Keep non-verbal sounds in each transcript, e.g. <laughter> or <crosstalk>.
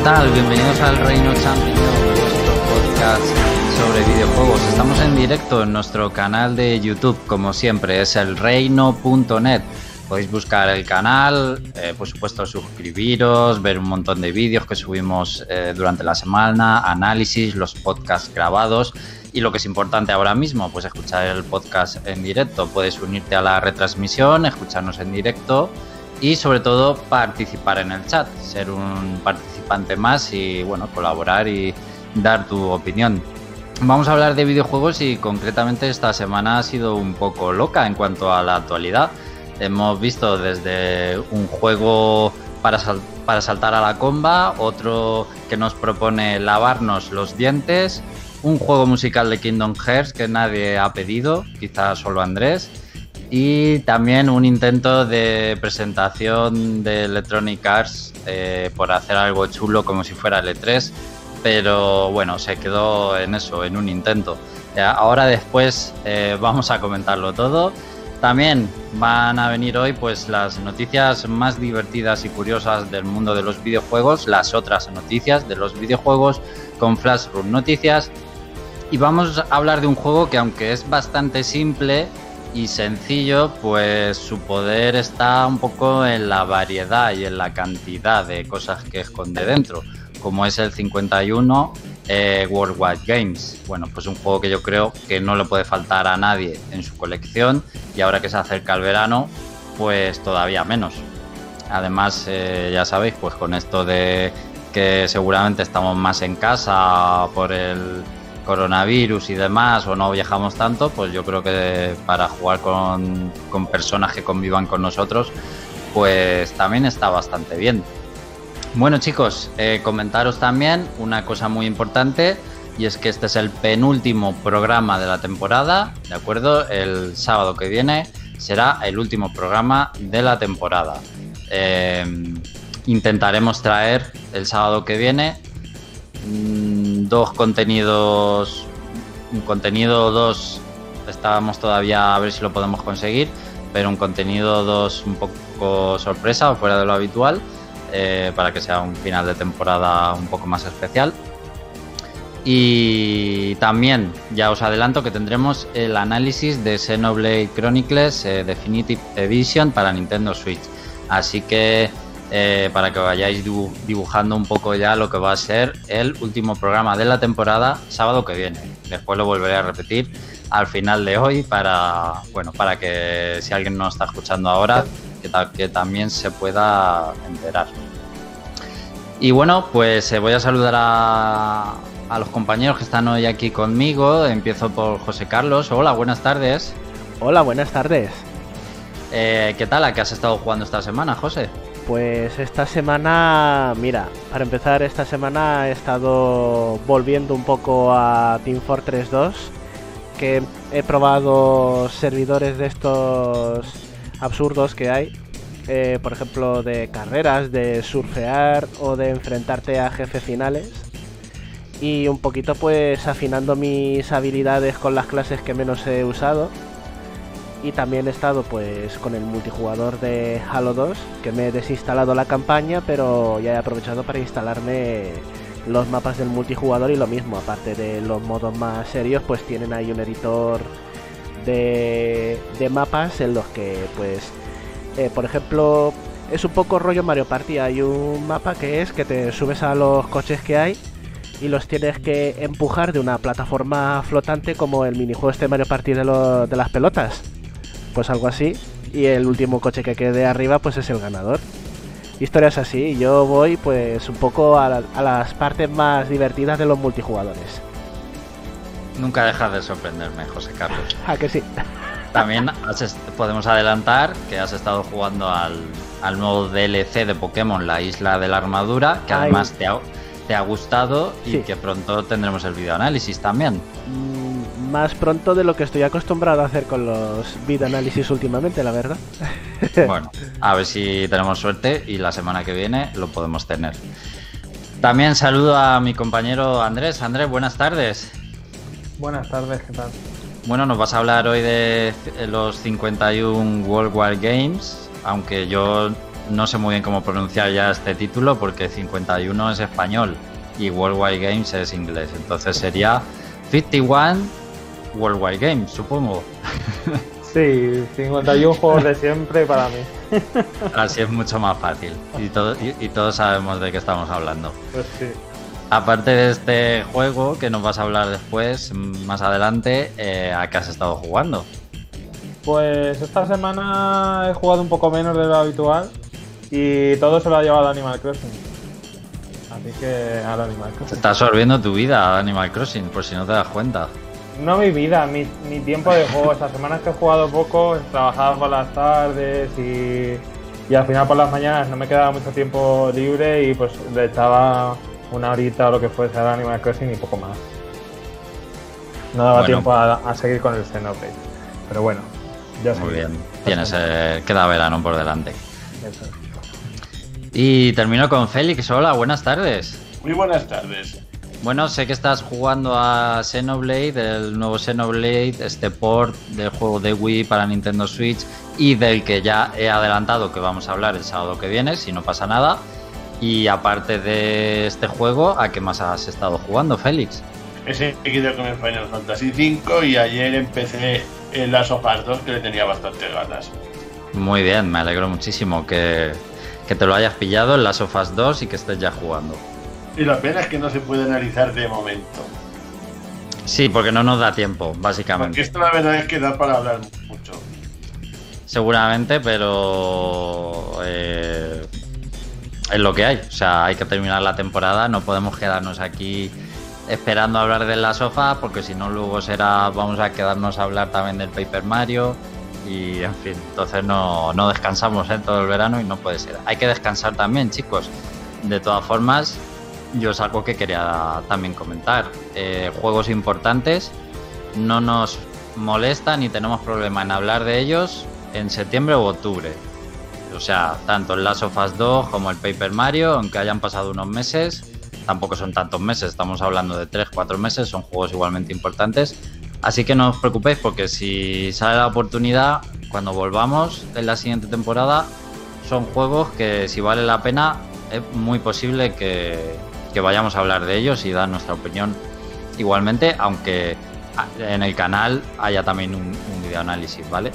¿qué tal? Bienvenidos al Reino Champion, nuestro podcast sobre videojuegos. Estamos en directo en nuestro canal de YouTube, como siempre, es el reino.net. Podéis buscar el canal, eh, por supuesto suscribiros, ver un montón de vídeos que subimos eh, durante la semana, análisis, los podcasts grabados y lo que es importante ahora mismo, pues escuchar el podcast en directo. Puedes unirte a la retransmisión, escucharnos en directo y sobre todo participar en el chat, ser un participante más y bueno, colaborar y dar tu opinión. Vamos a hablar de videojuegos y concretamente esta semana ha sido un poco loca en cuanto a la actualidad. Hemos visto desde un juego para, para saltar a la comba, otro que nos propone lavarnos los dientes, un juego musical de Kingdom Hearts que nadie ha pedido, quizás solo Andrés, y también un intento de presentación de Electronic Arts eh, por hacer algo chulo como si fuera el E3, pero bueno, se quedó en eso, en un intento. Ahora después eh, vamos a comentarlo todo. También van a venir hoy pues las noticias más divertidas y curiosas del mundo de los videojuegos, las otras noticias de los videojuegos con Flashroom Noticias. Y vamos a hablar de un juego que aunque es bastante simple, y sencillo, pues su poder está un poco en la variedad y en la cantidad de cosas que esconde dentro, como es el 51 eh, Worldwide Games. Bueno, pues un juego que yo creo que no le puede faltar a nadie en su colección y ahora que se acerca el verano, pues todavía menos. Además, eh, ya sabéis, pues con esto de que seguramente estamos más en casa por el coronavirus y demás o no viajamos tanto, pues yo creo que para jugar con, personas que convivan con nosotros, pues también está bastante bien. Bueno chicos, eh, comentaros también una cosa muy importante y es que este es el penúltimo programa de la temporada, ¿de acuerdo? El sábado que viene será el último programa de la temporada. Eh, intentaremos traer el sábado que viene Mm, dos contenidos, un contenido dos, estábamos todavía a ver si lo podemos conseguir, pero un contenido dos un poco sorpresa o fuera de lo habitual, eh, para que sea un final de temporada un poco más especial. Y también ya os adelanto que tendremos el análisis de Xenoblade Chronicles eh, Definitive Edition para Nintendo Switch. Así que eh, para que vayáis dibujando un poco ya lo que va a ser el último programa de la temporada sábado que viene. Después lo volveré a repetir al final de hoy para, bueno, para que si alguien no está escuchando ahora, que, que también se pueda enterar. Y bueno, pues eh, voy a saludar a, a los compañeros que están hoy aquí conmigo. Empiezo por José Carlos. Hola, buenas tardes. Hola, buenas tardes. Eh, ¿Qué tal? ¿A qué has estado jugando esta semana, José? Pues esta semana, mira, para empezar esta semana he estado volviendo un poco a Team Fortress 2, que he probado servidores de estos absurdos que hay, eh, por ejemplo de carreras, de surfear o de enfrentarte a jefes finales. Y un poquito pues afinando mis habilidades con las clases que menos he usado y también he estado pues con el multijugador de Halo 2 que me he desinstalado la campaña pero ya he aprovechado para instalarme los mapas del multijugador y lo mismo aparte de los modos más serios pues tienen ahí un editor de, mapas en los que pues eh, por ejemplo es un poco rollo Mario Party. Hay un mapa que es que te subes a los coches que hay y los tienes que empujar de una plataforma flotante como el minijuego este Mario Party de, de las pelotas pues algo así. Y el último coche que quede arriba, pues es el ganador. Historias así, yo voy pues un poco a, las partes más divertidas de los multijugadores. Nunca dejas de sorprenderme, José Carlos. <laughs> ah, que sí. También podemos adelantar que has estado jugando al, al, nuevo DLC de Pokémon, la Isla de la Armadura, que además te ha, te ha, gustado y que pronto tendremos el videoanálisis también. Más pronto de lo que estoy acostumbrado a hacer con los video análisis últimamente, la verdad. <laughs> Bueno, a ver si tenemos suerte y la semana que viene lo podemos tener. También saludo a mi compañero Andrés. Andrés, buenas tardes. Buenas tardes, ¿qué tal? Bueno, nos vas a hablar hoy de los 51 World War Games, aunque yo no sé muy bien cómo pronunciar ya este título porque 51 es español y Worldwide Games es inglés. Entonces sería 51 Worldwide Games, supongo. Sí, 51 juegos de siempre para mí. Así es mucho más fácil y, y, todos sabemos de qué estamos hablando. Pues sí. Aparte de este juego que nos vas a hablar después, más adelante, eh, ¿a qué has estado jugando? Pues esta semana he jugado un poco menos de lo habitual y todo se lo ha llevado a Animal Crossing. Así que al Animal Crossing. Está absorbiendo tu vida Animal Crossing, por si no te das cuenta. No mi vida, mi, tiempo de juego. Estas semanas que he jugado poco, trabajaba por las tardes y, y al final por las mañanas no me quedaba mucho tiempo libre y pues le echaba una horita o lo que fuese al Animal Crossing y poco más. No daba tiempo a, seguir con el Xenoblade. Pero bueno, ya Muy bien, tienes, eh, queda verano por delante. Y termino con Félix. Hola, buenas tardes. Muy buenas tardes. Bueno, sé que estás jugando a Xenoblade, el nuevo Xenoblade, este port del juego de Wii para Nintendo Switch y del que ya he adelantado que vamos a hablar el sábado que viene, si no pasa nada. Y aparte de este juego, ¿a qué más has estado jugando, Félix? He seguido con el Final Fantasy V y ayer empecé en las Us 2 que le tenía bastante ganas. Muy bien, me alegro muchísimo que, te lo hayas pillado en las Us 2 y que estés ya jugando. Y la pena es que no se puede analizar de momento. Sí, porque no nos da tiempo, básicamente. Porque esto la verdad es que da para hablar mucho. Seguramente, pero eh, es lo que hay. O sea, hay que terminar la temporada, no podemos quedarnos aquí esperando a hablar de la sofá, porque si no luego será, vamos a quedarnos a hablar también del Paper Mario y en fin, entonces no, no descansamos en ¿eh? todo el verano y no puede ser. Hay que descansar también, chicos. De todas formas, yo es algo que quería también comentar. Eh, juegos importantes, no nos molesta ni tenemos problema en hablar de ellos en septiembre u octubre o sea, tanto el Last of Us 2 como el Paper Mario, aunque hayan pasado unos meses, tampoco son tantos meses, estamos hablando de 3-4 meses, son juegos igualmente importantes. Así que no os preocupéis porque si sale la oportunidad, cuando volvamos en la siguiente temporada, son juegos que si vale la pena, es muy posible que, vayamos a hablar de ellos y dar nuestra opinión igualmente, aunque en el canal haya también un, un video análisis, ¿vale?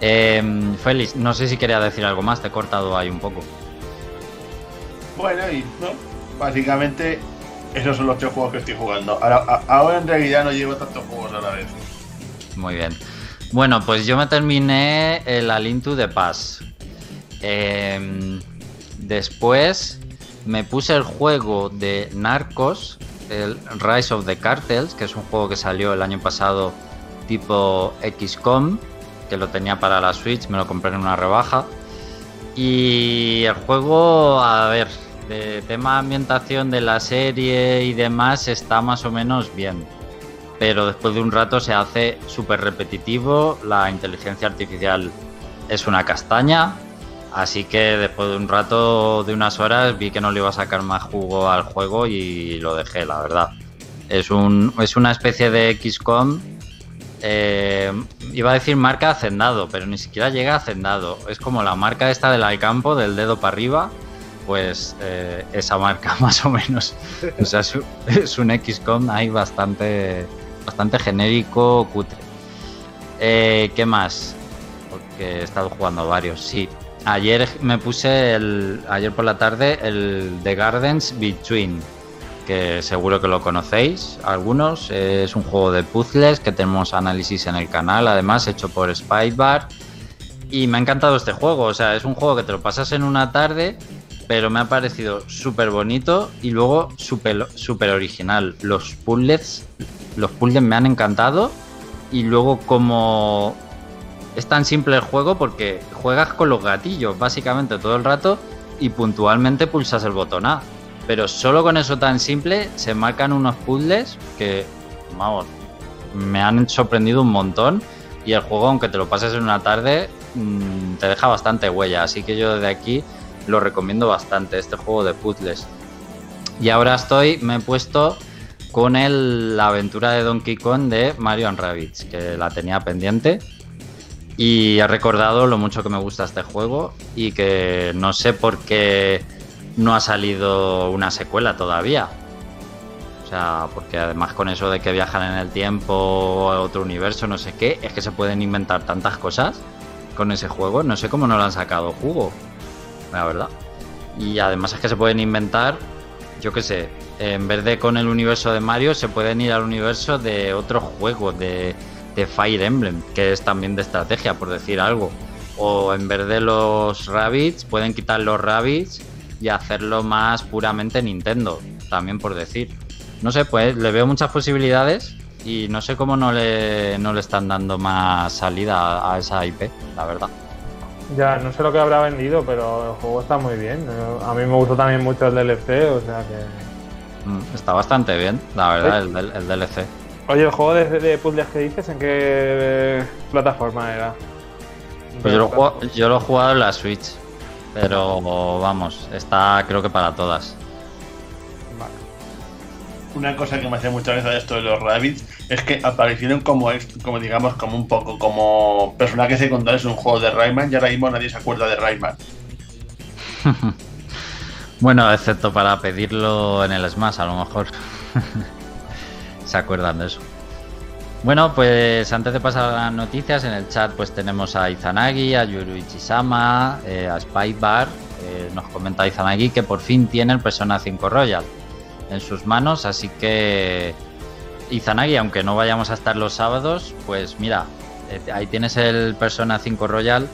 Eh, Félix, no sé si quería decir algo más, te he cortado ahí un poco. Bueno, y no, básicamente esos son los tres juegos que estoy jugando. Ahora, en realidad no llevo tantos juegos a la vez. Muy bien. Bueno, pues yo me terminé el Alintu de Paz. Em, después me puse el juego de Narcos, el Rise of the Cartels, que es un juego que salió el año pasado tipo XCOM que lo tenía para la Switch, me lo compré en una rebaja. Y el juego, a ver, de tema ambientación de la serie y demás está más o menos bien. Pero después de un rato se hace súper repetitivo, la inteligencia artificial es una castaña, así que después de un rato, de unas horas, vi que no le iba a sacar más jugo al juego y lo dejé, la verdad. Es, un, es una especie de XCOM eh, iba a decir marca hacendado, pero ni siquiera llega a hacendado. Es como la marca esta del Alcampo, del dedo para arriba, pues eh, esa marca <laughs> más o menos. O sea, es, un XCOM ahí bastante, bastante genérico, cutre. Eh, ¿Qué más? Porque he estado jugando varios, sí. Ayer me puse el, ayer por la tarde el The Gardens Between que seguro que lo conocéis algunos. Es un juego de puzzles que tenemos análisis en el canal, además hecho por Spybar. Y me ha encantado este juego, o sea, es un juego que te lo pasas en una tarde, pero me ha parecido súper bonito y luego súper original. Los puzzles, los puzzles me han encantado y luego como es tan simple el juego porque juegas con los gatillos básicamente todo el rato y puntualmente pulsas el botón A pero solo con eso tan simple se marcan unos puzzles que, vamos, me han sorprendido un montón. Y el juego, aunque te lo pases en una tarde, mm, te deja bastante huella. Así que yo desde aquí lo recomiendo bastante, este juego de puzzles. Y ahora estoy, me he puesto con el, la aventura de Donkey Kong de Mario Rabbids, que la tenía pendiente. Y he recordado lo mucho que me gusta este juego y que no sé por qué no ha salido una secuela todavía. O sea, porque además con eso de que viajan en el tiempo a otro universo, no sé qué, es que se pueden inventar tantas cosas con ese juego. No sé cómo no lo han sacado jugo, la verdad. Y además es que se pueden inventar, yo qué sé, en vez de con el universo de Mario, se pueden ir al universo de otro juego, de, de Fire Emblem, que es también de estrategia, por decir algo. O en vez de los rabbits, pueden quitar los rabbits y hacerlo más puramente Nintendo, también por decir. No sé, pues le veo muchas posibilidades y no sé cómo no le, no le están dando más salida a esa IP, la verdad. Ya, no sé lo que habrá vendido, pero el juego está muy bien. A mí me gustó también mucho el DLC, o sea que... Mm, está bastante bien, la verdad, el, el, DLC. Oye, ¿el juego de, de, puzzles que dices en qué plataforma era? Pues yo lo, yo lo he jugado en la Switch, pero vamos, está creo que para todas. Vale. Una cosa que me hace mucha gracia de esto de los Rabbits es que aparecieron como, como digamos, como un poco como personajes secundarios en un juego de Rayman y ahora mismo nadie se acuerda de Rayman. <laughs> bueno, excepto para pedirlo en el Smash, a lo mejor. <laughs> se acuerdan de eso. Bueno, pues antes de pasar a las noticias, en el chat pues tenemos a Izanagi, a Yuruichi Sama, eh, a Spybar. Eh, nos comenta Izanagi que por fin tiene el Persona 5 Royal en sus manos, así que Izanagi, aunque no vayamos a estar los sábados, pues mira, eh, ahí tienes el Persona 5 Royal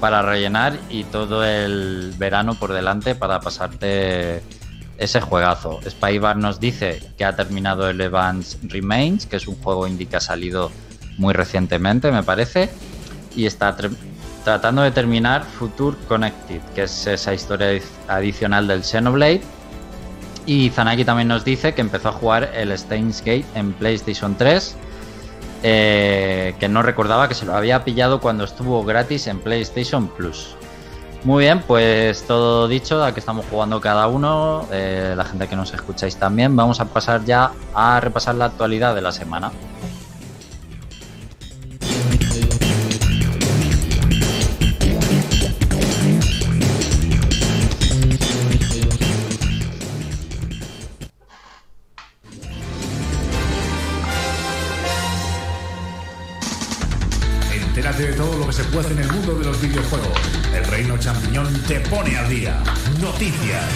para rellenar y todo el verano por delante para pasarte ese juegazo. Spybar nos dice que ha terminado el Evans Remains, que es un juego indie que ha salido muy recientemente, me parece, y está tratando de terminar Future Connected, que es esa historia adicional del Xenoblade. Y Zanaki también nos dice que empezó a jugar el Steins Gate en PlayStation 3, eh, que no recordaba que se lo había pillado cuando estuvo gratis en PlayStation Plus. Muy bien, pues todo dicho, que estamos jugando cada uno, eh, la gente que nos escucháis también, vamos a pasar ya a repasar la actualidad de la semana. Entérate de todo lo que se puede en el mundo de los videojuegos. Reino Champiñón te pone al día. Noticias.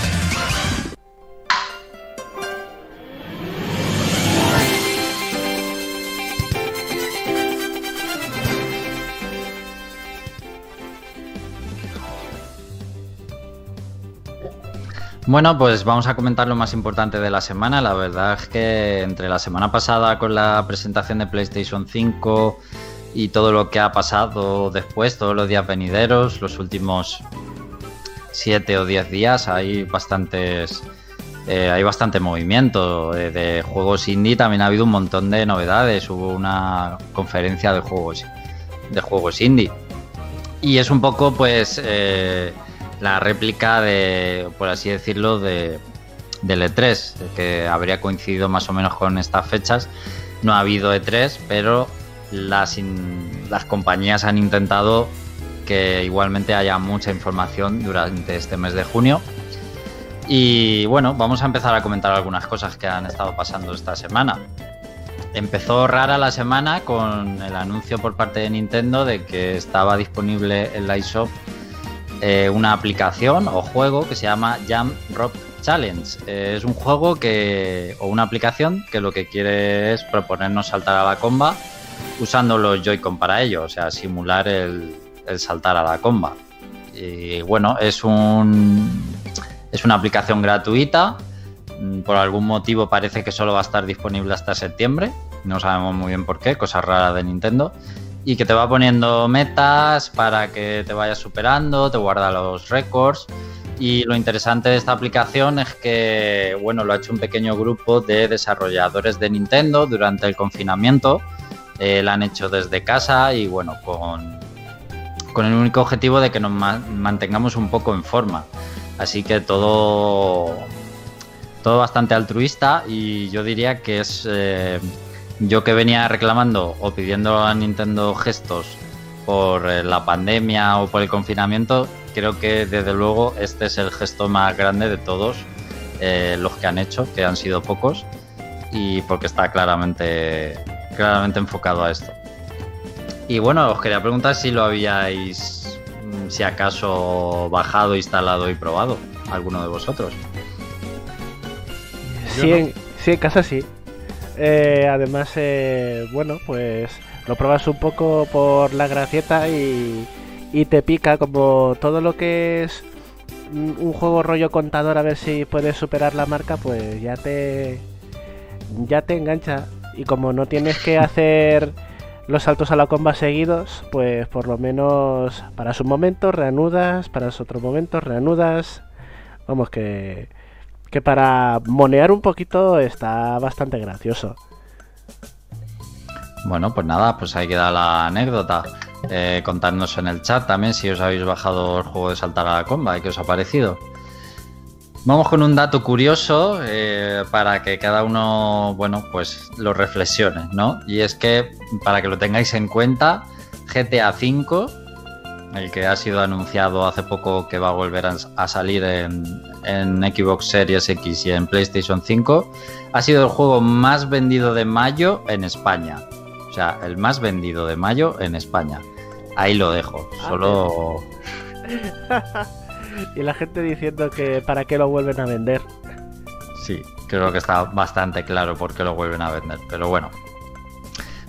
Bueno, pues vamos a comentar lo más importante de la semana. La verdad es que entre la semana pasada con la presentación de PlayStation 5 y todo lo que ha pasado después, todos los días venideros, los últimos 7 o 10 días, hay bastantes. Eh, hay bastante movimiento de, juegos indie. También ha habido un montón de novedades. Hubo una conferencia de juegos de juegos indie. Y es un poco, pues, eh, la réplica de, por así decirlo, de, del E3, que habría coincidido más o menos con estas fechas. No ha habido E3, pero las, las compañías han intentado que igualmente haya mucha información durante este mes de junio. Y bueno, vamos a empezar a comentar algunas cosas que han estado pasando esta semana. Empezó rara la semana con el anuncio por parte de Nintendo de que estaba disponible en la eShop eh, una aplicación o juego que se llama Jump Rock Challenge. Eh, es un juego que o una aplicación que lo que quiere es proponernos saltar a la comba usando los Joy-Con para ello, o sea, simular el, saltar a la comba. Y bueno, es es una aplicación gratuita. Por algún motivo parece que solo va a estar disponible hasta septiembre. No sabemos muy bien por qué, cosa rara de Nintendo. Y que te va poniendo metas para que te vayas superando, te guarda los récords. Y lo interesante de esta aplicación es que, bueno, lo ha hecho un pequeño grupo de desarrolladores de Nintendo durante el confinamiento. Eh, la han hecho desde casa y, bueno, con, con el único objetivo de que nos ma mantengamos un poco en forma. Así que todo, todo bastante altruista y yo diría que es eh, yo que venía reclamando o pidiendo a Nintendo gestos por eh, la pandemia o por el confinamiento, creo que desde luego este es el gesto más grande de todos eh, los que han hecho, que han sido pocos, y porque está claramente, claramente enfocado a esto. Y bueno, os quería preguntar si lo habíais, mm, si acaso bajado, instalado y probado, alguno de vosotros. Sí, en, sí, en casa sí. Eh, además, eh, bueno, pues lo pruebas un poco por la gracieta y, y te pica como todo lo que es un un juego rollo contador a ver si puedes superar la marca, pues ya te ya te engancha y como no tienes que hacer los saltos a la comba seguidos, pues por lo menos para un momento reanudas, para otro momento reanudas. Vamos que que para monear un poquito está bastante gracioso. Bueno, pues nada, pues ahí queda la anécdota. Eh, contadnos en el chat también si os habéis bajado el juego de saltar a la comba y qué os ha parecido. Vamos con un dato curioso eh, para que cada uno, bueno, pues lo reflexione, ¿no? Y es que, para que lo tengáis en cuenta, GTA V, el que ha sido anunciado hace poco que va a volver a, a salir en, en Xbox Series X y en PlayStation 5, ha sido el juego más vendido de mayo en España. O sea, el más vendido de mayo en España. Ahí lo dejo. Ah, Solo. <laughs> y la gente diciendo que para qué lo vuelven a vender. Sí, creo que está bastante claro por qué lo vuelven a vender. Pero bueno.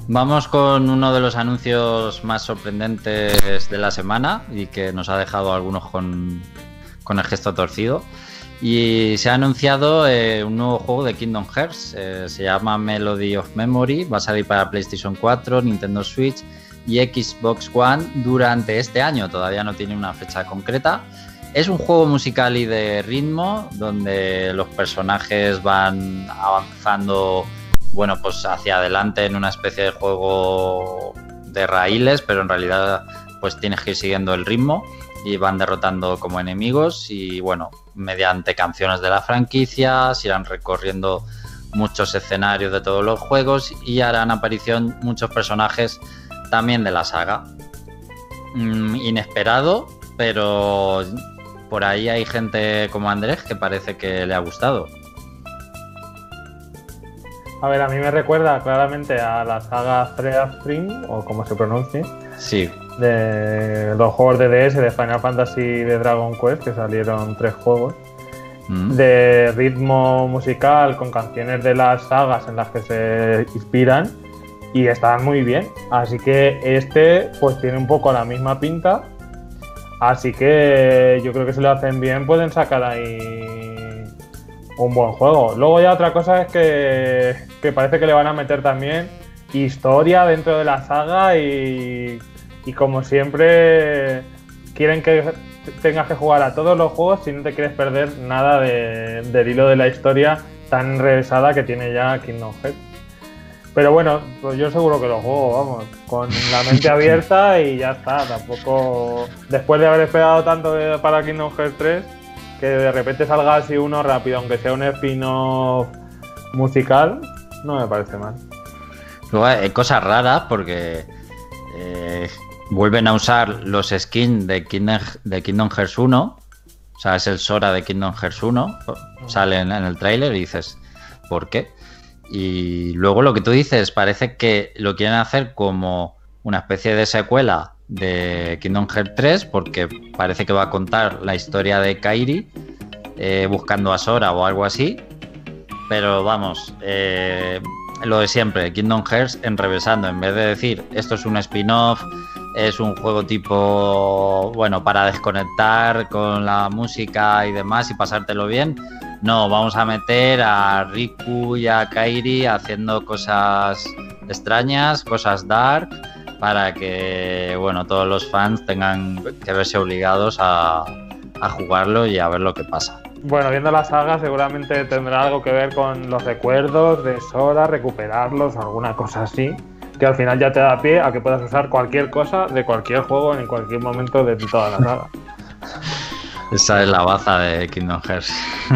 Vamos con uno de los anuncios más sorprendentes de la semana y que nos ha dejado algunos con, con el gesto torcido. Y se ha anunciado eh, un nuevo juego de Kingdom Hearts. eh, se llama Melody of Memory. Va a salir para PlayStation 4, Nintendo Switch y Xbox One durante este año. Todavía no tiene una fecha concreta. Es un juego musical y de ritmo donde los personajes van avanzando, bueno, pues hacia adelante en una especie de juego de raíles, pero en realidad pues tienes que ir siguiendo el ritmo y van derrotando como enemigos y bueno, mediante canciones de la franquicia se irán recorriendo muchos escenarios de todos los juegos y harán aparición muchos personajes también de la saga. Mm, inesperado, pero por ahí hay gente como Andrés que parece que le ha gustado. A ver, a mí me recuerda claramente a la saga Freya Spring, o como se pronuncie, Sí, de los juegos de DS, de Final Fantasy y de Dragon Quest, que salieron tres juegos, Mm. de ritmo musical con canciones de las sagas en las que se inspiran y están muy bien. Así que este pues tiene un poco la misma pinta. Así que yo creo que si lo hacen bien pueden sacar ahí un buen juego. Luego ya otra cosa es que, parece que le van a meter también historia dentro de la saga y, y como siempre quieren que tengas que jugar a todos los juegos si no te quieres perder nada de- del hilo de la historia tan enrevesada que tiene ya Kingdom Hearts. Pero bueno, pues yo seguro que lo juego, vamos, con la mente <laughs> abierta y ya está. Tampoco, después de haber esperado tanto para Kingdom Hearts 3, que de repente salga así uno rápido, aunque sea un spin-off musical, no me parece mal. Luego hay cosas raras porque eh, vuelven a usar los skins de Kingdom, de Kingdom Hearts 1. O sea, es el Sora de Kingdom Hearts 1. Sale en, en el tráiler y dices, ¿por qué? Y luego lo que tú dices, parece que lo quieren hacer como una especie de secuela de Kingdom Hearts 3 porque parece que va a contar la historia de Kairi eh, buscando a Sora o algo así. Pero vamos, eh, lo de siempre, Kingdom Hearts enrevesando. En vez de decir esto es un spin-off, es un juego tipo, bueno, para desconectar con la música y demás y pasártelo bien. No, vamos a meter a Riku y a Kairi haciendo cosas extrañas, cosas dark, para que, bueno, todos los fans tengan que verse obligados a, a jugarlo y a ver lo que pasa. Bueno, viendo la saga seguramente tendrá algo que ver con los recuerdos de Sora, recuperarlos, alguna cosa así, que al final ya te da pie a que puedas usar cualquier cosa de cualquier juego en cualquier momento de toda la saga. <laughs> Esa es la baza de Kingdom Hearts.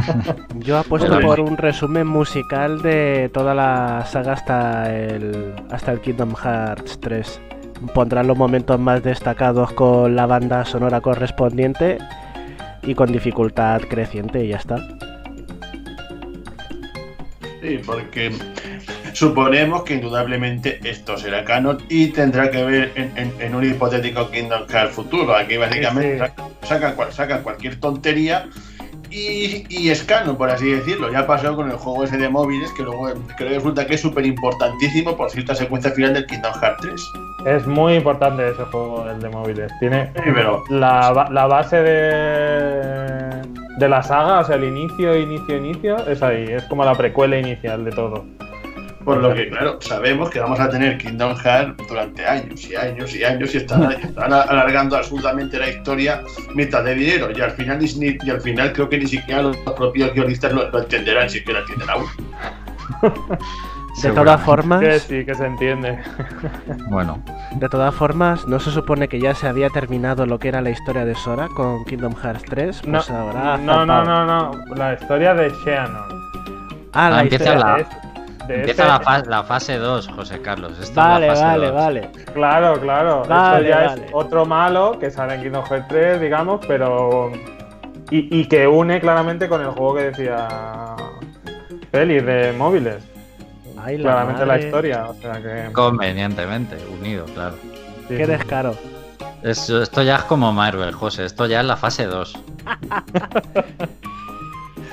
<laughs> Yo apuesto Bueno, por un resumen musical de toda la saga hasta el hasta el Kingdom Hearts 3. pondrán los momentos más destacados con la banda sonora correspondiente y con dificultad creciente y ya está. Sí, porque suponemos que indudablemente esto será canon y tendrá que ver en, en- en un hipotético Kingdom Hearts futuro. Aquí básicamente Sí, sacan, cual- sacan cualquier tontería y, y es canon, por así decirlo. Ya pasó con el juego ese de móviles, que luego creo que resulta que es súper importantísimo por cierta secuencia final del Kingdom Hearts 3. Es muy importante ese juego, el de móviles. Tiene Sí, pero la, la base de, de la saga, o sea, el inicio, inicio, inicio, es ahí. Es como la precuela inicial de todo. Por lo que, claro, sabemos que vamos a tener Kingdom Hearts durante años y años y años y están, están alargando absolutamente la historia mitad de dinero. Y al final, ni- y al final creo que ni siquiera los propios guionistas lo, lo entenderán, si es que lo entienden aún. De todas formas, Que sí, que se entiende. <laughs> Bueno, de todas formas, ¿no se supone que ya se había terminado lo que era la historia de Sora con Kingdom Hearts 3? No, Pues ahora no, no, no, no. La historia de Xehanort. Ah, la Ah, empieza historia- la- De- de empieza ese- la, fa- la fase 2, José Carlos. Esto es Vale, la fase vale, 2. vale. Claro, claro. Vale, Esto ya vale. es otro malo que sale en Kingdom Hearts 3, digamos, pero. Y, y que une claramente con el juego que decía. Félix de móviles. Ay, la claramente la historia. O sea que. Convenientemente, unido, claro. sí, Qué descaro. Es- esto ya es como Marvel, José. Esto ya es la fase 2. <laughs>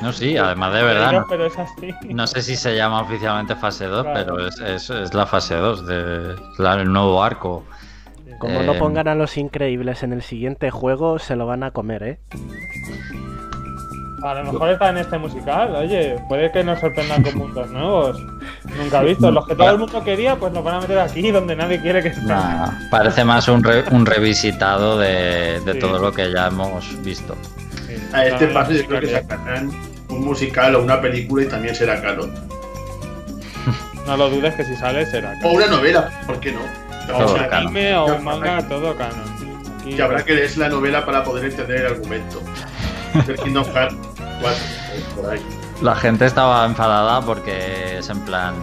No, sí, además de verdad. Pero, No, pero es así. no sé si se llama oficialmente fase 2, Claro. pero es, es- es la fase 2 del el nuevo arco. Como no Eh, pongan a los increíbles en el siguiente juego, se lo van a comer, ¿eh? A lo mejor está en este musical, oye, puede que nos sorprendan con mundos nuevos. Nunca visto. Los que todo el mundo quería, pues nos van a meter aquí donde nadie quiere que estén. Nah, parece más un, re- un revisitado de, de Sí. todo lo que ya hemos visto. A este paso yo creo que sacarán un musical o una película y también será canon. No lo dudes que si sale será. O una novela, ¿por qué no? Todo O sea, canon. anime o un manga, todo canon. Aquí- que habrá que leerse la novela para poder entender el argumento. <laughs> Kingdom Hearts 4, o por ahí. La gente estaba enfadada porque es en plan,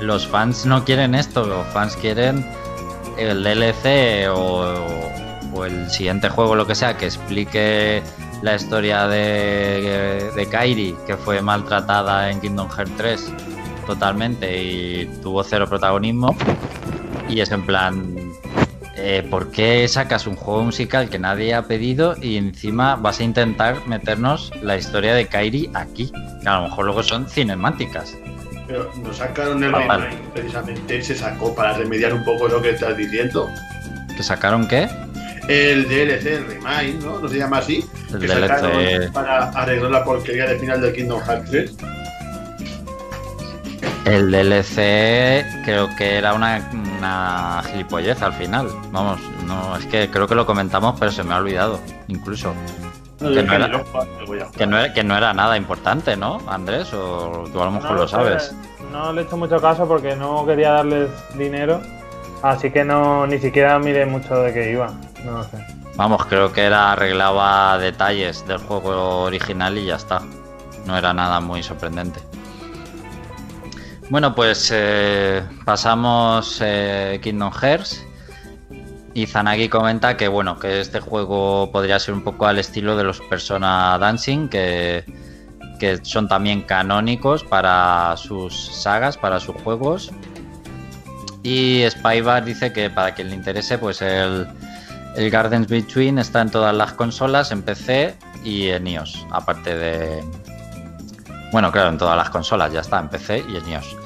los fans no quieren esto, los fans quieren el DLC o, o el siguiente juego, lo que sea, que explique la historia de, de Kairi, que fue maltratada en Kingdom Hearts 3 totalmente y tuvo cero protagonismo. Y es en plan, eh, ¿por qué sacas un juego musical que nadie ha pedido y encima vas a intentar meternos la historia de Kairi aquí? Que a lo mejor luego son cinemáticas. Pero nos sacaron el Ah, vale. precisamente se sacó para remediar un poco lo que estás diciendo. ¿Que sacaron qué? El DLC, el remake, ¿no? ¿No se llama así? El que sacaron DLC. para arreglar la porquería de final del Kingdom Hearts 3. El DLC creo que era una, una gilipollez al final. Vamos, no, es que creo que lo comentamos, pero se me ha olvidado, incluso. No, Que no era-. Que no, que no nada importante, ¿no, Andrés? O tú a lo mejor No lo sabes. No le he hecho mucho caso porque no quería darles dinero. Así que no ni siquiera miré mucho de qué iba. Vamos, creo que era arreglaba detalles del juego original y ya está. No era nada muy sorprendente. Bueno, pues eh, pasamos eh, Kingdom Hearts. Y Zanagi comenta que bueno, que este juego podría ser un poco al estilo de los Persona Dancing, que, que son también canónicos para sus sagas, para sus juegos. Y Spybar dice que para quien le interese, pues el, el Gardens Between está en todas las consolas, en PC y en iOS, aparte de... Bueno, claro, en todas las consolas, ya está, en PC y en iOS.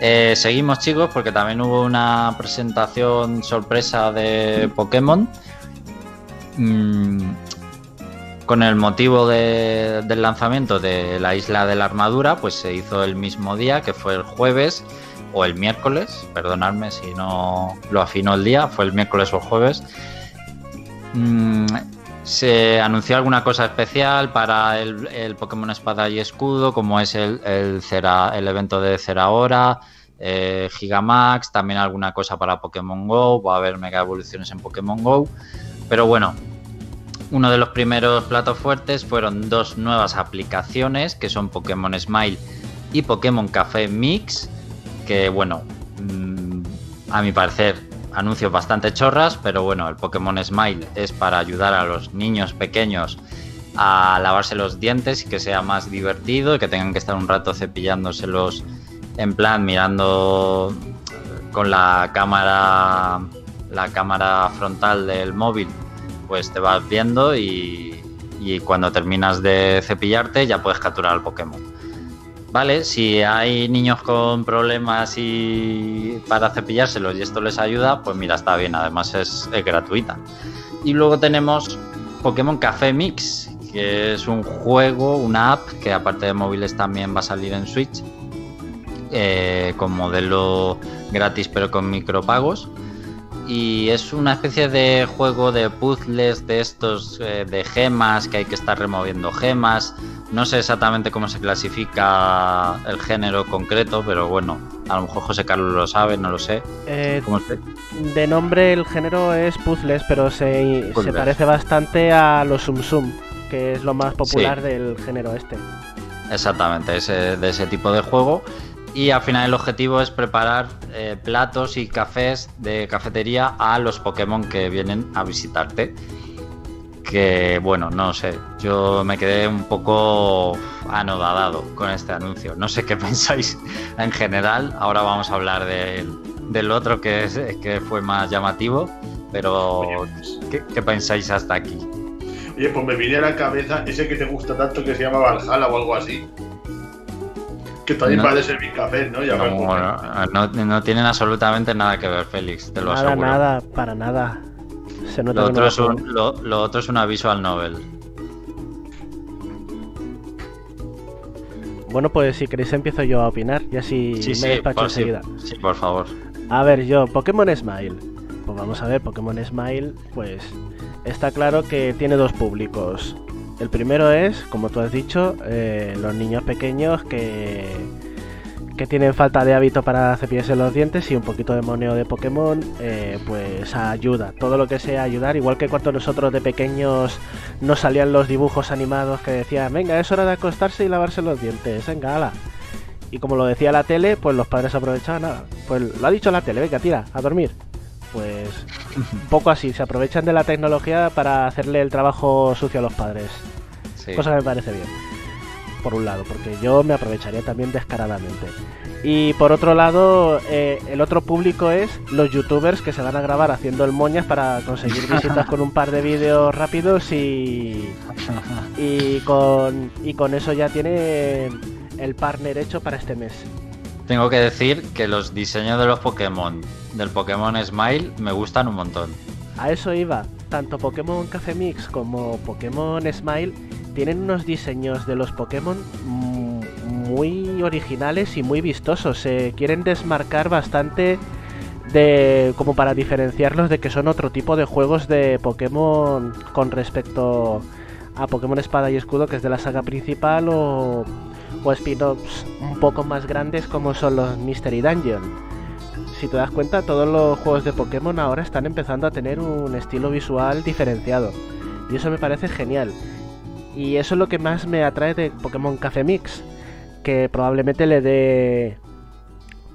Eh, seguimos chicos porque también hubo una presentación sorpresa de Pokémon. Mm, con el motivo de- del lanzamiento de la isla de la armadura, pues se hizo el mismo día, que fue el jueves o el miércoles, perdonadme si no lo afino el día, fue el miércoles o el jueves. Mm, se anunció alguna cosa especial para el, Pokémon Espada y Escudo, como es el, el, Cera- el evento de Cerahora, eh, Gigamax, también alguna cosa para Pokémon Go, va a haber mega evoluciones en Pokémon Go. Pero bueno, uno de los primeros platos fuertes fueron dos nuevas aplicaciones que son Pokémon Smile y Pokémon Café Mix, que bueno, mm, a mi parecer anuncios bastante chorras, pero bueno, el Pokémon Smile es para ayudar a los niños pequeños a lavarse los dientes y que sea más divertido y que tengan que estar un rato cepillándoselos en plan mirando con la cámara la cámara frontal del móvil pues te vas viendo y, y cuando terminas de cepillarte ya puedes capturar al Pokémon. Vale, si hay niños con problemas y para cepillárselos y esto les ayuda, pues mira, está bien, además es, gratuita. Y luego tenemos Pokémon Café Mix, que es un juego, una app que aparte de móviles también va a salir en Switch, eh, con modelo gratis pero con micropagos. Y es una especie de juego de puzzles de estos eh, de gemas, que hay que estar removiendo gemas. No sé exactamente cómo se clasifica el género concreto, pero bueno, a lo mejor José Carlos lo sabe, no lo sé. Eh, ¿Cómo se- de nombre el género es puzzles, pero se, parece bastante a los Sum Sum, que es lo más popular Sí. del género este. Exactamente, ese, de ese tipo de juego. Y al final el objetivo es preparar eh, platos y cafés de cafetería a los Pokémon que vienen a visitarte. Que bueno, no sé, yo me quedé un poco anodadado con este anuncio. No sé qué <laughs> pensáis en general. Ahora vamos a hablar del, del otro que, es, que fue más llamativo. Pero, ¿qué, qué pensáis hasta aquí? Oye, pues me viene a la cabeza ese que te gusta tanto que se llama Valhalla o algo así. Que también No. de servir café, ¿no? Ya me No, acuerdo. no, no tienen absolutamente nada que ver, Félix, te lo nada, aseguro. nada, para nada. Se nota Lo otro, es un, lo, lo otro es una visual novel. Bueno, pues si queréis empiezo yo a opinar y así Sí, me sí, despacho por, sí, enseguida. sí, por favor. A ver, yo, Pokémon Smile. Pues vamos a ver, Pokémon Smile, pues está claro que tiene dos públicos. El primero es, como tú has dicho, eh, los niños pequeños que, que tienen falta de hábito para cepillarse los dientes y un poquito de moneo de Pokémon, eh, pues ayuda. Todo lo que sea ayudar, igual que cuando nosotros de pequeños nos salían los dibujos animados que decían, venga, es hora de acostarse y lavarse los dientes, venga, ala. Y como lo decía la tele, pues los padres aprovechaban nada. Pues lo ha dicho la tele, venga, tira, a dormir. Pues un poco así, se aprovechan de la tecnología para hacerle el trabajo sucio a los padres. Sí. Cosa que me parece bien. Por un lado, porque yo me aprovecharía también descaradamente. Y por otro lado, eh, el otro público es los youtubers que se van a grabar haciendo el moñas para conseguir <laughs> visitas con un par de vídeos rápidos y, y, con, y con eso ya tiene el partner hecho para este mes. Tengo que decir que los diseños de los Pokémon del Pokémon Smile me gustan un montón. A eso iba. Tanto Pokémon Café Mix como Pokémon Smile tienen unos diseños de los Pokémon mm, muy originales y muy vistosos. Se quieren desmarcar bastante como para diferenciarlos de que son otro tipo de juegos de Pokémon con respecto a Pokémon Espada y Escudo que es de la saga principal o, o spin-offs un poco más grandes como son los Mystery Dungeon si te das cuenta, todos los juegos de Pokémon ahora están empezando a tener un estilo visual diferenciado. Y eso me parece genial. Y eso es lo que más me atrae de Pokémon Café Mix. Que probablemente le dé.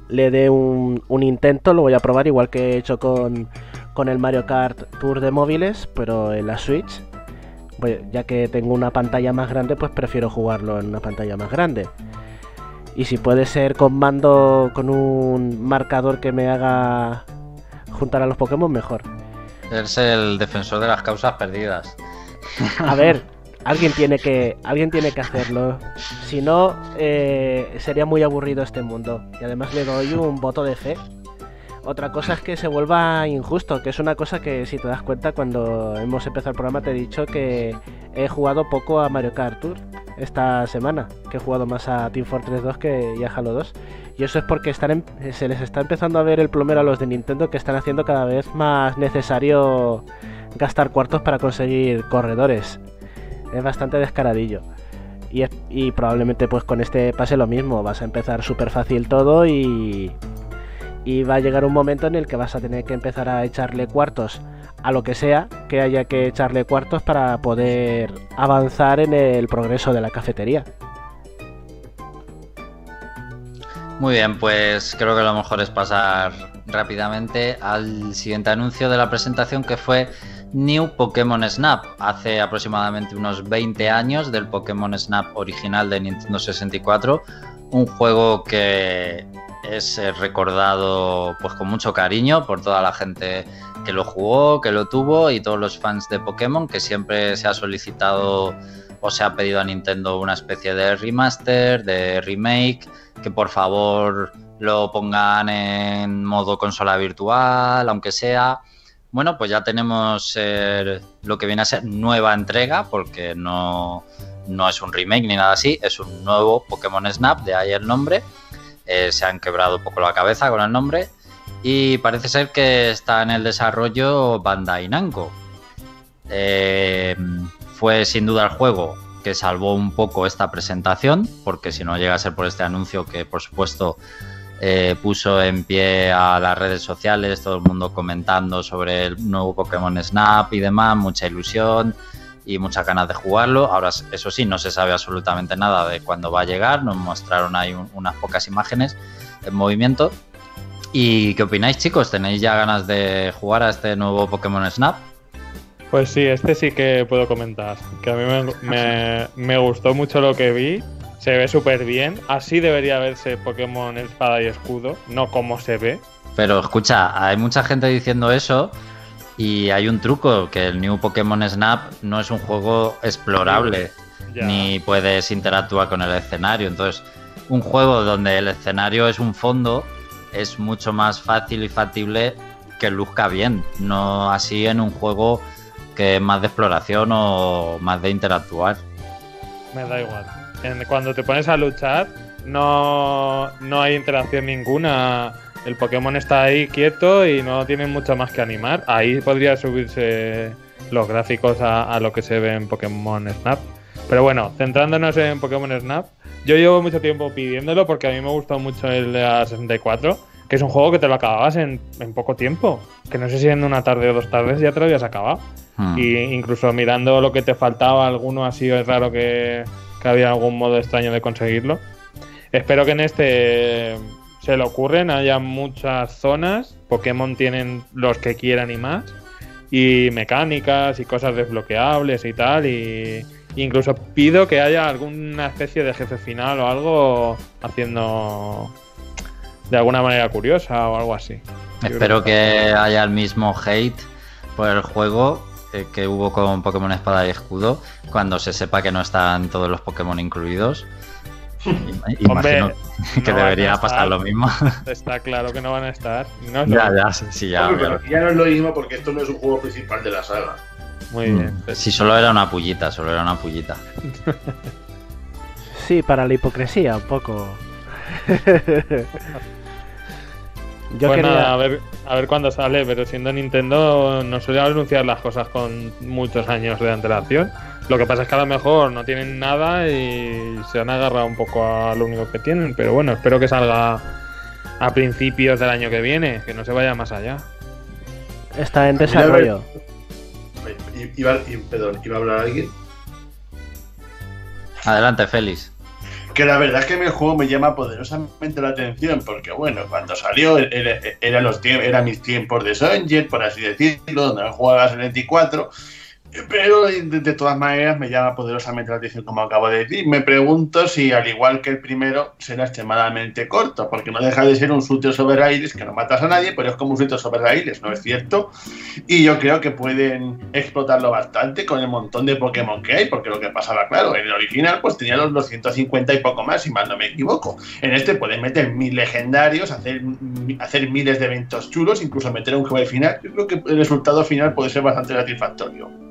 Le dé un, intento, lo voy a probar igual que he hecho con, con el Mario Kart Tour de móviles, pero en la Switch. Pues, ya que tengo una pantalla más grande, pues prefiero jugarlo en una pantalla más grande. Y si puede ser con mando con un marcador que me haga juntar a los Pokémon, mejor. Es el defensor de las causas perdidas. <laughs> A ver, <laughs> alguien tiene que, alguien tiene que hacerlo. Si no, eh, sería muy aburrido este mundo. Y además le doy un voto de fe. Otra cosa es que se vuelva injusto, que es una cosa que si te das cuenta cuando hemos empezado el programa te he dicho que he jugado poco a Mario Kart Tour esta semana, que he jugado más a Team Fortress 2 que a Halo 2. Y eso es porque em- se les está empezando a ver el plomero a los de Nintendo que están haciendo cada vez más necesario gastar cuartos para conseguir corredores. Es bastante descaradillo. Y, y probablemente pues con este pase lo mismo, vas a empezar súper fácil todo y, y va a llegar un momento en el que vas a tener que empezar a echarle cuartos a lo que sea que haya que echarle cuartos para poder avanzar en el progreso de la cafetería. Muy bien, pues creo que lo mejor es pasar rápidamente al siguiente anuncio de la presentación que fue New Pokémon Snap. Hace aproximadamente unos 20 años del Pokémon Snap original de Nintendo 64. Un juego que es eh, recordado pues con mucho cariño por toda la gente que lo jugó, que lo tuvo y todos los fans de Pokémon que siempre se ha solicitado o se ha pedido a Nintendo una especie de remaster, de remake, que por favor lo pongan en modo consola virtual, aunque sea. Bueno, pues ya tenemos eh, lo que viene a ser nueva entrega, porque no, no es un remake ni nada así, es un nuevo Pokémon Snap, de ahí el nombre. Eh, se han quebrado un poco la cabeza con el nombre y parece ser que está en el desarrollo Bandai Namco. Eh, fue sin duda el juego que salvó un poco esta presentación, porque si no llega a ser por este anuncio que por supuesto eh, puso en pie a las redes sociales, todo el mundo comentando sobre el nuevo Pokémon Snap y demás, mucha ilusión y muchas ganas de jugarlo. Ahora, eso sí, no se sabe absolutamente nada de cuándo va a llegar, nos mostraron ahí unas pocas imágenes en movimiento. ¿Y qué opináis chicos? ¿Tenéis ya ganas de jugar a este nuevo Pokémon Snap? Pues sí, este sí que puedo comentar. Que a mí me, me, gustó mucho lo que vi. Se ve súper bien. Así debería verse Pokémon Espada y Escudo, no como se ve. Pero escucha, hay mucha gente diciendo eso. Y hay un truco, que el New Pokémon Snap no es un juego explorable, ni puedes interactuar con el escenario. Entonces, un juego donde el escenario es un fondo es mucho más fácil y factible que luzca bien, no así en un juego que más de exploración o más de interactuar. Me da igual. Cuando te pones a luchar, no, no hay interacción ninguna. El Pokémon está ahí quieto y no tiene mucho más que animar. Ahí podría subirse los gráficos a, lo que se ve en Pokémon Snap. Pero bueno, centrándonos en Pokémon Snap, yo llevo mucho tiempo pidiéndolo porque a mí me gustó mucho el de la 64, que es un juego que te lo acababas en, en poco tiempo. Que no sé si en una tarde o dos tardes ya te lo habías acabado. Hmm. Y incluso mirando lo que te faltaba, alguno así es raro que, había algún modo extraño de conseguirlo. Espero que en este se le ocurren, haya muchas zonas, Pokémon tienen los que quieran y más, y mecánicas y cosas desbloqueables y tal, y incluso pido que haya alguna especie de jefe final o algo haciendo de alguna manera curiosa o algo así. Espero que haya el mismo hate por el juego que hubo con Pokémon Espada y Escudo, cuando se sepa que no están todos los Pokémon incluidos. Imagino que debería pasar lo mismo. <laughs> Está claro que no van a estar. ya, ya, sí, ya. ya no es lo mismo porque esto no es un juego principal de la saga. Muy bien. Mm, si solo era una pullita, solo era una pullita. sí, para la hipocresía, un poco. <laughs> Yo pues quería... a ver, a ver cuándo sale, pero siendo Nintendo no suele anunciar las cosas con muchos años de antelación. Lo que pasa es que a lo mejor no tienen nada y se han agarrado un poco a lo único que tienen, pero bueno, espero que salga a principios del año que viene, que no se vaya más allá. Está en desarrollo. Iba, perdón, ¿iba a hablar alguien? Adelante, Félix que la verdad es que el juego me llama poderosamente la atención porque bueno cuando salió era, los era mis tiempos de Songer por así decirlo donde jugabas en 24 pero de, todas maneras me llama poderosamente la atención, como acabo de decir. Me pregunto si, al igual que el primero, será extremadamente corto, porque no deja de ser un shooter sobre raíles que no matas a nadie, pero es como un shooter sobre raíles, ¿no es cierto? Y yo creo que pueden explotarlo bastante con el montón de Pokémon que hay, porque lo que pasaba, claro, en el original pues tenía los 250 y poco más, si mal no me equivoco. En este pueden meter mil legendarios, hacer, hacer miles de eventos chulos, incluso meter un juego final. Yo creo que el resultado final puede ser bastante satisfactorio.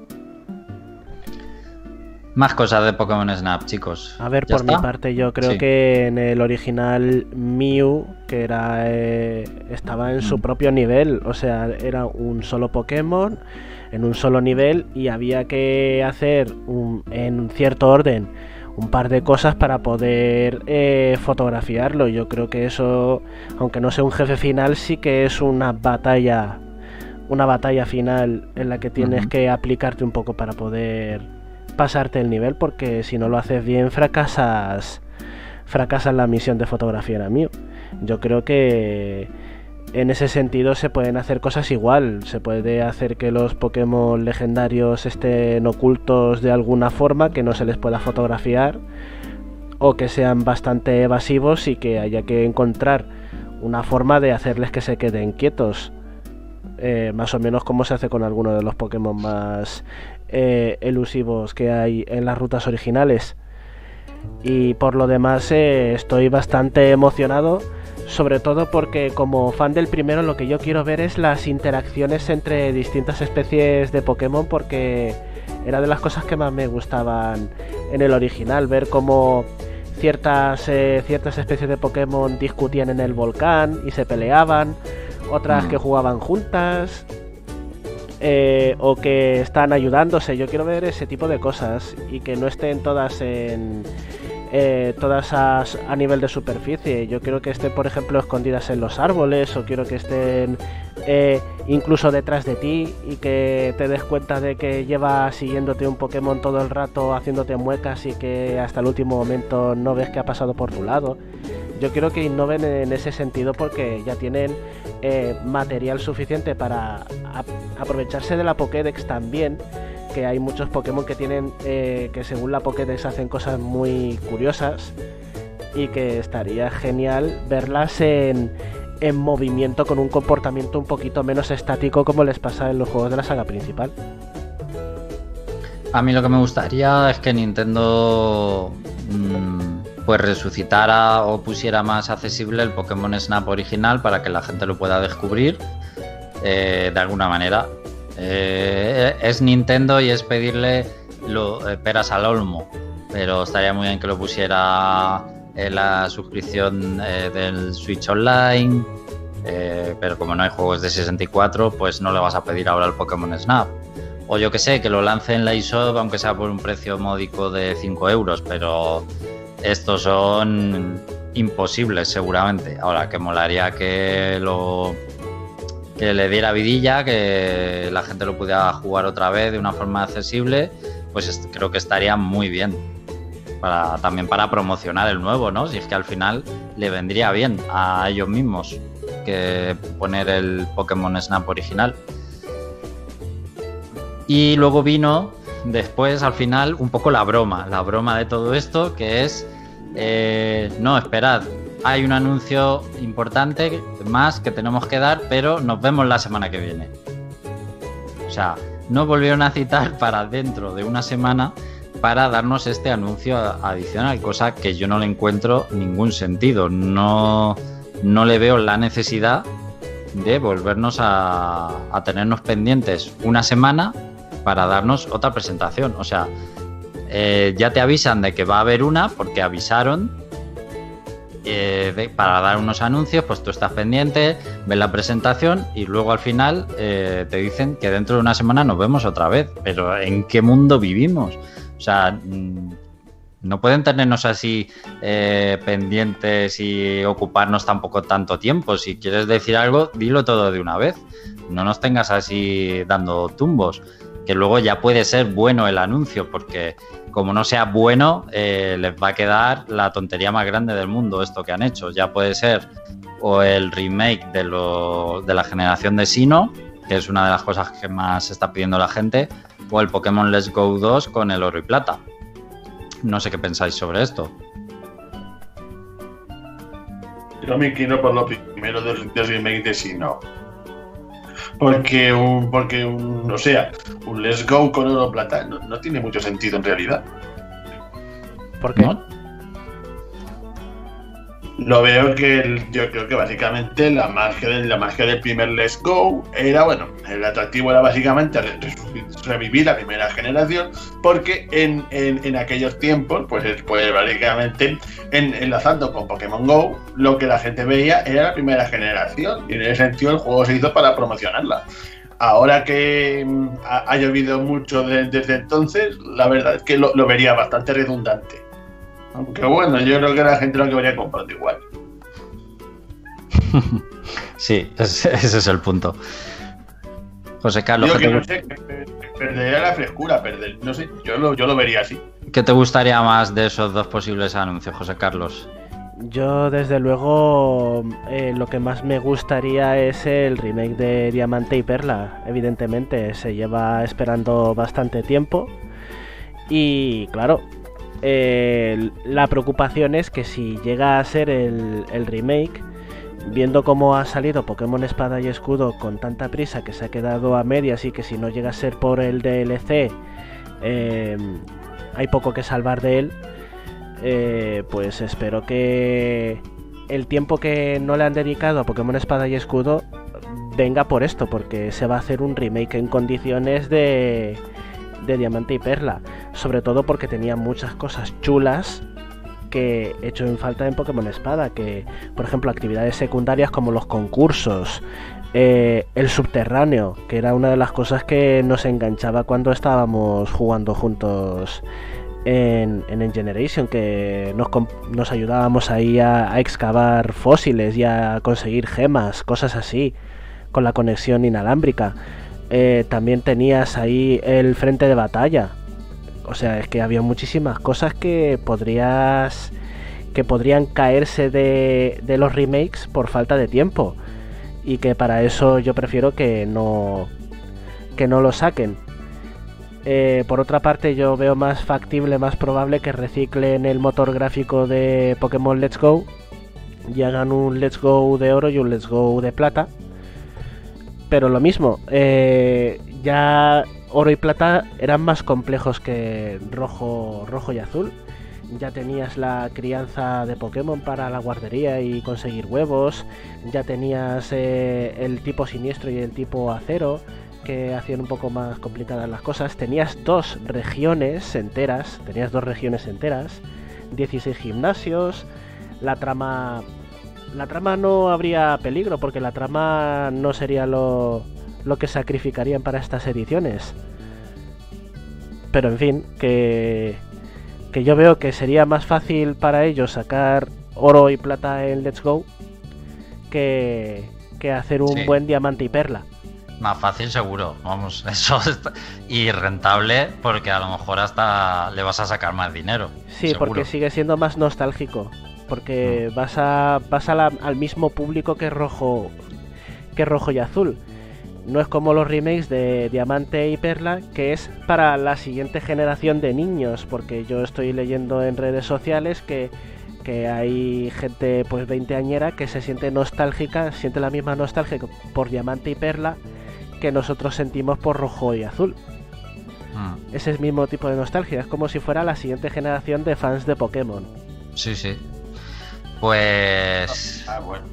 Más cosas de Pokémon Snap, chicos. A ver, por mi parte, yo creo que en el original Mew, que era eh, estaba en su mm. propio nivel, o sea, era un solo Pokémon en un solo nivel y había que hacer un, en cierto orden un par de cosas para poder eh, fotografiarlo. Yo creo que eso, aunque no sea un jefe final, sí que es una batalla, una batalla final en la que tienes que aplicarte un poco para poder pasarte el nivel porque si no lo haces bien fracasas fracasas la misión de fotografía era mío. yo creo que en ese sentido se pueden hacer cosas igual. Se puede hacer que los Pokémon legendarios estén ocultos de alguna forma, que no se les pueda fotografiar, o que sean bastante evasivos y que haya que encontrar una forma de hacerles que se queden quietos. Eh, más o menos como se hace con algunos de los Pokémon más eh, elusivos que hay en las rutas originales. Y por lo demás eh, estoy bastante emocionado sobre todo porque como fan del primero lo que yo quiero ver es las interacciones entre distintas especies de Pokémon porque era de las cosas que más me gustaban en el original, ver cómo ciertas, eh, ciertas especies de Pokémon discutían en el volcán y se peleaban, otras que mm. jugaban juntas. Eh, o que están ayudándose. Yo quiero ver ese tipo de cosas y que no estén todas en, eh, todas a, nivel de superficie. Yo quiero que estén, por ejemplo, escondidas en los árboles o quiero que estén eh, incluso detrás de ti y que te des cuenta de que lleva siguiéndote un Pokémon todo el rato, haciéndote muecas y que hasta el último momento no ves que ha pasado por tu lado. Yo quiero que innoven en ese sentido porque ya tienen eh, material suficiente para aprovecharse de la Pokédex también que hay muchos Pokémon que tienen, eh, que según la Pokédex hacen cosas muy curiosas y que estaría genial verlas en, en movimiento con un comportamiento un poquito menos estático como les pasa en los juegos de la saga principal. A mí lo que me gustaría es que Nintendo mm, pues resucitara o pusiera más accesible el Pokémon Snap original para que la gente lo pueda descubrir eh, de alguna manera. Eh, es Nintendo y es pedirle lo, eh, peras al olmo, pero estaría muy bien que lo pusiera en la suscripción del Switch Online, pero como no hay juegos de 64, pues no le vas a pedir ahora el Pokémon Snap. O yo que sé, que lo lance en la eShop, aunque sea por un precio módico de 5 euros, pero estos son imposibles seguramente. Ahora, que molaría que lo que le diera vidilla, que la gente lo pudiera jugar otra vez de una forma accesible, pues creo que estaría muy bien. Para, también para promocionar el nuevo, ¿no? Si es que al final le vendría bien a ellos mismos que poner el Pokémon Snap original. Y luego vino después, al final, un poco la broma, la broma de todo esto, que es, eh, no, esperad, hay un anuncio importante más que tenemos que dar, pero nos vemos la semana que viene. O sea, no volvieron a citar <laughs> para dentro de una semana para darnos este anuncio adicional, cosa que yo no le encuentro ningún sentido. No, no le veo la necesidad de volvernos a, a tenernos pendientes una semana para darnos otra presentación. O sea, eh, ya te avisan de que va a haber una porque avisaron eh, para dar unos anuncios, pues tú estás pendiente, ves la presentación y luego al final eh, te dicen que dentro de una semana nos vemos otra vez. Pero ¿en qué mundo vivimos? O sea, mm, no pueden tenernos así pendientes y ocuparnos tampoco tanto tiempo. Si quieres decir algo, dilo todo de una vez. No nos tengas así dando tumbos. Que luego ya puede ser bueno el anuncio, porque como no sea bueno, eh, les va a quedar la tontería más grande del mundo esto que han hecho. Ya puede ser o el remake de, de la generación de Sino, que es una de las cosas que más está pidiendo la gente, o el Pokémon Let's Go 2 con el oro y plata. No sé qué pensáis sobre esto. Yo me inclino por lo primero del, remake de Sino. Porque un, porque un, o sea, un Let's Go con oro plata no, tiene mucho sentido en realidad. ¿Por qué? Lo veo que yo creo que básicamente la magia, de, la magia del primer Let's Go era, bueno, el atractivo era básicamente revivir la primera generación, porque en, en, aquellos tiempos, pues, pues básicamente enlazando con Pokémon Go, lo que la gente veía era la primera generación, y en ese sentido el juego se hizo para promocionarla. Ahora que mm, ha, llovido mucho desde entonces, la verdad es que lo vería bastante redundante. Aunque bueno, yo creo que la gente lo que vería comprando igual. <laughs> sí, ese, es el punto. José Carlos. Yo que no sé, perdería la frescura, perder, no sé, yo lo, yo lo vería así. ¿Qué te gustaría más de esos dos posibles anuncios, José Carlos? Yo desde luego eh, lo que más me gustaría es el remake de Diamante y Perla. Evidentemente se lleva esperando bastante tiempo. Y claro, eh, la preocupación es que si llega a ser el, remake, viendo cómo ha salido Pokémon Espada y Escudo con tanta prisa que se ha quedado a medias y que si no llega a ser por el DLC eh, hay poco que salvar de él, eh, pues espero que el tiempo que no le han dedicado a Pokémon Espada y Escudo venga por esto, porque se va a hacer un remake en condiciones de, de Diamante y Perla, sobre todo porque tenía muchas cosas chulas que he hecho en falta en Pokémon Espada, que por ejemplo actividades secundarias como los concursos, eh, el subterráneo, que era una de las cosas que nos enganchaba cuando estábamos jugando juntos en, en Generation, que nos, nos ayudábamos ahí a, excavar fósiles y a conseguir gemas, cosas así, con la conexión inalámbrica. Eh, también tenías ahí el frente de batalla, o sea, es que había muchísimas cosas que podrías. que podrían caerse de, los remakes por falta de tiempo. Y que para eso yo prefiero que no. que no lo saquen. Eh, por otra parte, yo veo más factible, más probable que reciclen el motor gráfico de Pokémon Let's Go y hagan un Let's Go de oro y un Let's Go de plata. Pero lo mismo, eh, ya oro y plata eran más complejos que rojo, rojo y azul. Ya tenías la crianza de Pokémon para la guardería y conseguir huevos. Ya tenías eh, el tipo siniestro y el tipo acero que hacían un poco más complicadas las cosas. Tenías dos regiones enteras, tenías dos regiones enteras, 16 gimnasios, la trama la trama no habría peligro porque la trama no sería lo, lo que sacrificarían para estas ediciones. Pero en fin, que, que yo veo que sería más fácil para ellos sacar oro y plata en Let's Go que, que hacer un sí. buen diamante y perla. Más fácil seguro, vamos, <laughs> eso está... y rentable porque a lo mejor hasta le vas a sacar más dinero. Sí, seguro. porque sigue siendo más nostálgico, porque mm. vas a vas a la, al mismo público que rojo que rojo y azul. No es como los remakes de Diamante y Perla, que es para la siguiente generación de niños, porque yo estoy leyendo en redes sociales que, que hay gente pues veinteañera que se siente nostálgica, siente la misma nostalgia por Diamante y Perla que nosotros sentimos por rojo y azul. Mm. Ese es el mismo tipo de nostalgia, es como si fuera la siguiente generación de fans de Pokémon. Sí, sí. Pues... Ah, bueno.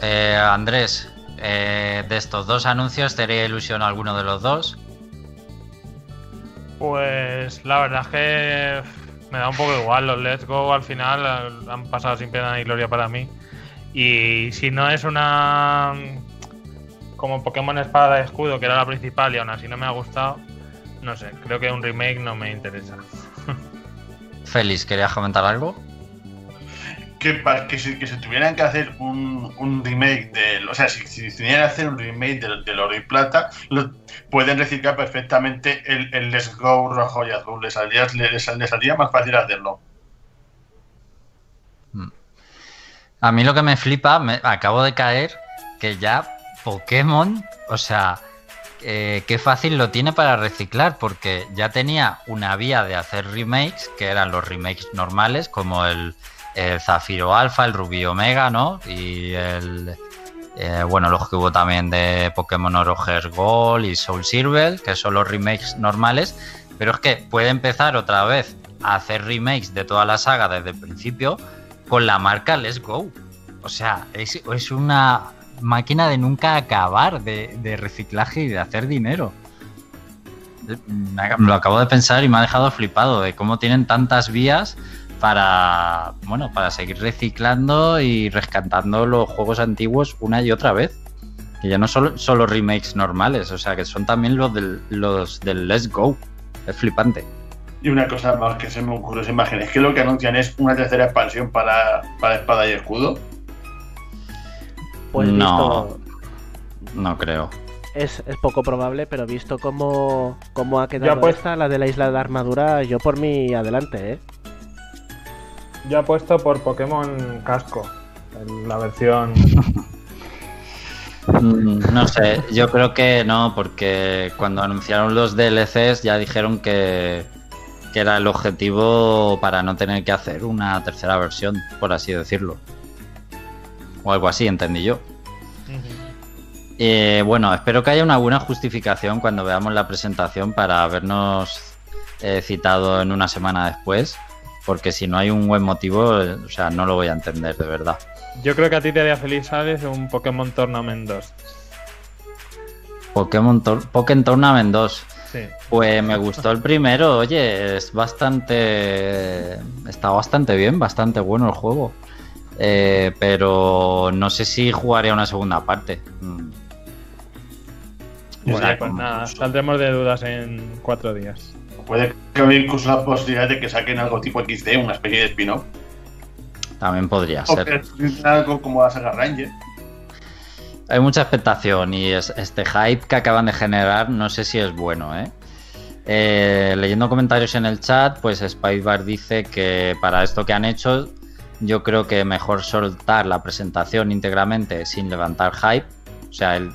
eh, Andrés, eh, de estos dos anuncios, ¿te haría ilusión alguno de los dos? Pues la verdad es que me da un poco igual. Los Let's Go al final han pasado sin pena ni gloria para mí. Y si no es una. como Pokémon Espada y Escudo, que era la principal y aún así no me ha gustado, no sé, creo que un remake no me interesa. <laughs> Félix, ¿querías comentar algo? Que, que, si, que si tuvieran que hacer un, un remake de. O sea, si, si, tuvieran que hacer un remake del de oro y plata, pueden reciclar perfectamente el, el Let's Go rojo y azul. Les saldría, les, les más fácil hacerlo. A mí lo que me flipa, me acabo de caer que ya Pokémon, o sea, eh, qué fácil lo tiene para reciclar, porque ya tenía una vía de hacer remakes, que eran los remakes normales, como el, el Zafiro Alpha, el Rubí Omega, ¿no? Y el. Eh, bueno, los que hubo también de Pokémon Oroger Gold y Soul Silver, que son los remakes normales. Pero es que puede empezar otra vez a hacer remakes de toda la saga desde el principio con la marca Let's Go. O sea, es, una máquina de nunca acabar de, reciclaje y de hacer dinero. Me lo acabo de pensar y me ha dejado flipado de cómo tienen tantas vías para bueno para seguir reciclando y rescatando los juegos antiguos una y otra vez. Que ya no son solo remakes normales o sea que son también los del, los del Let's Go. Es flipante. Y una cosa más que se me ocurre esa imagen. Es que lo que anuncian es una tercera expansión para, para espada y escudo pues no. visto, no creo. Es, es, poco probable, pero visto cómo, cómo ha quedado pues, esta, la de la isla de la armadura, yo por mí adelante, ¿eh? Yo apuesto por Pokémon Casco, la versión. Mm, No sé, yo creo que no, porque cuando anunciaron los DLCs ya dijeron que, que era el objetivo para no tener que hacer una tercera versión, por así decirlo. O algo así, entendí yo. Eh, bueno, espero que haya una buena justificación cuando veamos la presentación para habernos eh, citado en una semana después, porque si no hay un buen motivo, o sea, no lo voy a entender de verdad. Yo creo que a ti te haría feliz, Alex, un Pokémon Tournament 2. Pokémon Tor- Pokémon Tournament 2. Sí. Pues me gustó el primero, oye, es bastante. Está bastante bien, bastante bueno el juego. Eh, pero no sé si jugaría una segunda parte. Mm. Bueno, pues nada, saldremos de dudas en cuatro días. Puede que haya incluso la posibilidad de que saquen algo tipo XD, una especie de spin-off. También podría O ser. que algo como la saga Ranger. Hay mucha expectación y es- este hype que acaban de generar no sé si es bueno, ¿eh? Eh, leyendo comentarios en el chat, pues Spicebar dice que para esto que han hecho, yo creo que mejor soltar la presentación íntegramente sin levantar hype. O sea, él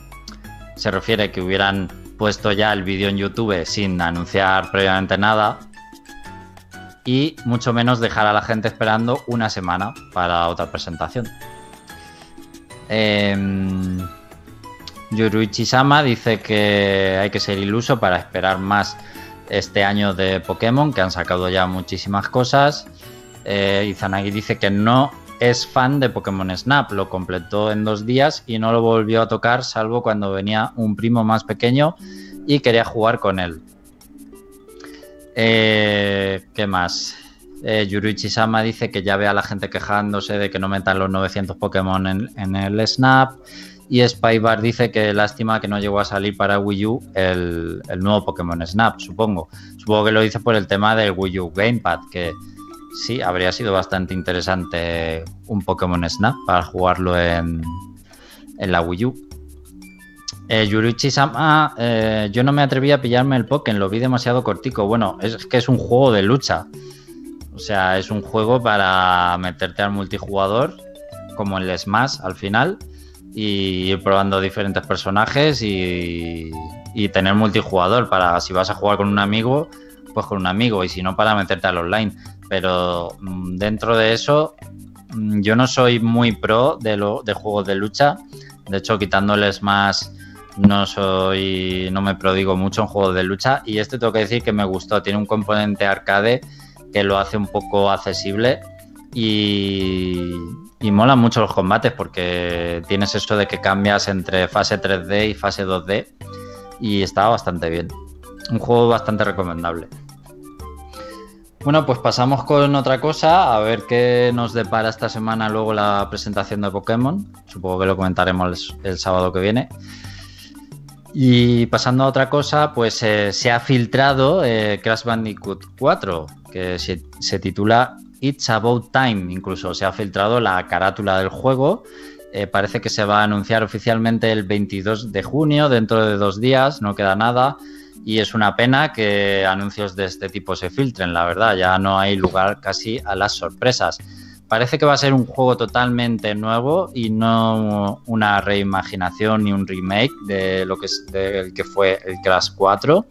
se refiere que hubieran puesto ya el vídeo en YouTube sin anunciar previamente nada. Y mucho menos dejar a la gente esperando una semana para otra presentación. Yoruichi Sama dice que hay que ser iluso para esperar más este año de Pokémon, que han sacado ya muchísimas cosas. Eh, Izanagi dice que no es fan de Pokémon Snap, lo completó en dos días y no lo volvió a tocar, salvo cuando venía un primo más pequeño y quería jugar con él. Eh, ¿Qué más? Eh, Yuruichi Sama dice que ya ve a la gente quejándose de que no metan los 900 Pokémon en, el Snap. Y Spybar dice que lástima que no llegó a salir para Wii U el, el nuevo Pokémon Snap, supongo. Supongo que lo dice por el tema del Wii U Gamepad, que sí, habría sido bastante interesante un Pokémon Snap para jugarlo en, en la Wii U. Eh, Yuruichi Sama, eh, yo no me atreví a pillarme el Pokémon, lo vi demasiado cortico. Bueno, es que es un juego de lucha. O sea, es un juego para meterte al multijugador, como el Smash al final, y ir probando diferentes personajes y, y tener multijugador para si vas a jugar con un amigo, pues con un amigo, y si no, para meterte al online. Pero mm, dentro de eso, mm, yo no soy muy pro de, de juegos de lucha. De hecho, quitándoles más, no soy, no me prodigo mucho en juegos de lucha. Y este tengo que decir que me gustó. Tiene un componente arcade que lo hace un poco accesible y, y mola mucho los combates porque tienes eso de que cambias entre fase 3D y fase 2D y está bastante bien. Un juego bastante recomendable. Bueno, pues pasamos con otra cosa, a ver qué nos depara esta semana luego la presentación de Pokémon. Supongo que lo comentaremos el, sábado que viene. Y pasando a otra cosa, pues eh, se ha filtrado eh, Crash Bandicoot 4, que se, se, titula It's About Time. Incluso se ha filtrado la carátula del juego. Eh, parece que se va a anunciar oficialmente el 22 de junio, dentro de dos días, no queda nada. Y es una pena que anuncios de este tipo se filtren, la verdad. Ya no hay lugar casi a las sorpresas. Parece que va a ser un juego totalmente nuevo y no una reimaginación ni un remake de lo que fue el Crash 4,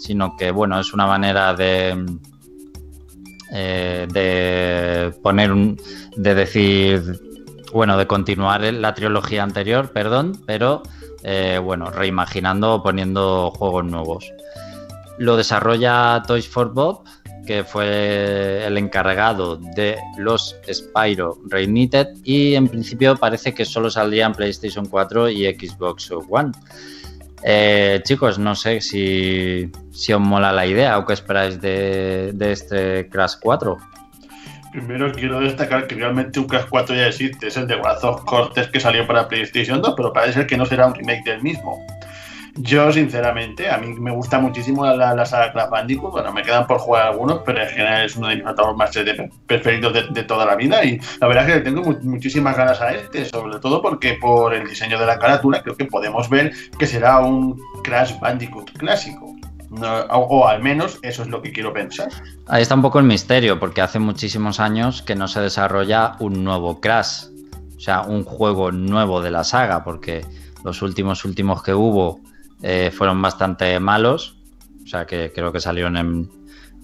sino que bueno, es una manera de eh, de poner un de decir bueno, de continuar la trilogía anterior, perdón, pero eh, bueno, reimaginando o poniendo juegos nuevos. Lo desarrolla Toys for Bob, que fue el encargado de los Spyro Reignited y en principio parece que solo saldría en PlayStation 4 y Xbox One. Eh, chicos, no sé si, os mola la idea o qué esperáis de, de este Crash 4. Primero quiero destacar que realmente un Crash 4 ya existe, es el de Brazos Cortes que salió para PlayStation 2, pero parece que no será un remake del mismo. Yo, sinceramente, a mí me gusta muchísimo la, la saga Crash Bandicoot. Bueno, me quedan por jugar algunos, pero en general es uno de mis plataformas preferidos de, de, toda la vida. Y la verdad es que le tengo mu muchísimas ganas a este, sobre todo porque por el diseño de la carátula creo que podemos ver que será un Crash Bandicoot clásico. No, o, o al menos eso es lo que quiero pensar. Ahí está un poco el misterio, porque hace muchísimos años que no se desarrolla un nuevo Crash, o sea, un juego nuevo de la saga, porque los últimos últimos que hubo eh, fueron bastante malos, o sea, que creo que salieron en,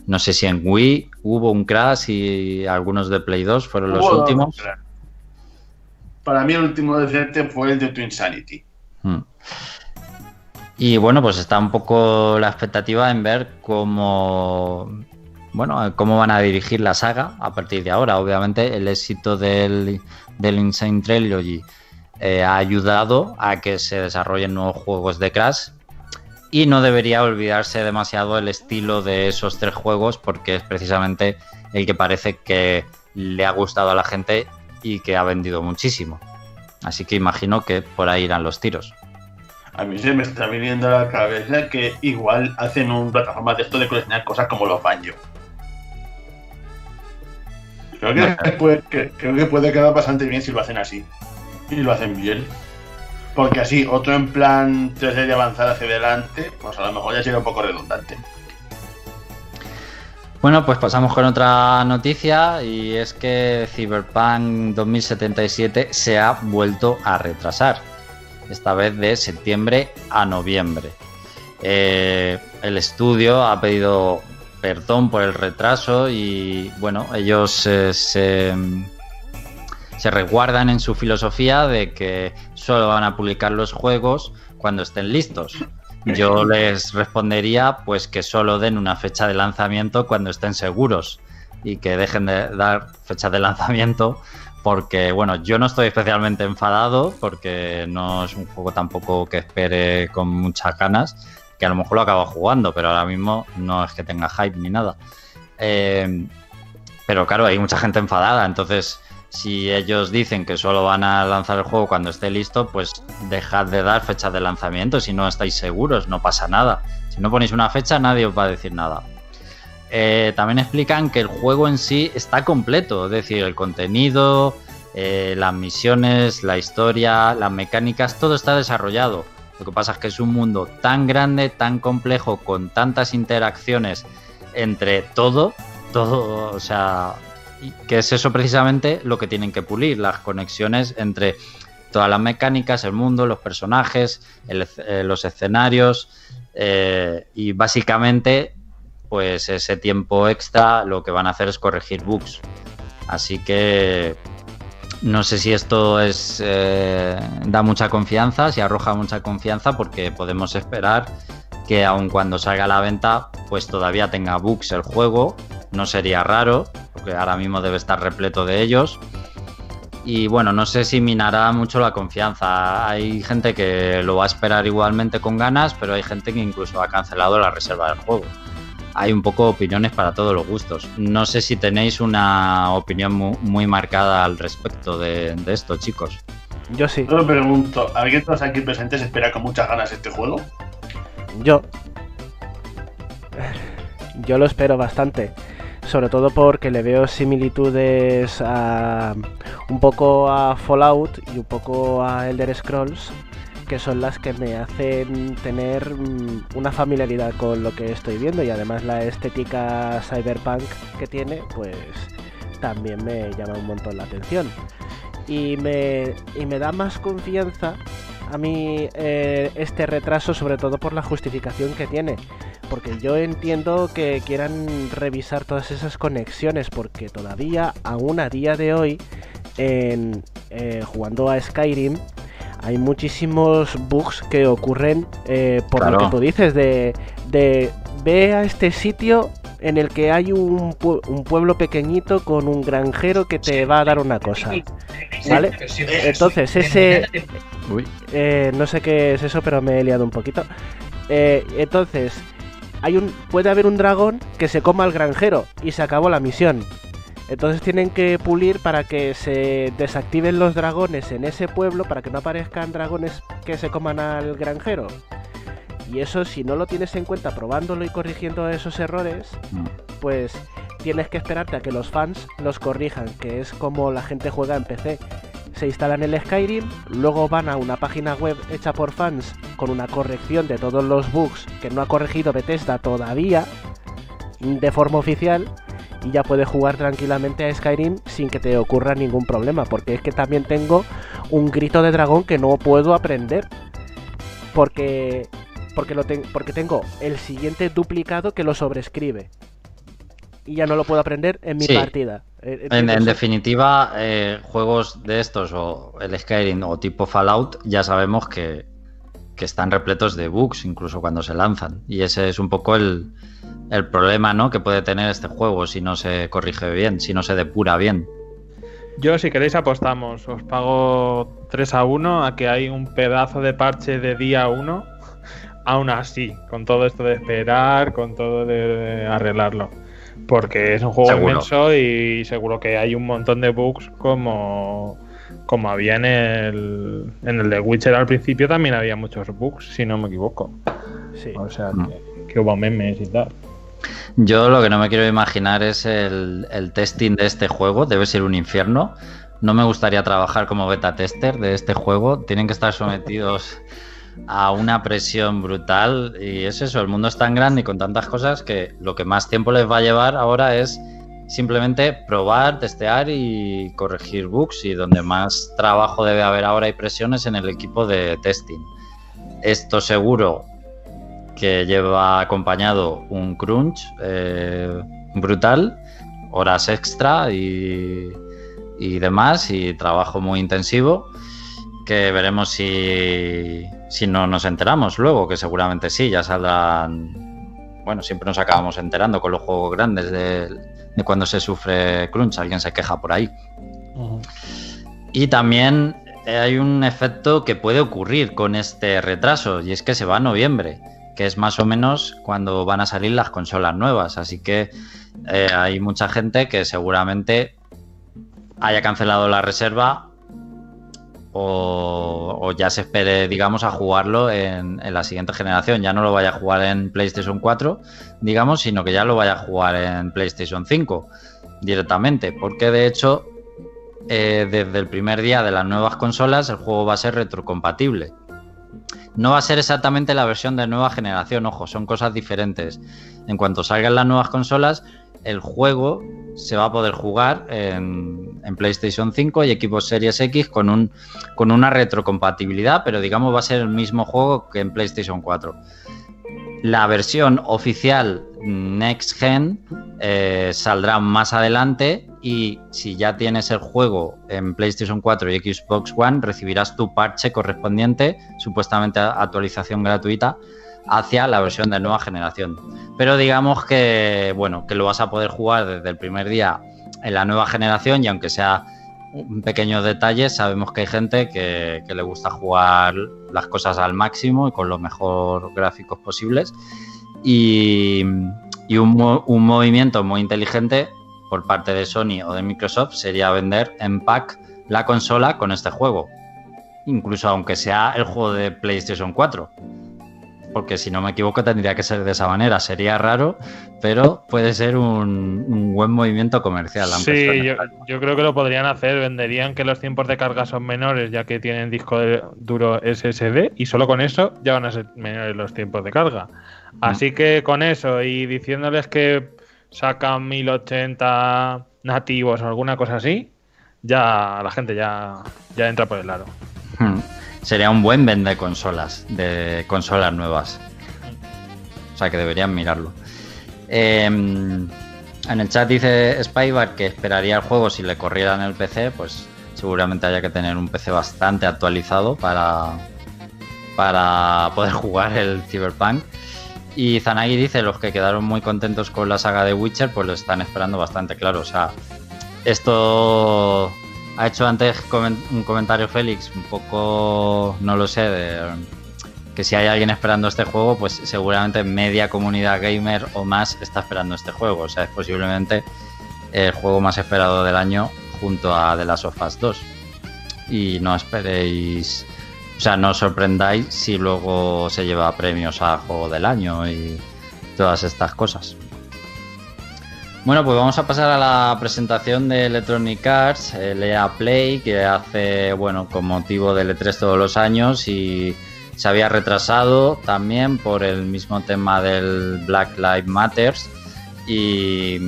no sé si en Wii hubo un Crash y algunos de Play 2 fueron los Hubo- últimos. Para mí el último decente fue el de Twin Sanity. Y bueno, pues está un poco la expectativa en ver cómo, bueno, cómo van a dirigir la saga a partir de ahora. Obviamente el éxito del, del Insane Trilogy eh, ha ayudado a que se desarrollen nuevos juegos de Crash y no debería olvidarse demasiado el estilo de esos tres juegos porque es precisamente el que parece que le ha gustado a la gente y que ha vendido muchísimo. Así que imagino que por ahí irán los tiros. A mí se me está viniendo a la cabeza que igual hacen un plataforma de esto de coleccionar cosas como los baños. Creo que, puede, que- creo que puede quedar bastante bien si lo hacen así. Y lo hacen bien. Porque así, otro en plan 3D de avanzar hacia adelante, pues a lo mejor ya sería un poco redundante. Bueno, pues pasamos con otra noticia y es que Cyberpunk 2077 se ha vuelto a retrasar, esta vez de septiembre a noviembre. Eh, el estudio ha pedido perdón por el retraso y bueno, ellos eh, se, se resguardan en su filosofía de que solo van a publicar los juegos cuando estén listos. Yo les respondería pues que solo den una fecha de lanzamiento cuando estén seguros y que dejen de dar fechas de lanzamiento porque bueno, yo no estoy especialmente enfadado porque no es un juego tampoco que espere con muchas ganas, que a lo mejor lo acabo jugando, pero ahora mismo no es que tenga hype ni nada. Eh, pero claro, hay mucha gente enfadada, entonces si ellos dicen que solo van a lanzar el juego cuando esté listo, pues dejad de dar fechas de lanzamiento si no estáis seguros, no pasa nada. Si no ponéis una fecha, nadie os va a decir nada. Eh, también explican que el juego en sí está completo, es decir, el contenido, eh, las misiones, la historia, las mecánicas, todo está desarrollado. Lo que pasa es que es un mundo tan grande, tan complejo, con tantas interacciones entre todo, todo, o sea, que es eso precisamente lo que tienen que pulir, las conexiones entre todas las mecánicas, el mundo, los personajes, eh, los escenarios y básicamente pues ese tiempo extra lo que van a hacer es corregir bugs. Así que no sé si esto es eh, da mucha confianza, si arroja mucha confianza porque podemos esperar que aun cuando salga a la venta pues todavía tenga bugs el juego, no sería raro porque ahora mismo debe estar repleto de ellos. Y bueno, no sé si minará mucho la confianza. Hay gente que lo va a esperar igualmente con ganas, pero hay gente que incluso ha cancelado la reserva del juego. Hay un poco opiniones para todos los gustos. No sé si tenéis una opinión mu- muy, marcada al respecto de, de esto, chicos. Yo sí, Yo me pregunto, ¿alguien de los aquí presentes espera con muchas ganas este juego? yo. Yo lo espero bastante. Sobre todo porque le veo similitudes a un poco a Fallout y un poco a Elder Scrolls, que son las que me hacen tener mm, una familiaridad con lo que estoy viendo y además la estética cyberpunk que tiene, pues también me llama un montón la atención. Y me, y me da más confianza a mí eh, este retraso, sobre todo por la justificación que tiene. Porque yo entiendo que quieran revisar todas esas conexiones, porque todavía, aún a día de hoy, en, eh, jugando a Skyrim, hay muchísimos bugs que ocurren eh, por lo que tú dices, de, de ve a este sitio en el que hay un, pue- un pueblo pequeñito con un granjero que te va a dar una cosa. ¿Vale? Entonces, ese, Uy. eh, no sé qué es eso, pero me he liado un poquito. Eh, entonces, hay un, puede haber un dragón que se coma al granjero y se acabó la misión. Entonces tienen que pulir para que se desactiven los dragones en ese pueblo para que no aparezcan dragones que se coman al granjero. Y eso, si no lo tienes en cuenta probándolo y corrigiendo esos errores, Mm. pues tienes que esperarte a que los fans los corrijan, que es como la gente juega en PC. Se instalan el Skyrim, luego van a una página web hecha por fans con una corrección de todos los bugs que no ha corregido Bethesda todavía de forma oficial y ya puedes jugar tranquilamente a Skyrim sin que te ocurra ningún problema, porque es que también tengo un grito de dragón que no puedo aprender porque porque lo porque tengo el siguiente duplicado que lo sobrescribe y ya no lo puedo aprender en mi partida. Eh, en, definitiva, eh, juegos de estos o el Skyrim o tipo Fallout ya sabemos que, que, están repletos de bugs incluso cuando se lanzan y ese es un poco el, el problema ¿no? que puede tener este juego si no se corrige bien, si no se depura bien. Yo, si queréis, apostamos. Os pago 3 a 1 a que hay un pedazo de parche de día 1. <laughs> Aún así, con todo esto de esperar, con todo de arreglarlo. Porque es un juego inmenso y seguro que hay un montón de bugs como, como había en el, en el de Witcher al principio. También había muchos bugs, si no me equivoco. Sí. O sea, mm. que, hubo memes y tal. Yo lo que no me quiero imaginar es el, testing de este juego. Debe ser un infierno. No me gustaría trabajar como beta tester de este juego. Tienen que estar sometidos a una presión brutal y es eso, el mundo es tan grande y con tantas cosas que lo que más tiempo les va a llevar ahora es simplemente probar, testear y corregir bugs y donde más trabajo debe haber ahora y presiones en el equipo de testing. Esto seguro que lleva acompañado un crunch eh, brutal, horas extra y, y demás y trabajo muy intensivo que veremos si, si no nos enteramos luego, que seguramente sí, ya saldrán. Bueno, siempre nos acabamos enterando con los juegos grandes de, cuando se sufre crunch, alguien se queja por ahí. Y también hay un efecto que puede ocurrir con este retraso, y es que se va a noviembre, que es más o menos cuando van a salir las consolas nuevas. Así que eh, hay mucha gente que seguramente haya cancelado la reserva o, ya se espere, digamos, a jugarlo en, la siguiente generación. Ya no lo vaya a jugar en PlayStation 4, digamos, sino que ya lo vaya a jugar en PlayStation 5 directamente. Porque de hecho, eh, desde el primer día de las nuevas consolas, el juego va a ser retrocompatible. No va a ser exactamente la versión de nueva generación, ojo, son cosas diferentes. En cuanto salgan las nuevas consolas, el juego se va a poder jugar en, PlayStation 5 y equipos Series X con, un, con una retrocompatibilidad, pero digamos va a ser el mismo juego que en PlayStation 4. La versión oficial Next Gen eh, saldrá más adelante y si ya tienes el juego en PlayStation 4 y Xbox One recibirás tu parche correspondiente, supuestamente actualización gratuita, hacia la versión de nueva generación. Pero digamos que, bueno, que lo vas a poder jugar desde el primer día en la nueva generación y aunque sea un pequeño detalle, sabemos que hay gente que, le gusta jugar las cosas al máximo y con los mejores gráficos posibles. Y, un, movimiento muy inteligente por parte de Sony o de Microsoft sería vender en pack la consola con este juego. Incluso aunque sea el juego de PlayStation 4 porque si no me equivoco tendría que ser de esa manera. Sería raro, pero puede ser un, buen movimiento comercial. Sí, yo, creo que lo podrían hacer. Venderían que los tiempos de carga son menores ya que tienen disco duro SSD y solo con eso ya van a ser menores los tiempos de carga. Mm. Así que con eso y diciéndoles que sacan 1080 nativos o alguna cosa así, ya la gente ya, ya entra por el lado. Hmm sería un buen vende consolas, de consolas nuevas. O sea que deberían mirarlo. Em, en el chat dice Spybar que esperaría el juego si le corriera en el PC, pues seguramente haya que tener un PC bastante actualizado para, para poder jugar el Cyberpunk. Y Zanagi dice, los que quedaron muy contentos con la saga de Witcher, pues lo están esperando bastante claro. O sea, esto ha hecho antes un comentario Félix, un poco, no lo sé, que si hay alguien esperando este juego, pues seguramente media comunidad gamer o más está esperando este juego. O sea, es posiblemente el juego más esperado del año junto a The Last of Us 2. Y no esperéis, o sea, no os sorprendáis si luego se lleva premios a juego del año y todas estas cosas. Bueno, pues vamos a pasar a la presentación de Electronic Arts, el EA Play, que hace, bueno, con motivo del E3 todos los años y se había retrasado también por el mismo tema del Black Lives Matters y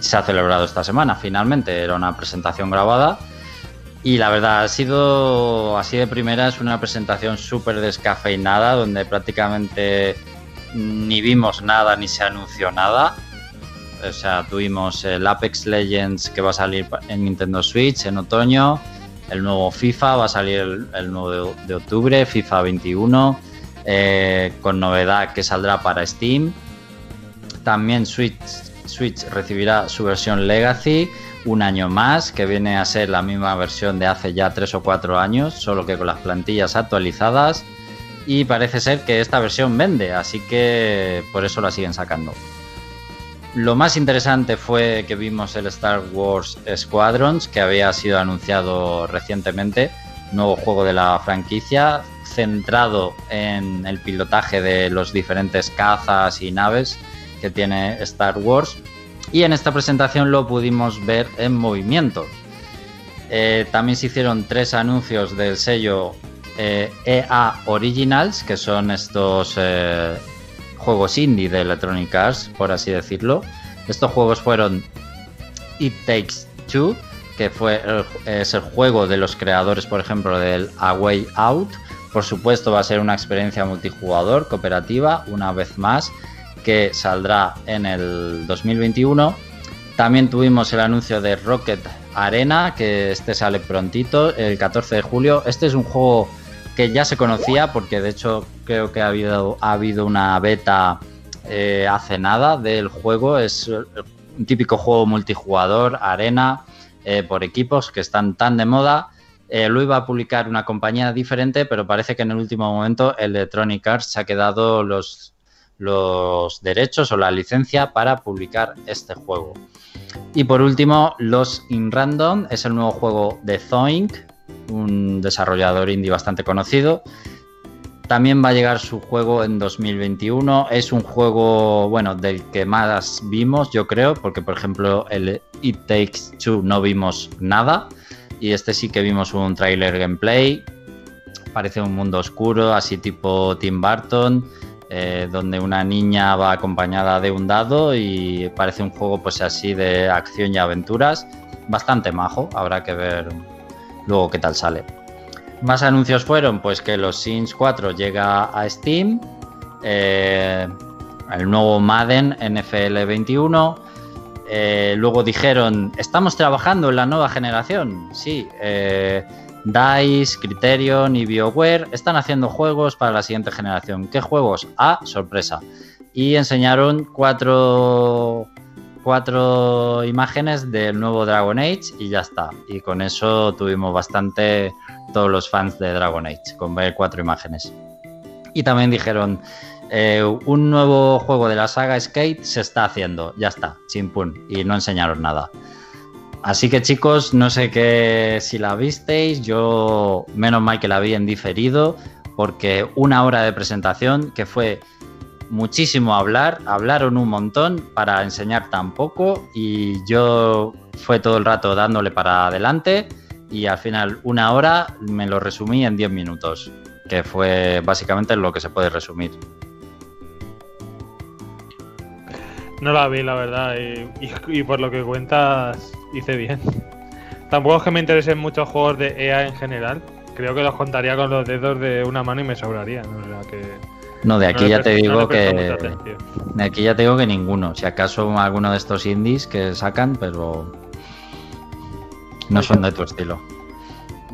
se ha celebrado esta semana finalmente. Era una presentación grabada y la verdad ha sido así de primera, es una presentación súper descafeinada donde prácticamente ni vimos nada ni se anunció nada. O sea, tuvimos el Apex Legends que va a salir en Nintendo Switch en otoño, el nuevo FIFA va a salir el, 9 de octubre, FIFA 21, eh, con novedad que saldrá para Steam. También Switch, Switch recibirá su versión Legacy un año más, que viene a ser la misma versión de hace ya 3 o 4 años, solo que con las plantillas actualizadas. Y parece ser que esta versión vende, así que por eso la siguen sacando. Lo más interesante fue que vimos el Star Wars Squadrons, que había sido anunciado recientemente, nuevo juego de la franquicia, centrado en el pilotaje de los diferentes cazas y naves que tiene Star Wars. Y en esta presentación lo pudimos ver en movimiento. Eh, también se hicieron tres anuncios del sello EA eh, e Originals, que son estos eh, juegos indie de Electronic Arts, por así decirlo. Estos juegos fueron It Takes Two, que fue es el juego de los creadores, por ejemplo, del A Way Out. Por supuesto, va a ser una experiencia multijugador, cooperativa, una vez más, que saldrá en el 2021. También tuvimos el anuncio de Rocket Arena, que este sale prontito, el 14 de julio. Este es un juego que ya se conocía porque de hecho creo que ha habido, ha habido una beta eh, hace nada del juego. Es un típico juego multijugador, arena, eh, por equipos que están tan de moda. Eh, lo iba a publicar una compañía diferente, pero parece que en el último momento Electronic Arts se ha quedado los, los derechos o la licencia para publicar este juego. Y por último, Los in Random es el nuevo juego de Zoink, un desarrollador indie bastante conocido. También va a llegar su juego en 2021. Es un juego, bueno, del que más vimos, yo creo, porque por ejemplo el It Takes Two no vimos nada. Y este sí que vimos un trailer gameplay. Parece un mundo oscuro, así tipo Tim Burton, eh, donde una niña va acompañada de un dado y parece un juego pues así de acción y aventuras. Bastante majo, habrá que ver luego qué tal sale. Más anuncios fueron pues que los Sims 4 llega a Steam, eh, el nuevo Madden NFL 21. Eh, luego dijeron, estamos trabajando en la nueva generación. Sí, eh, DICE, Criterion y BioWare están haciendo juegos para la siguiente generación. ¿Qué juegos? Ah, sorpresa. Y enseñaron cuatro cuatro imágenes del nuevo Dragon Age y ya está. Y con eso tuvimos bastante todos los fans de Dragon Age, con ver cuatro imágenes. Y también dijeron, eh, un nuevo juego de la saga Skate se está haciendo, ya está, chimpún, y no enseñaron nada. Así que chicos, no sé qué si la visteis, yo menos mal que la vi en diferido, porque una hora de presentación que fue muchísimo hablar, hablaron un montón para enseñar tan poco y yo fue todo el rato dándole para adelante y al final una hora me lo resumí en 10 minutos, que fue básicamente lo que se puede resumir. No la vi, la verdad, y, por lo que cuentas hice bien. Tampoco es que me interesen muchos juegos de EA en general. Creo que los contaría con los dedos de una mano y me sobrarían. O que no, de aquí ya te digo que. De aquí ya te digo que ninguno. Si acaso alguno de estos indies que sacan, pero. No son de tu estilo.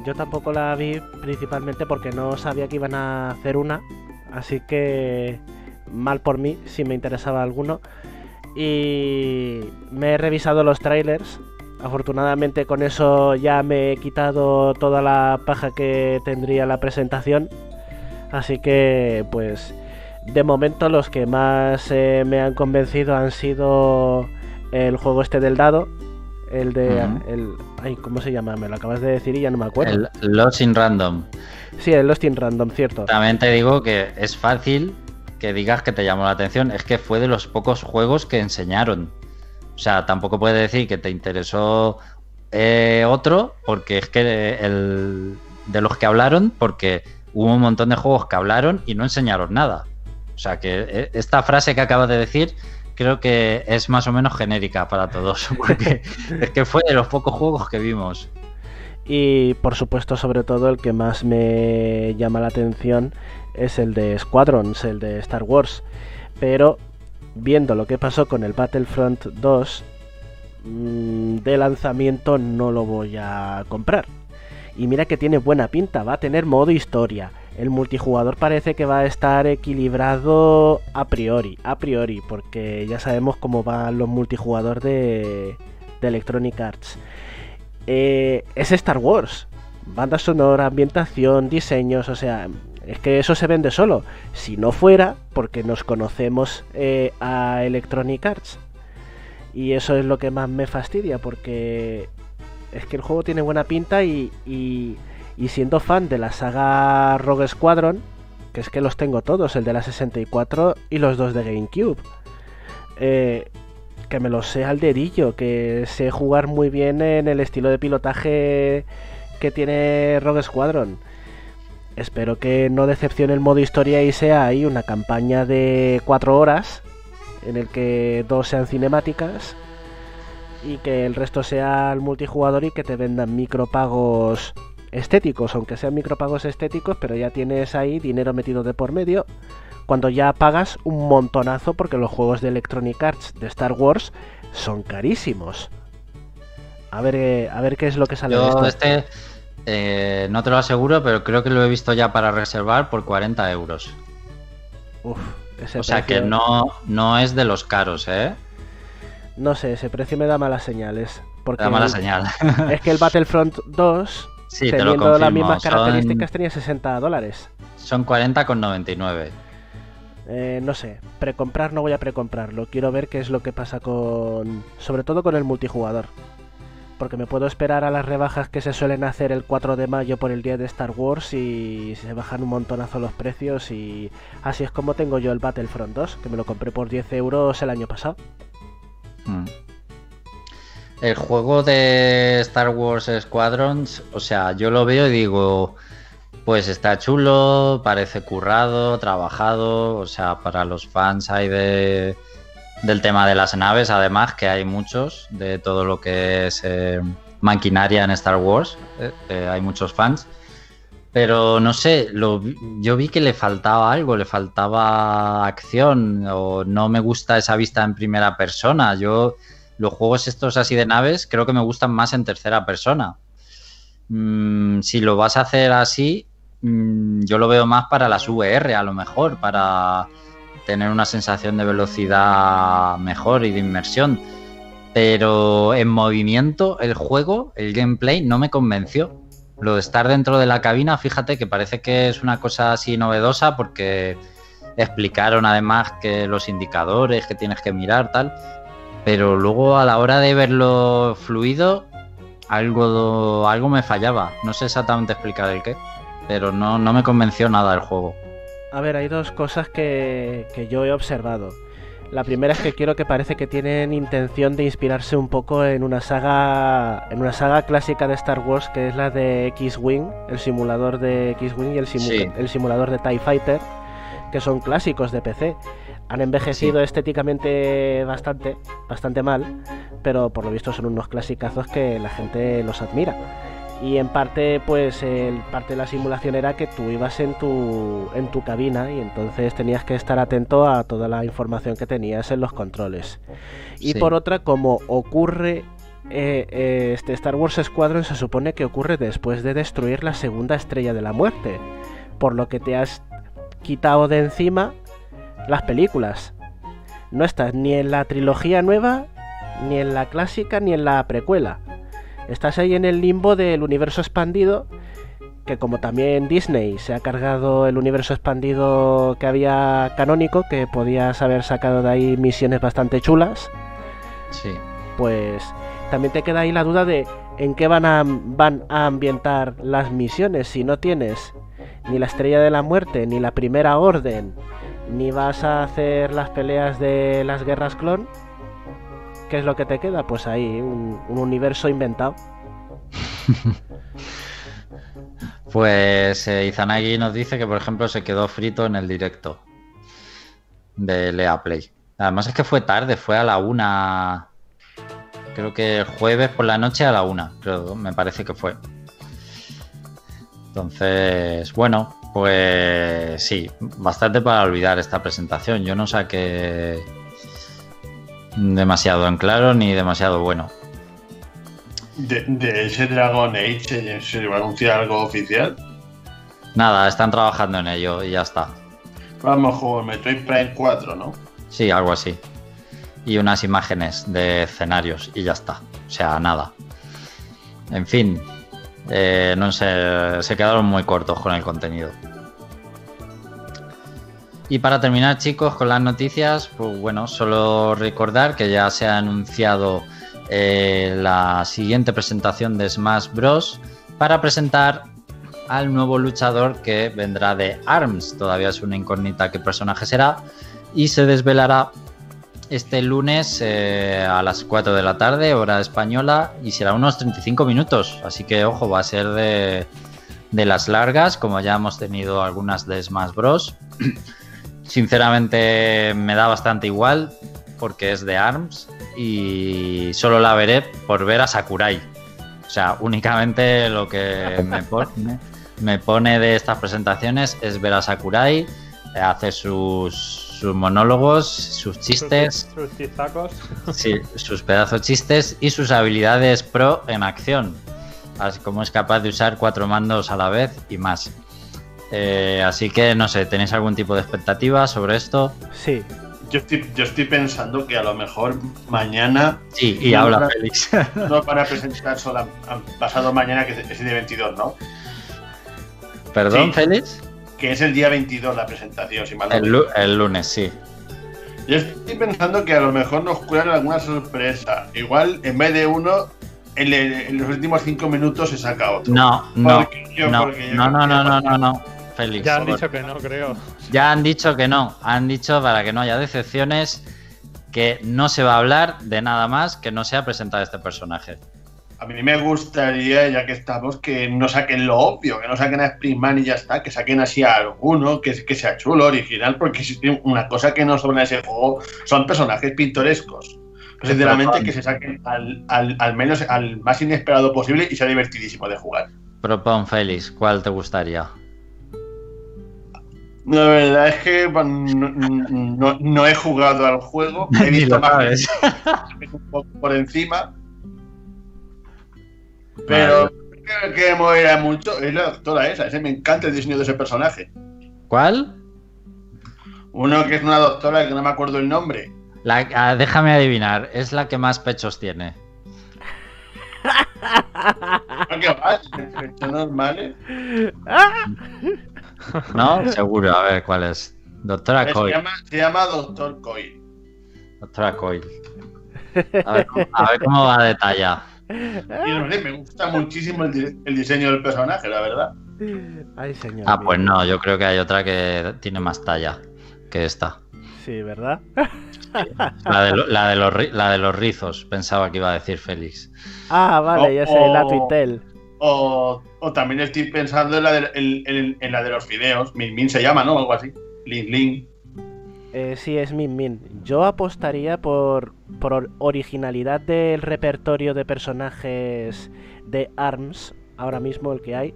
Yo tampoco la vi principalmente porque no sabía que iban a hacer una. Así que. Mal por mí, si me interesaba alguno. Y me he revisado los trailers. Afortunadamente con eso ya me he quitado toda la paja que tendría la presentación. Así que pues de momento los que más eh, me han convencido han sido el juego este del dado, el de... el, ay, ¿Cómo se llama? Me lo acabas de decir y ya no me acuerdo. El Lost in Random. Sí, el Lost in Random, cierto. También te digo que es fácil que digas que te llamó la atención. Es que fue de los pocos juegos que enseñaron. O sea, tampoco puedes decir que te interesó eh, otro, porque es que el, de los que hablaron, porque hubo un montón de juegos que hablaron y no enseñaron nada. O sea que eh, esta frase que acabas de decir creo que es más o menos genérica para todos, <laughs> porque <laughs> es que fue de los pocos juegos que vimos. Y por supuesto, sobre todo, el que más me llama la atención es el de Squadrons, el de Star Wars. Pero viendo lo que pasó con el Battlefront 2, mm, de lanzamiento no lo voy a comprar. Y mira que tiene buena pinta, va a tener modo historia. El multijugador parece que va a estar equilibrado a priori, a priori, porque ya sabemos cómo van los multijugadores de, de Electronic Arts. Eh, es Star Wars, banda sonora, ambientación, diseños, o sea, es que eso se vende solo. Si no fuera, porque nos conocemos eh, a Electronic Arts. Y eso es lo que más me fastidia, porque es que el juego tiene buena pinta y, y, siendo fan de la saga Rogue Squadron, que es que los tengo todos, el de la 64 y los dos de GameCube. Eh, que me los sé al dedillo, que sé jugar muy bien en el estilo de pilotaje que tiene Rogue Squadron. Espero que no decepcione el modo historia y sea ahí una campaña de 4 horas en el que dos sean cinemáticas y que el resto sea el multijugador y que te vendan micropagos estéticos, aunque sean micropagos estéticos, pero ya tienes ahí dinero metido de por medio cuando ya pagas un montonazo porque los juegos de Electronic Arts de Star Wars son carísimos. A ver, eh, a ver qué es lo que sale Yo de esto. este eh, no te lo aseguro, pero creo que lo he visto ya para reservar por 40 euros. Uf, ese O sea que no, no es de los caros, ¿eh? No sé, ese precio me da malas señales. Porque da mala señal. <laughs> es que el Battlefront 2, Sí, te lo teniendo las mismas Son, características, tenía 60 dólares. son 40,99. Eh, no sé, precomprar no voy a precomprarlo. Quiero ver qué es lo que pasa con. Sobre todo con el multijugador. Porque me puedo esperar a las rebajas que se suelen hacer el 4 de mayo por el día de Star Wars y se bajan un montonazo los precios. Y así es como tengo yo el Battlefront 2, que me lo compré por 10 euros el año pasado. Mm. El juego de Star Wars Squadrons, o sea, yo lo veo y digo, pues está chulo, parece currado, trabajado, o sea, para los fans hay de, del tema de las naves, además que hay muchos, de todo lo que es eh, maquinaria en Star Wars, eh, eh, hay muchos fans. Pero no sé, lo yo vi que le faltaba algo, le faltaba acción, o no me gusta esa vista en primera persona. Yo, los juegos estos así de naves, creo que me gustan más en tercera persona. Mm, si lo vas a hacer así, mm, yo lo veo más para las VR, a lo mejor, para tener una sensación de velocidad mejor y de inmersión. Pero en movimiento, el juego, el gameplay, no me convenció. Lo de estar dentro de la cabina, fíjate que parece que es una cosa así novedosa porque explicaron además que los indicadores que tienes que mirar, tal. Pero luego a la hora de verlo fluido, algo, algo me fallaba. No sé exactamente explicar el qué, pero no, no me convenció nada el juego. A ver, hay dos cosas que, que yo he observado. La primera es que quiero que parece que tienen intención de inspirarse un poco en una saga en una saga clásica de Star Wars que es la de X-Wing, el simulador de X-Wing y el, simu- Sí. el simulador de TIE Fighter, que son clásicos de PC. Han envejecido estéticamente bastante, bastante mal, pero por lo visto son unos clasicazos que la gente los admira. Y en parte, pues, el parte de la simulación era que tú ibas en tu, en tu cabina y entonces tenías que estar atento a toda la información que tenías en los controles. Y Sí. por otra, como ocurre eh, eh, este Star Wars Squadron, se supone que ocurre después de destruir la segunda estrella de la muerte. Por lo que te has quitado de encima las películas. No estás ni en la trilogía nueva, ni en la clásica, ni en la precuela. Estás ahí en el limbo del universo expandido, que como también Disney se ha cargado el universo expandido que había canónico, que podías haber sacado de ahí misiones bastante chulas, Sí. pues también te queda ahí la duda de en qué van a, van a ambientar las misiones si no tienes ni la estrella de la muerte, ni la primera orden, ni vas a hacer las peleas de las guerras clon. ¿Qué es lo que te queda? Pues ahí, un, un universo inventado. <laughs> Pues eh, Izanagi nos dice que, por ejemplo, se quedó frito en el directo de Lea Play. Además es que fue tarde, fue a la una. Creo que el jueves por la noche a la una, creo, me parece que fue. Entonces, bueno, pues sí, bastante para olvidar esta presentación. Yo no saqué demasiado en claro ni demasiado bueno. De, de ese Dragon Age se, se va a anunciar algo oficial. Nada, están trabajando en ello y ya está. Vamos, juego Metroid Prime 4, ¿no? Sí, algo así. Y unas imágenes de escenarios y ya está. O sea, nada. En fin, eh, no sé, se quedaron muy cortos con el contenido. Y para terminar, chicos, con las noticias, pues bueno, solo recordar que ya se ha anunciado eh, la siguiente presentación de Smash Bros. para presentar al nuevo luchador que vendrá de ARMS. Todavía es una incógnita qué personaje será. Y se desvelará este lunes eh, a las 4 de la tarde, hora española, y será unos 35 minutos. Así que, ojo, va a ser de, de las largas, como ya hemos tenido algunas de Smash Bros. <clears throat> Sinceramente me da bastante igual porque es de ARMS y solo la veré por ver a Sakurai. O sea, únicamente lo que me <laughs> pone, me pone de estas presentaciones es ver a Sakurai, hacer sus, sus monólogos, sus chistes, Sus, sus chistacos. <laughs> sí, sus pedazos chistes y sus habilidades pro en acción. Así como es capaz de usar cuatro mandos a la vez y más. Eh, así que no sé, ¿tenéis algún tipo de expectativa sobre esto? Sí, Yo estoy, yo estoy pensando que a lo mejor mañana Sí, y No, habla <laughs> no. Félix. no van a presentar solo pasado mañana, que es el día 22, ¿no? Perdón, Sí. Félix. Que es el día 22 la presentación, si mal no El, me lu- el lunes, sí. Yo estoy pensando que a lo mejor nos cuelan alguna sorpresa. Igual, en vez de uno, en, el- en los últimos cinco minutos se saca otro. No, no, yo- no, no, no, no, no, no, no, Félix. Ya han dicho que no, creo. Ya han dicho que no. Han dicho para que no haya decepciones que no se va a hablar de nada más que no sea presentar este personaje. A mí me gustaría, ya que estamos, que no saquen lo obvio, que no saquen a Springman y ya está, que saquen así a alguno, que, que sea chulo, original, porque si- una cosa que no sobra en ese juego son personajes pintorescos. Pues, sinceramente, que se saquen al, al- al menos al más inesperado posible y sea divertidísimo de jugar. Propon, Félix, ¿cuál te gustaría? La verdad es que no, no- no he jugado al juego, he <laughs> visto más un poco por encima. Pero que moverá mucho es la doctora esa, ese me encanta el diseño de ese personaje. ¿Cuál? Uno que es una doctora que no me acuerdo el nombre. La, ah, déjame adivinar, es la que más pechos tiene. Que va, son normales. ¿No? Seguro, a ver cuál es. Doctora Se Coyle. llama, se llama Doctor Coyle. Doctora Coyle. A ver, cómo- a ver cómo va de talla. Y no sé, <laughs> me gusta muchísimo el, di- el diseño del personaje, la verdad. ay señor. Ah, mío. pues no, yo creo que hay otra que tiene más talla que esta. Sí, ¿verdad? <laughs> La de, lo- la de los, ri- la de los rizos, pensaba que iba a decir Félix. Ah, vale, ya sé, Oh, la. Twintel. O, o también estoy pensando en la de, en- en- en la de los fideos. Min Min se llama, ¿no? Algo así. Lin Lin. Eh, sí, es Min Min. Yo apostaría por, por or- originalidad del repertorio de personajes de ARMS, ahora mismo el que hay.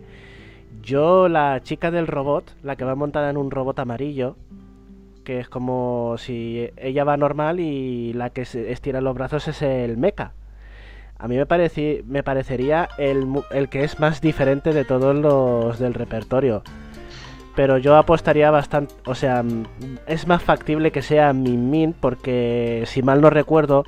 Yo, la chica del robot, la que va montada en un robot amarillo, que es como si ella va normal y la que estira los brazos es el mecha. A mí me, pareci- me parecería el, el que es más diferente de todos los del repertorio. Pero yo apostaría bastante, o sea, mm, es más factible que sea Min Min porque si mal no recuerdo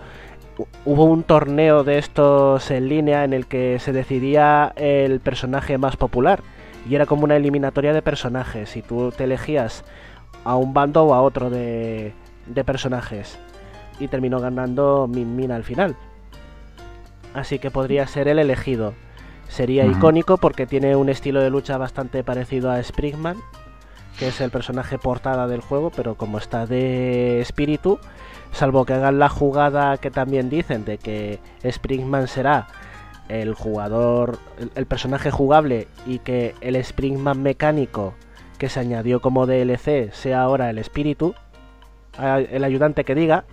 hu- hubo un torneo de estos en línea en el que se decidía el personaje más popular y era como una eliminatoria de personajes y tú te elegías a un bando o a otro de, de personajes y terminó ganando Min Min al final. Así que podría ser el elegido. Sería icónico porque tiene un estilo de lucha bastante parecido a Springman, que es el personaje portada del juego, pero como está de espíritu, salvo que hagan la jugada que también dicen de que Springman será el jugador, el, personaje jugable y que el Springman mecánico que se añadió como DLC sea ahora el espíritu, el ayudante que diga,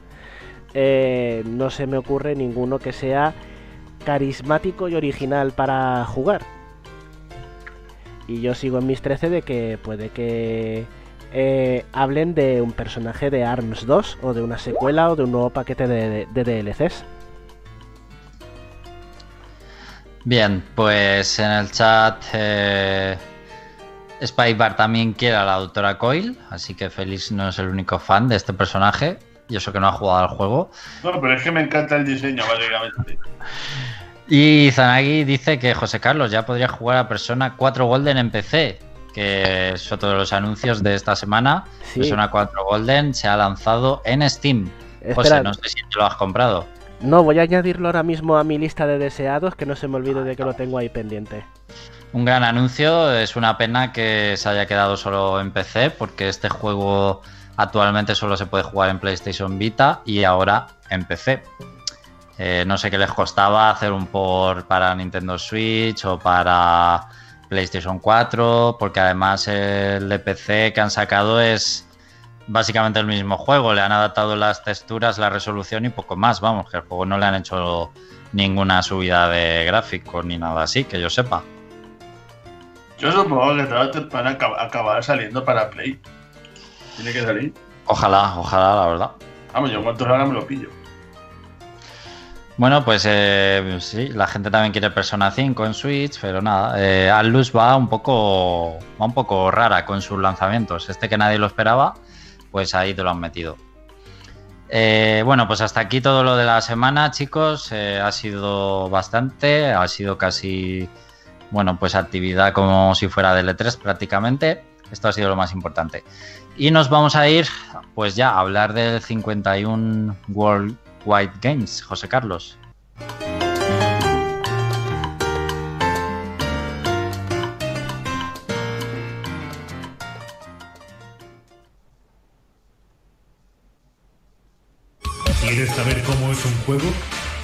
eh, no se me ocurre ninguno que sea carismático y original para jugar. Y yo sigo en mis 13 de que puede que eh, hablen de un personaje de ARMS 2 o de una secuela o de un nuevo paquete de, de DLCs. Bien, pues en el chat eh, Spybar también quiere a la doctora Coil, así que Félix no es el único fan de este personaje, y eso que no ha jugado al juego. No, pero es que me encanta el diseño, básicamente. Y Zanagi dice que José Carlos ya podría jugar a Persona 4 Golden en PC, que es otro de los anuncios de esta semana. Sí. Persona 4 Golden se ha lanzado en Steam. José, no sé si te lo has comprado. no, voy a añadirlo ahora mismo a mi lista de deseados, que no se me olvide de que lo tengo ahí pendiente. Un gran anuncio, es una pena que se haya quedado solo en PC, porque este juego actualmente solo se puede jugar en PlayStation Vita y ahora en PC. Eh, no sé qué les costaba hacer un port para Nintendo Switch o para PlayStation 4, porque además el de PC que han sacado es básicamente el mismo juego. Le han adaptado las texturas, la resolución y poco más. Vamos, que el juego no le han hecho ninguna subida de gráficos ni nada así, que yo sepa. Yo supongo que tarde o temprano acab- acabará saliendo para Play. Tiene que salir. Ojalá, ojalá, la verdad. Vamos, yo en cuanto salga me lo pillo. Bueno, pues eh, sí, la gente también quiere Persona 5 en Switch, pero nada, eh, Atlus va un poco va un poco rara con sus lanzamientos. Este que nadie lo esperaba, pues ahí te lo han metido. Eh, bueno, pues hasta aquí todo lo de la semana, chicos. Eh, ha sido bastante, ha sido casi, bueno, pues actividad como si fuera de E3 prácticamente. Esto ha sido lo más importante. Y nos vamos a ir, pues ya, a hablar del 51 World Wide Games, José Carlos. ¿Quieres saber cómo es un juego?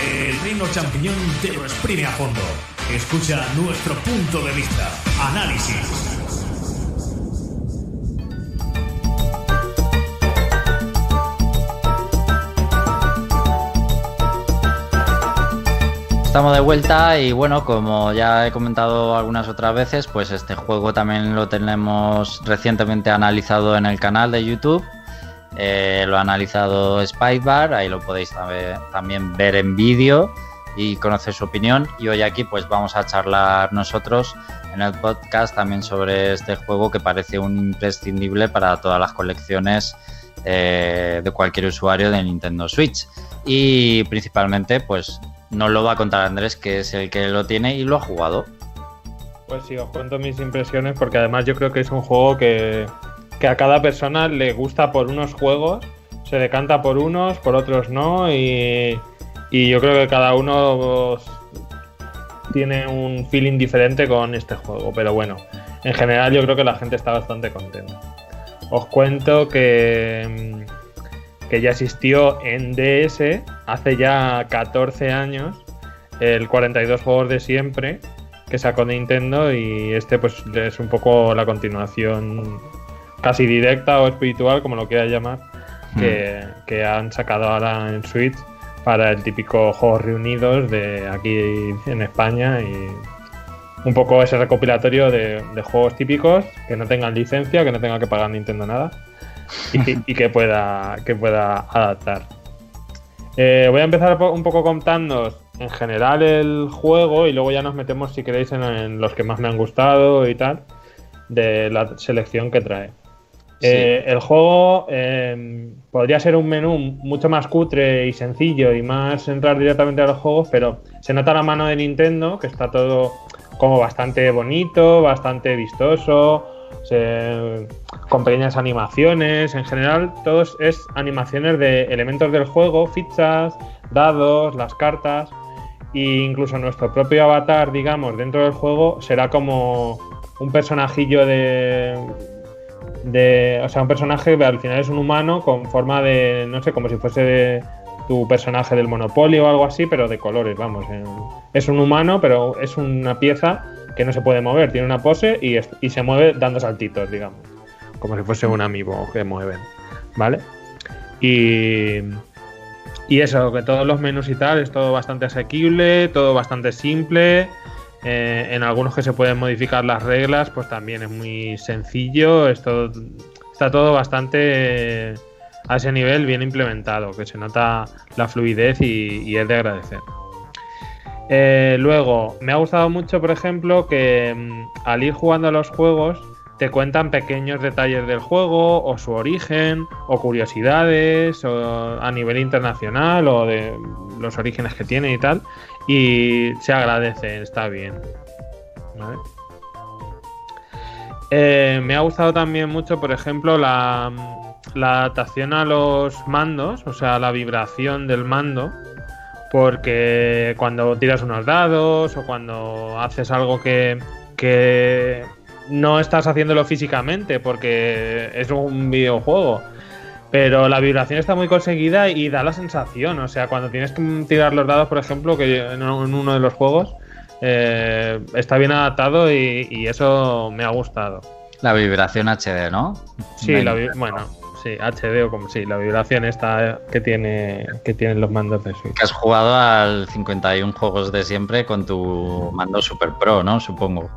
El Reino Champiñón te lo exprime a fondo. Escucha nuestro punto de vista. Análisis. Estamos de vuelta y bueno, como ya he comentado algunas otras veces, pues este juego también lo tenemos recientemente analizado en el canal de YouTube. Eh, lo ha analizado Spybar, ahí lo podéis también ver en vídeo y conocer su opinión. Y hoy aquí pues vamos a charlar nosotros en el podcast también sobre este juego que parece un imprescindible para todas las colecciones eh, de cualquier usuario de Nintendo Switch. Y principalmente pues nos lo va a contar Andrés, que es el que lo tiene y lo ha jugado. Pues sí, os cuento mis impresiones porque además yo creo que es un juego que, que a cada persona le gusta por unos juegos, se decanta por unos, por otros no y, y yo creo que cada uno tiene un feeling diferente con este juego, pero bueno, en general yo creo que la gente está bastante contenta. Os cuento que, mm, que ya existió en DS hace ya 14 años el 42 juegos de siempre que sacó Nintendo y este pues es un poco la continuación casi directa o espiritual, como lo quieras llamar, que, que han sacado ahora en Switch para el típico juegos reunidos de aquí en España y un poco ese recopilatorio de, juegos típicos que no tengan licencia, que no tenga que pagar Nintendo nada y, que pueda que pueda adaptar. Eh, voy a empezar un poco contándoos en general el juego y luego ya nos metemos si queréis en los que más me han gustado y tal de la selección que trae. Eh, el juego eh, podría ser un menú mucho más cutre y sencillo y más entrar directamente a los juegos, pero se nota la mano de Nintendo, que está todo como bastante bonito, bastante vistoso, con pequeñas animaciones. En general, todo es- es animaciones de elementos del juego, fichas, dados, las cartas. E incluso nuestro propio avatar, digamos, dentro del juego será como un personajillo de, de. O sea, un personaje al final es un humano con forma de. No sé, como si fuese de, tu personaje del Monopoly o algo así, pero de colores, vamos. Es un humano, pero es una pieza que no se puede mover, tiene una pose y, se mueve dando saltitos, digamos. Como si fuese un amiibo que mueven, ¿vale? Y, y eso, que todos los menús y tal es todo bastante asequible, todo bastante simple. Eh, en algunos que se pueden modificar las reglas, pues también es muy sencillo. Es todo- está todo bastante a ese nivel bien implementado, que se nota la fluidez y, es de agradecer. Eh, luego, me ha gustado mucho, por ejemplo, que mm, al ir jugando a los juegos te cuentan pequeños detalles del juego o su origen o curiosidades a nivel internacional o de los orígenes que tiene y tal y se agradece, está bien. Eh, me ha gustado también mucho, por ejemplo, la, la adaptación a los mandos, o sea, la vibración del mando, porque cuando tiras unos dados o cuando haces algo que, que no estás haciéndolo físicamente, porque es un videojuego. Pero la vibración está muy conseguida y da la sensación. O sea, cuando tienes que tirar los dados, por ejemplo, que en uno de los juegos, eh, está bien adaptado y, y eso me ha gustado. La vibración HD, ¿no? Sí, Me- la bueno, sí, HD o como sí, la vibración esta que tiene que tienen los mandos de Switch. Has jugado al 51 juegos de siempre con tu mando Super Pro, ¿no? Supongo.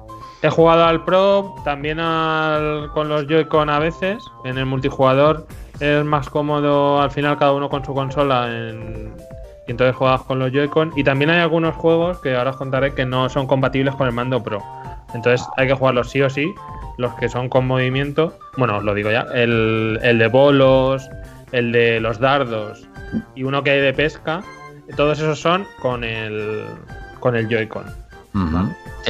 He jugado al Pro, también al- con los Joy-Con a veces. En el multijugador es más cómodo al final cada uno con su consola en- y entonces juegas con los Joy-Con. Y también hay algunos juegos que ahora os contaré que no son compatibles con el mando Pro. Entonces hay que jugarlos sí o sí. Los que son con movimiento, bueno, os lo digo ya, el, el de bolos, el de los dardos y uno que hay de pesca, todos esos son con el, con el Joy-Con.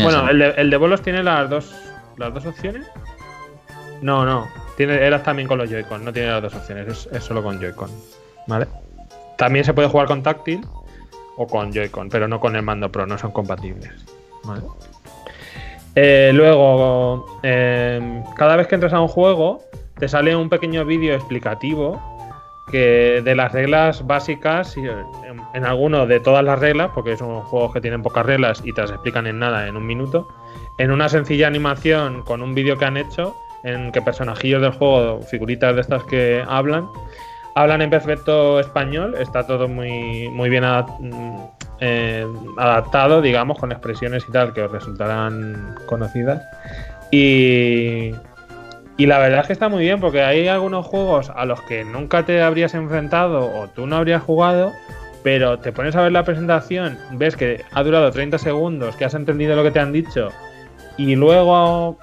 Bueno, el de, el de bolos tiene las dos las dos opciones. No, no. Tiene, era también con los Joy-Con, no tiene las dos opciones, es, solo con Joy-Con. ¿Vale? También se puede jugar con táctil o con Joy-Con, pero no con el mando Pro, no son compatibles. ¿Vale? Eh, luego, eh, cada vez que entras a un juego, te sale un pequeño vídeo explicativo que de las reglas básicas, eh, en, en alguno de todas las reglas, porque son juegos que tienen pocas reglas y te las explican en nada, en un minuto, en una sencilla animación con un vídeo que han hecho, en que personajillos del juego, figuritas de estas que hablan, hablan en perfecto español, está todo muy, muy bien mm, eh, adaptado, digamos, con expresiones y tal que os resultarán conocidas. Y, y la verdad es que está muy bien porque hay algunos juegos a los que nunca te habrías enfrentado o tú no habrías jugado, pero te pones a ver la presentación, ves que ha durado 30 segundos, que has entendido lo que te han dicho y luego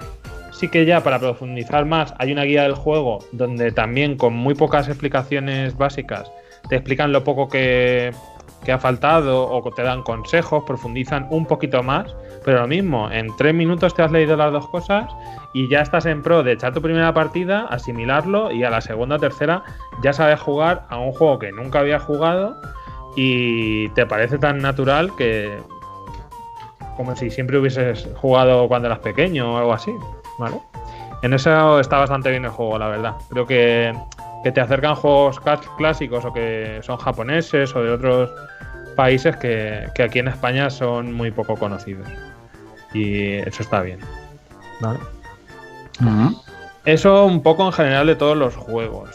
sí que ya para profundizar más hay una guía del juego donde también con muy pocas explicaciones básicas te explican lo poco que, ha faltado o te dan consejos, profundizan un poquito más, pero lo mismo, en tres minutos te has leído las dos cosas y ya estás en pro de echar tu primera partida, asimilarlo y a la segunda o tercera ya sabes jugar a un juego que nunca había jugado y te parece tan natural que como si siempre hubieses jugado cuando eras pequeño o algo así, ¿vale? En eso está bastante bien el juego, la verdad. Creo que, que te acercan juegos clásicos o que son japoneses o de otros países que, que aquí en España son muy poco conocidos. Y eso está bien. ¿vale? Eso un poco en general de todos los juegos.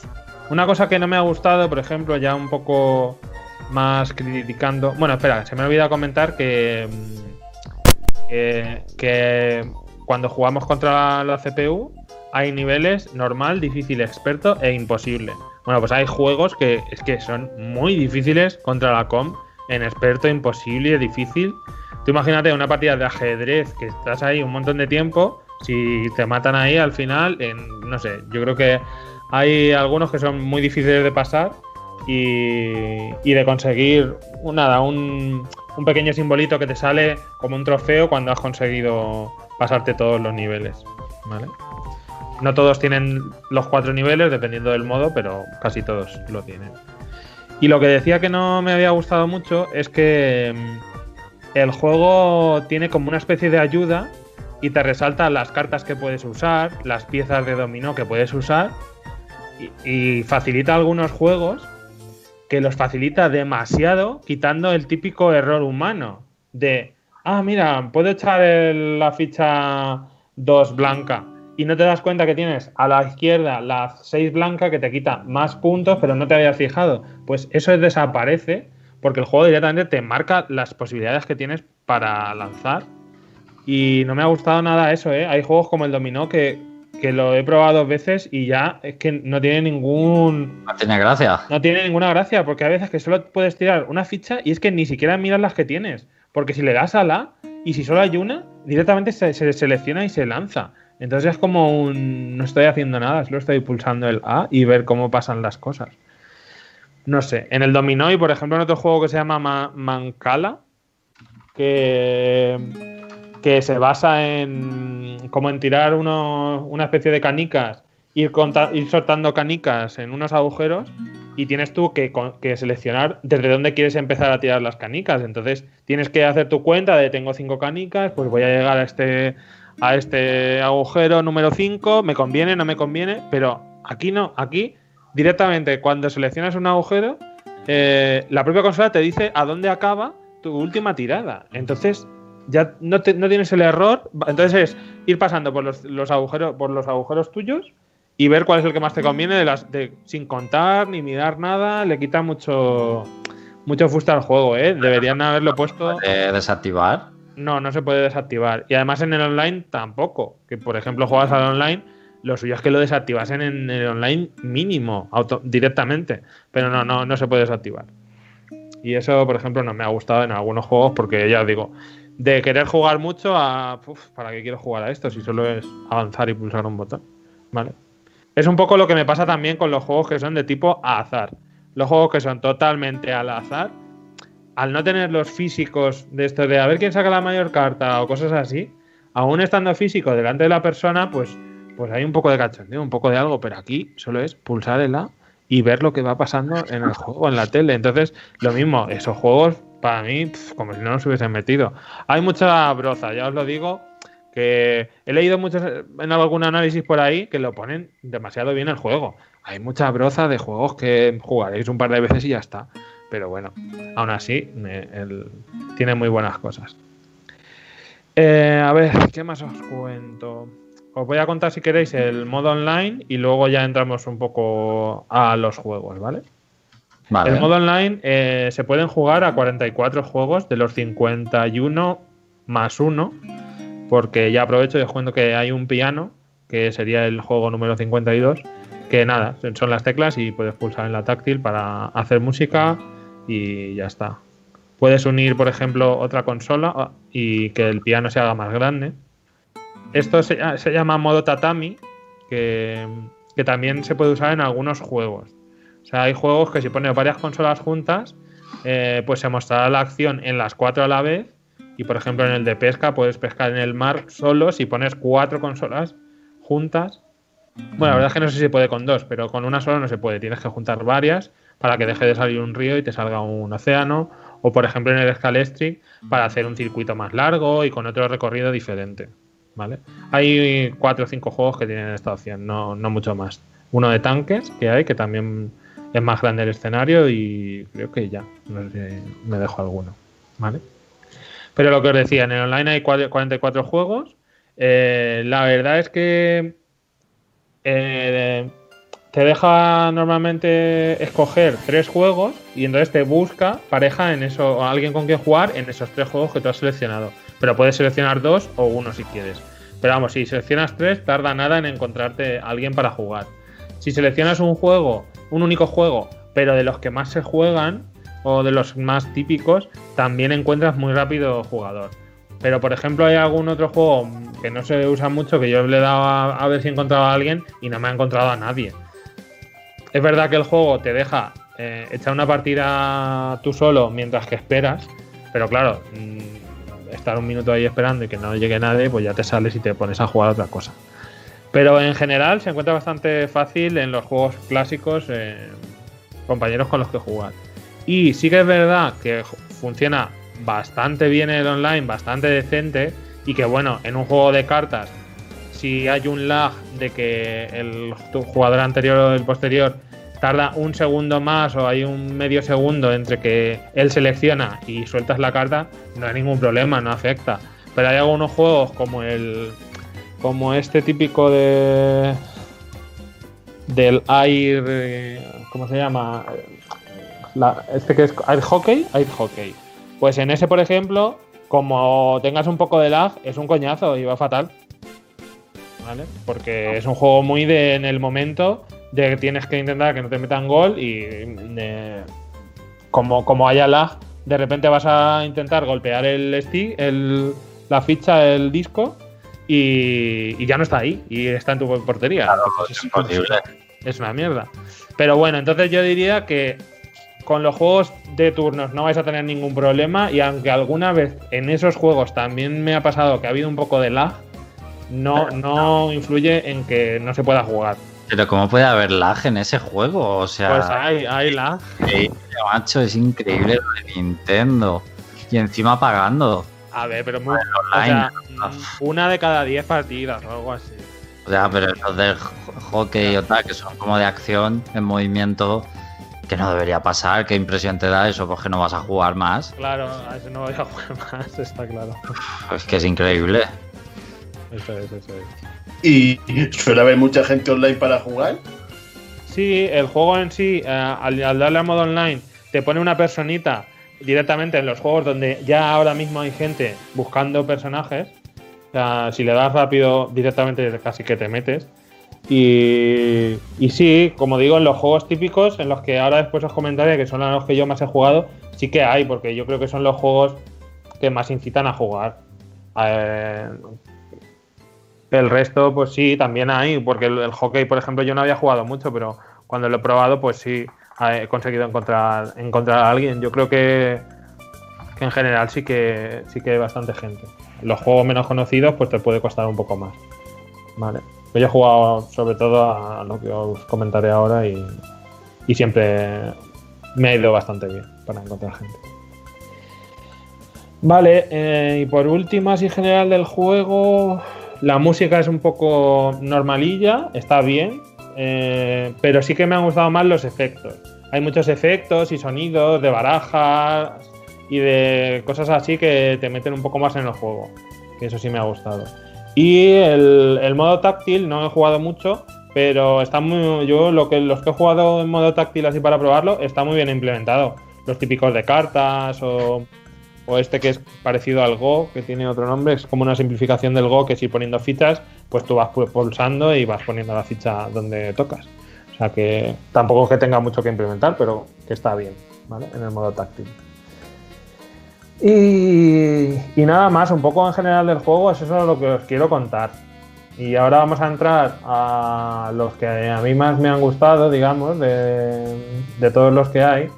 Una cosa que no me ha gustado, por ejemplo, ya un poco más criticando. Bueno, espera, se me ha olvidado comentar que, mm, que, que cuando jugamos contra la, CPU hay niveles normal, difícil, experto e imposible. Bueno, pues hay juegos que es que son muy difíciles contra la com en experto, imposible, difícil. Tú imagínate una partida de ajedrez que estás ahí un montón de tiempo, si te matan ahí al final, no sé, yo creo que hay algunos que son muy difíciles de pasar y, y de conseguir nada, un, un pequeño simbolito que te sale como un trofeo cuando has conseguido pasarte todos los niveles. ¿vale? No todos tienen los cuatro niveles, dependiendo del modo, pero casi todos lo tienen. Y lo que decía que no me había gustado mucho es que mm, el juego tiene como una especie de ayuda y te resalta las cartas que puedes usar, las piezas de dominó que puedes usar y, y facilita algunos juegos que los facilita demasiado, quitando el típico error humano de, ah, mira, puedo echar el- la ficha 2 blanca y no te das cuenta que tienes a la izquierda la 6 blanca que te quita más puntos, pero no te habías fijado. Pues eso desaparece porque el juego directamente te marca las posibilidades que tienes para lanzar. Y no me ha gustado nada eso, ¿eh? Hay juegos como el Dominó que, que lo he probado dos veces y ya es que no tiene ningún No tiene gracia. no tiene ninguna gracia, porque a veces que solo puedes tirar una ficha y es que ni siquiera miras las que tienes. Porque si le das a la y si solo hay una, directamente se, se selecciona y se lanza. Entonces es como un. No estoy haciendo nada, solo estoy pulsando el A y ver cómo pasan las cosas. No sé. En el dominó y por ejemplo en otro juego que se llama Ma- Mancala, que, que se basa en como en tirar una especie de canicas, ir, ir soltando canicas en unos agujeros y tienes tú que, que seleccionar desde dónde quieres empezar a tirar las canicas. Entonces tienes que hacer tu cuenta de tengo cinco canicas, pues voy a llegar a este, a este agujero número 5, me conviene, no me conviene, pero aquí no, aquí directamente cuando seleccionas un agujero, eh, la propia consola te dice a dónde acaba tu última tirada. Entonces ya no, te- no tienes el error. Entonces es ir pasando por los, los agujeros, por los agujeros tuyos y ver cuál es el que más te conviene de las, de, sin contar ni mirar nada. Le quita mucho mucho fuste al juego, ¿eh? Deberían haberlo puesto. Eh, desactivar. No, no se puede desactivar. Y además en el online tampoco. Que por ejemplo juegas al online, lo suyo es que lo desactivasen en el online mínimo, auto- directamente. Pero no, no, no se puede desactivar. Y eso, por ejemplo, no me ha gustado en algunos juegos porque ya os digo, de querer jugar mucho a. "Uf, ¿Para qué quiero jugar a esto? Si solo es avanzar y pulsar un botón. ¿Vale? Es un poco lo que me pasa también con los juegos que son de tipo azar. Los juegos que son totalmente al azar, al no tener los físicos de esto de a ver quién saca la mayor carta o cosas así, aún estando físico delante de la persona, pues, pues hay un poco de cachondeo, un poco de algo, pero aquí solo es pulsar el A y ver lo que va pasando en el juego, en la tele. Entonces, lo mismo, esos juegos, para mí, como si no nos hubiesen metido. Hay mucha broza, ya os lo digo, que he leído muchos en algún análisis por ahí que lo ponen demasiado bien el juego. Hay mucha broza de juegos que jugaréis un par de veces y ya está. Pero bueno, aún así, tiene muy buenas cosas. Eh, a ver, ¿qué más os cuento? Os voy a contar si queréis el modo online y luego ya entramos un poco a los juegos, ¿vale? Vale. El modo online eh, se pueden jugar a 44 juegos de los 51 más 1, porque ya aprovecho y os cuento que hay un piano, que sería el juego número 52, que nada, son las teclas y puedes pulsar en la táctil para hacer música y ya está. Puedes unir, por ejemplo, otra consola ah, y que el piano se haga más grande. Esto se, ah, llama modo tatami, que, que también se puede usar en algunos juegos. O sea, hay juegos que si pones varias consolas juntas, eh, pues se mostrará la acción en las cuatro a la vez. Y por ejemplo, en el de pesca puedes pescar en el mar solo si pones cuatro consolas juntas. Bueno, la verdad es que no sé si se puede con dos, pero con una sola no se puede. Tienes que juntar varias para que deje de salir un río y te salga un océano. O por ejemplo en el Scalestric para hacer un circuito más largo y con otro recorrido diferente. ¿Vale? Hay cuatro o cinco juegos que tienen esta opción, no, no mucho más. Uno de tanques que hay, que también es más grande el escenario y creo que ya. No sé si me dejo alguno. ¿Vale? Pero lo que os decía, en el online hay cua- 44 juegos. Eh, la verdad es que eh, te deja normalmente escoger tres juegos y entonces te busca pareja en eso, o alguien con quien jugar en esos tres juegos que tú has seleccionado. Pero puedes seleccionar dos o uno si quieres. Pero vamos, si seleccionas tres, tarda nada en encontrarte a alguien para jugar. Si seleccionas un juego, un único juego, pero de los que más se juegan o de los más típicos, también encuentras muy rápido jugador. Pero por ejemplo hay algún otro juego que no se usa mucho que yo le he dado a, ver si encontraba a alguien y no me ha encontrado a nadie. Es verdad que el juego te deja eh, echar una partida tú solo mientras que esperas, pero claro, mm, estar un minuto ahí esperando y que no llegue nadie, pues ya te sales y te pones a jugar otra cosa. Pero en general se encuentra bastante fácil en los juegos clásicos, eh, compañeros con los que jugar. Y sí que es verdad que funciona bastante bien el online, bastante decente, y que bueno, en un juego de cartas, si hay un lag de que el jugador anterior o el posterior tarda un segundo más o hay un medio segundo entre que él selecciona y sueltas la carta, no hay ningún problema, no afecta. Pero hay algunos juegos como el como este típico de del air eh, ¿cómo se llama? La- este que es air hockey, air hockey. Pues en ese, por ejemplo, como tengas un poco de lag, es un coñazo y va fatal. ¿Vale? Porque es un juego muy de en el momento de que tienes que intentar que no te metan gol y eh, como, como haya lag, de repente vas a intentar golpear el stick, el, la ficha, el disco y, y ya no está ahí y está en tu portería. Entonces, es imposible. es una mierda. Pero bueno, entonces yo diría que con los juegos de turnos no vais a tener ningún problema y aunque alguna vez en esos juegos también me ha pasado que ha habido un poco de lag, no, no influye en que no se pueda jugar. Pero ¿cómo puede haber lag en ese juego? O sea, Pues hay, hay lag. increíble, macho, es increíble lo de Nintendo. Y encima pagando. A ver, pero muy- o online. sea, una de cada 10 partidas o algo así. O sea, pero los del ho- hockey o tal, que son como de acción, en movimiento, que no debería pasar. ¿Qué impresión te da eso? Pues que no vas a jugar más. Claro, a ese no voy a jugar más, <laughs> está claro. Es que es increíble. Eso es, eso es. Y suele haber mucha gente online para jugar. Sí, el juego en sí, eh, al, al darle a modo online, te pone una personita directamente en los juegos donde ya ahora mismo hay gente buscando personajes. O sea, si le das rápido, directamente casi que te metes. Y, sí, como digo, en los juegos típicos, en los que ahora después os comentaré, que son los que yo más he jugado, sí que hay, porque yo creo que son los juegos que más incitan a jugar. Eh, el resto, pues sí, también hay, porque el, hockey, por ejemplo, yo no había jugado mucho, pero cuando lo he probado, pues sí, he conseguido encontrar, encontrar a alguien. Yo creo que, que en general sí que sí que hay bastante gente. Los juegos menos conocidos, pues te puede costar un poco más. Vale. Yo he jugado sobre todo a lo que os comentaré ahora y, y siempre me ha ido bastante bien para encontrar gente. Vale, eh, y por último, así general del juego, la música es un poco normalilla, está bien, eh, pero sí que me han gustado más los efectos. Hay muchos efectos y sonidos de barajas y de cosas así que te meten un poco más en el juego, que eso sí me ha gustado. Y el, el modo táctil no he jugado mucho, pero está muy, yo lo que los que he jugado en modo táctil así para probarlo está muy bien implementado. Los típicos de cartas o o este que es parecido al Go, que tiene otro nombre, es como una simplificación del Go que si poniendo fichas, pues tú vas pu- pulsando y vas poniendo la ficha donde tocas. O sea que tampoco es que tenga mucho que implementar, pero que está bien, ¿vale? En el modo táctil. Y, y nada más, un poco en general del juego, es eso lo que os quiero contar. Y ahora vamos a entrar a los que a mí más me han gustado, digamos, de, de todos los que hay.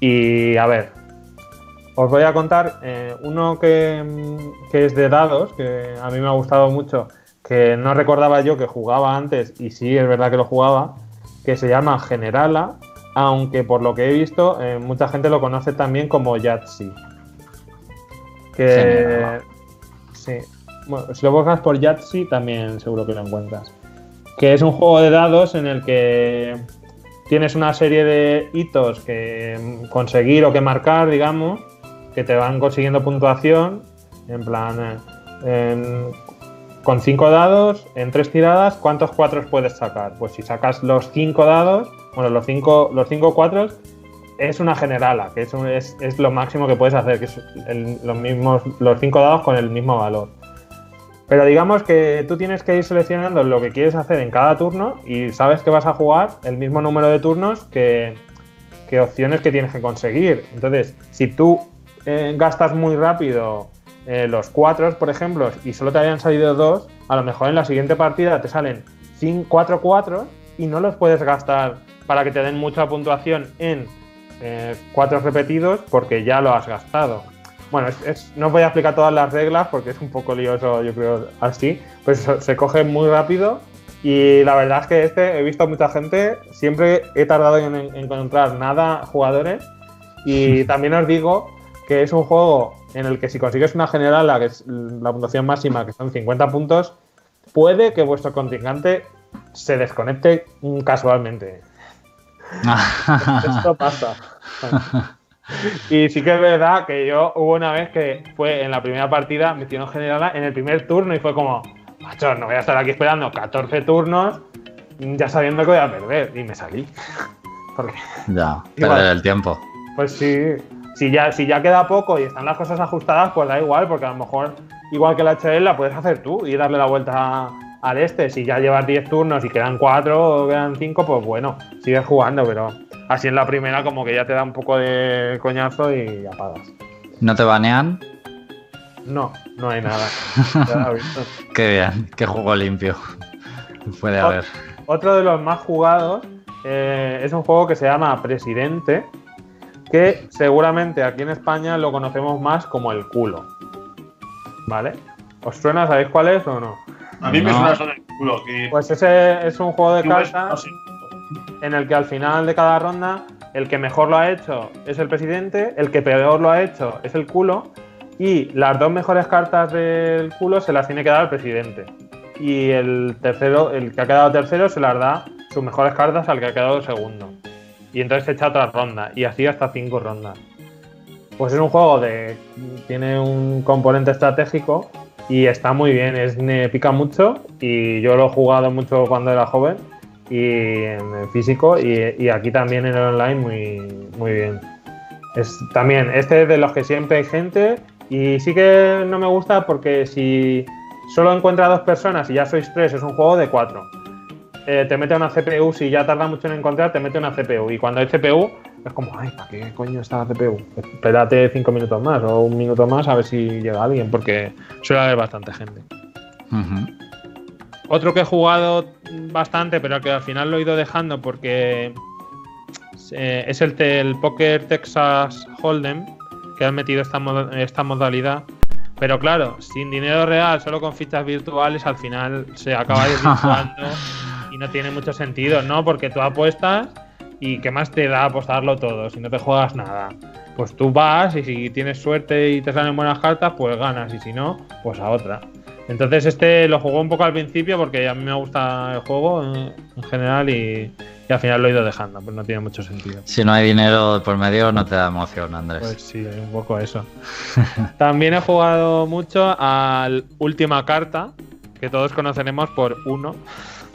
Y a ver, os voy a contar eh, uno que, que es de dados, que a mí me ha gustado mucho, que no recordaba yo que jugaba antes, y sí es verdad que lo jugaba, que se llama Generala, aunque por lo que he visto, eh, mucha gente lo conoce también como Yahtzee. Que. Sí. Bueno, si lo buscas por Yahtzee, también seguro que lo encuentras. Que es un juego de dados en el que tienes una serie de hitos que mm, conseguir o que marcar, digamos, que te van consiguiendo puntuación. En plan, eh, con cinco dados, en tres tiradas, ¿cuántos cuatros puedes sacar? Pues si sacas los cinco dados, bueno, los cinco, los cinco cuatros, es una generala, que es, un- es, es lo máximo que puedes hacer, que es los mismos, los cinco dados con el mismo valor. Pero digamos que tú tienes que ir seleccionando lo que quieres hacer en cada turno y sabes que vas a jugar el mismo número de turnos que, opciones que tienes que conseguir. Entonces, si tú eh, gastas muy rápido eh, los cuatro, por ejemplo, y solo te habían salido dos, a lo mejor en la siguiente partida te salen cin- cuatro cuatro y no los puedes gastar para que te den mucha puntuación en eh, cuatro repetidos porque ya lo has gastado. Bueno, es- es- no os voy a explicar todas las reglas porque es un poco lioso, yo creo, así. Pues se- coge muy rápido y la verdad es que este he visto a mucha gente, siempre he tardado en, en encontrar nada jugadores y <laughs> también os digo que es un juego en el que si consigues una general, la, que es la puntuación máxima, que son 50 puntos, puede que vuestro contingente se desconecte casualmente. Esto <laughs> pasa. Y sí que es verdad que yo hubo una vez que fue en la primera partida, me hicieron generada en el primer turno y fue como, macho, no voy a estar aquí esperando 14 turnos ya sabiendo que voy a perder. Y me salí. Porque, Ya, <laughs> perder el tiempo. pues sí, si ya, si ya queda poco y están las cosas ajustadas, pues da igual, porque a lo mejor, igual que la HL, la puedes hacer tú y darle la vuelta al este. Si ya llevas 10 turnos y quedan 4 o quedan 5, pues bueno, sigues jugando, pero así en la primera como que ya te da un poco de coñazo y apagas. ¿No te banean? No, no hay nada. <laughs> Ya lo he visto. Qué bien, qué juego limpio. Puede haber. Otro de los más jugados eh, es un juego que se llama Presidente, que seguramente aquí en España lo conocemos más como el culo. ¿Vale? ¿Os suena? ¿Sabéis cuál es o no? A mí me suena eso del culo. Que Pues ese es un juego de no cartas sé. en el que al final de cada ronda el que mejor lo ha hecho es el presidente, el que peor lo ha hecho es el culo y las dos mejores cartas del culo se las tiene que dar al presidente. Y el tercero, el que ha quedado tercero, se las da sus mejores cartas al que ha quedado segundo. Y entonces se echa otra ronda y así hasta cinco rondas. Pues es un juego de. tiene un componente estratégico y está muy bien, es, me pica mucho y yo lo he jugado mucho cuando era joven y en físico y, y aquí también en el online muy, muy bien. Es también este es de los que siempre hay gente y sí que no me gusta porque si solo encuentra dos personas y ya sois tres es un juego de cuatro. Eh, te mete una CPU, si ya tarda mucho en encontrar, te mete una CPU. Y cuando hay CPU, es como, ay, ¿para qué coño está la CPU? Espérate cinco minutos más o un minuto más a ver si llega alguien, porque suele haber bastante gente. Otro que he jugado bastante, pero que al final lo he ido dejando porque eh, es el, el Poker Texas Hold'em, que han metido esta, esta modalidad. Pero claro, sin dinero real, solo con fichas virtuales, al final se acaba <laughs> desvirtuando y no tiene mucho sentido, ¿no? Porque tú apuestas y ¿qué más te da apostarlo todo si no te juegas nada? Pues tú vas y si tienes suerte y te salen buenas cartas, pues ganas y si no, pues a otra. Entonces este lo jugó un poco al principio porque a mí me gusta el juego en, en general y, y al final lo he ido dejando, pues no tiene mucho sentido. Si no hay dinero por medio, no te da emoción, Andrés. Pues sí, un poco eso. <laughs> También he jugado mucho al Última Carta, que todos conoceremos por uno,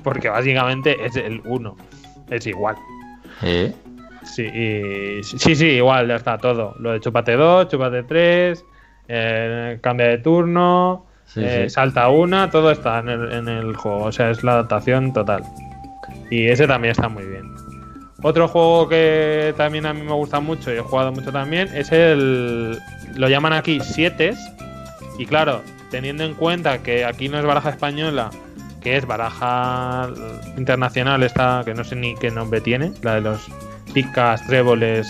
porque básicamente es el uno, es igual. ¿Eh? Sí, y- sí, sí, igual, ya está todo. Lo de chúpate 2, chúpate 3, cambia de turno, Sí, eh, sí. salta una, todo está en el, en el juego. O sea, es la adaptación total. Y ese también está muy bien. Otro juego que también a mí me gusta mucho y he jugado mucho también es el. Lo llaman aquí Sietes. Y claro, teniendo en cuenta que aquí no es baraja española, que es baraja internacional, esta que no sé ni qué nombre tiene, la de los picas, tréboles,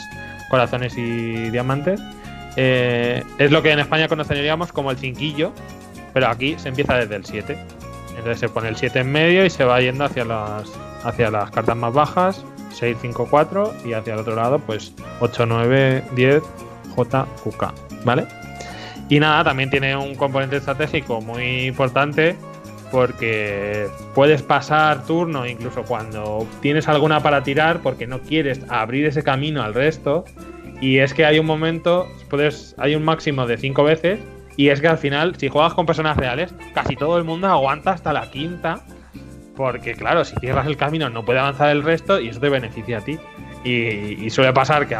corazones y diamantes. eh, es lo que en España conoceríamos como el cinquillo, pero aquí se empieza desde el 7. Entonces se pone el 7 en medio y se va yendo hacia las, hacia las cartas más bajas, 6, 5, 4 y hacia el otro lado pues 8, 9, 10, J, QK, ¿vale? Y nada, también tiene un componente estratégico muy importante porque puedes pasar turno incluso cuando tienes alguna para tirar porque no quieres abrir ese camino al resto y es que hay un momento, puedes, hay un máximo de 5 veces y es que al final si juegas con personas reales casi todo el mundo aguanta hasta la quinta porque claro, si cierras el camino no puede avanzar el resto y eso te beneficia a ti. Y, suele pasar que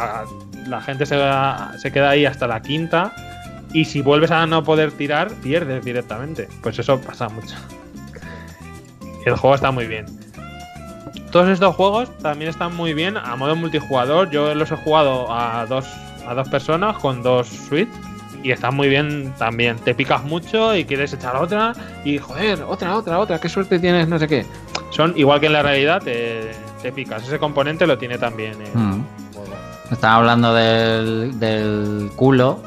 la gente se, se queda ahí hasta la quinta y si vuelves a no poder tirar, pierdes directamente. Pues eso pasa mucho. El juego está muy bien. Todos estos juegos también están muy bien a modo multijugador. Yo los he jugado a dos, a dos personas con dos suites y están muy bien también. Te picas mucho y quieres echar otra y joder, otra, otra, otra, qué suerte tienes, no sé qué. Son igual que en la realidad, te, te picas. Ese componente lo tiene también el Mm. juego. Están hablando del, del culo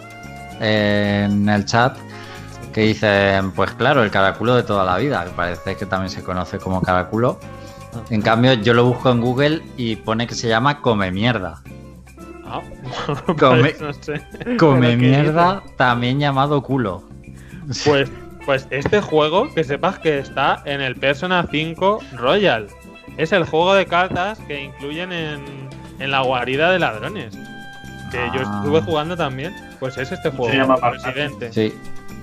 eh, en el chat. Que dicen, pues claro, el caraculo de toda la vida, que parece que también se conoce como caraculo. En cambio, yo lo busco en Google y pone que se llama come mierda. Ah, <laughs> Come- pues <laughs> no sé. Come ¿Pero qué mierda, también llamado culo. Pues Pues este juego, que sepas que está en el Persona 5 Royal. Es el juego de cartas que incluyen en, en la guarida de ladrones. Que yo Ah. estuve jugando también. Pues es este juego. llama el Parcel. presidente. Sí.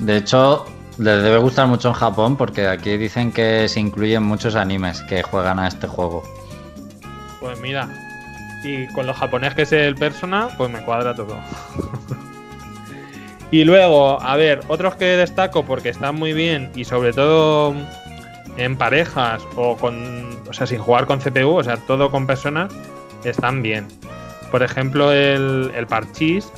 De hecho, les debe gustar mucho en Japón porque aquí dicen que se incluyen muchos animes que juegan a este juego. Pues mira. Y con lo japonés que es el Persona, pues me cuadra todo. <laughs> y luego, a ver, otros que destaco porque están muy bien y sobre todo en parejas o con. O sea, sin jugar con CPU, o sea, todo con personas, están bien. Por ejemplo, el, el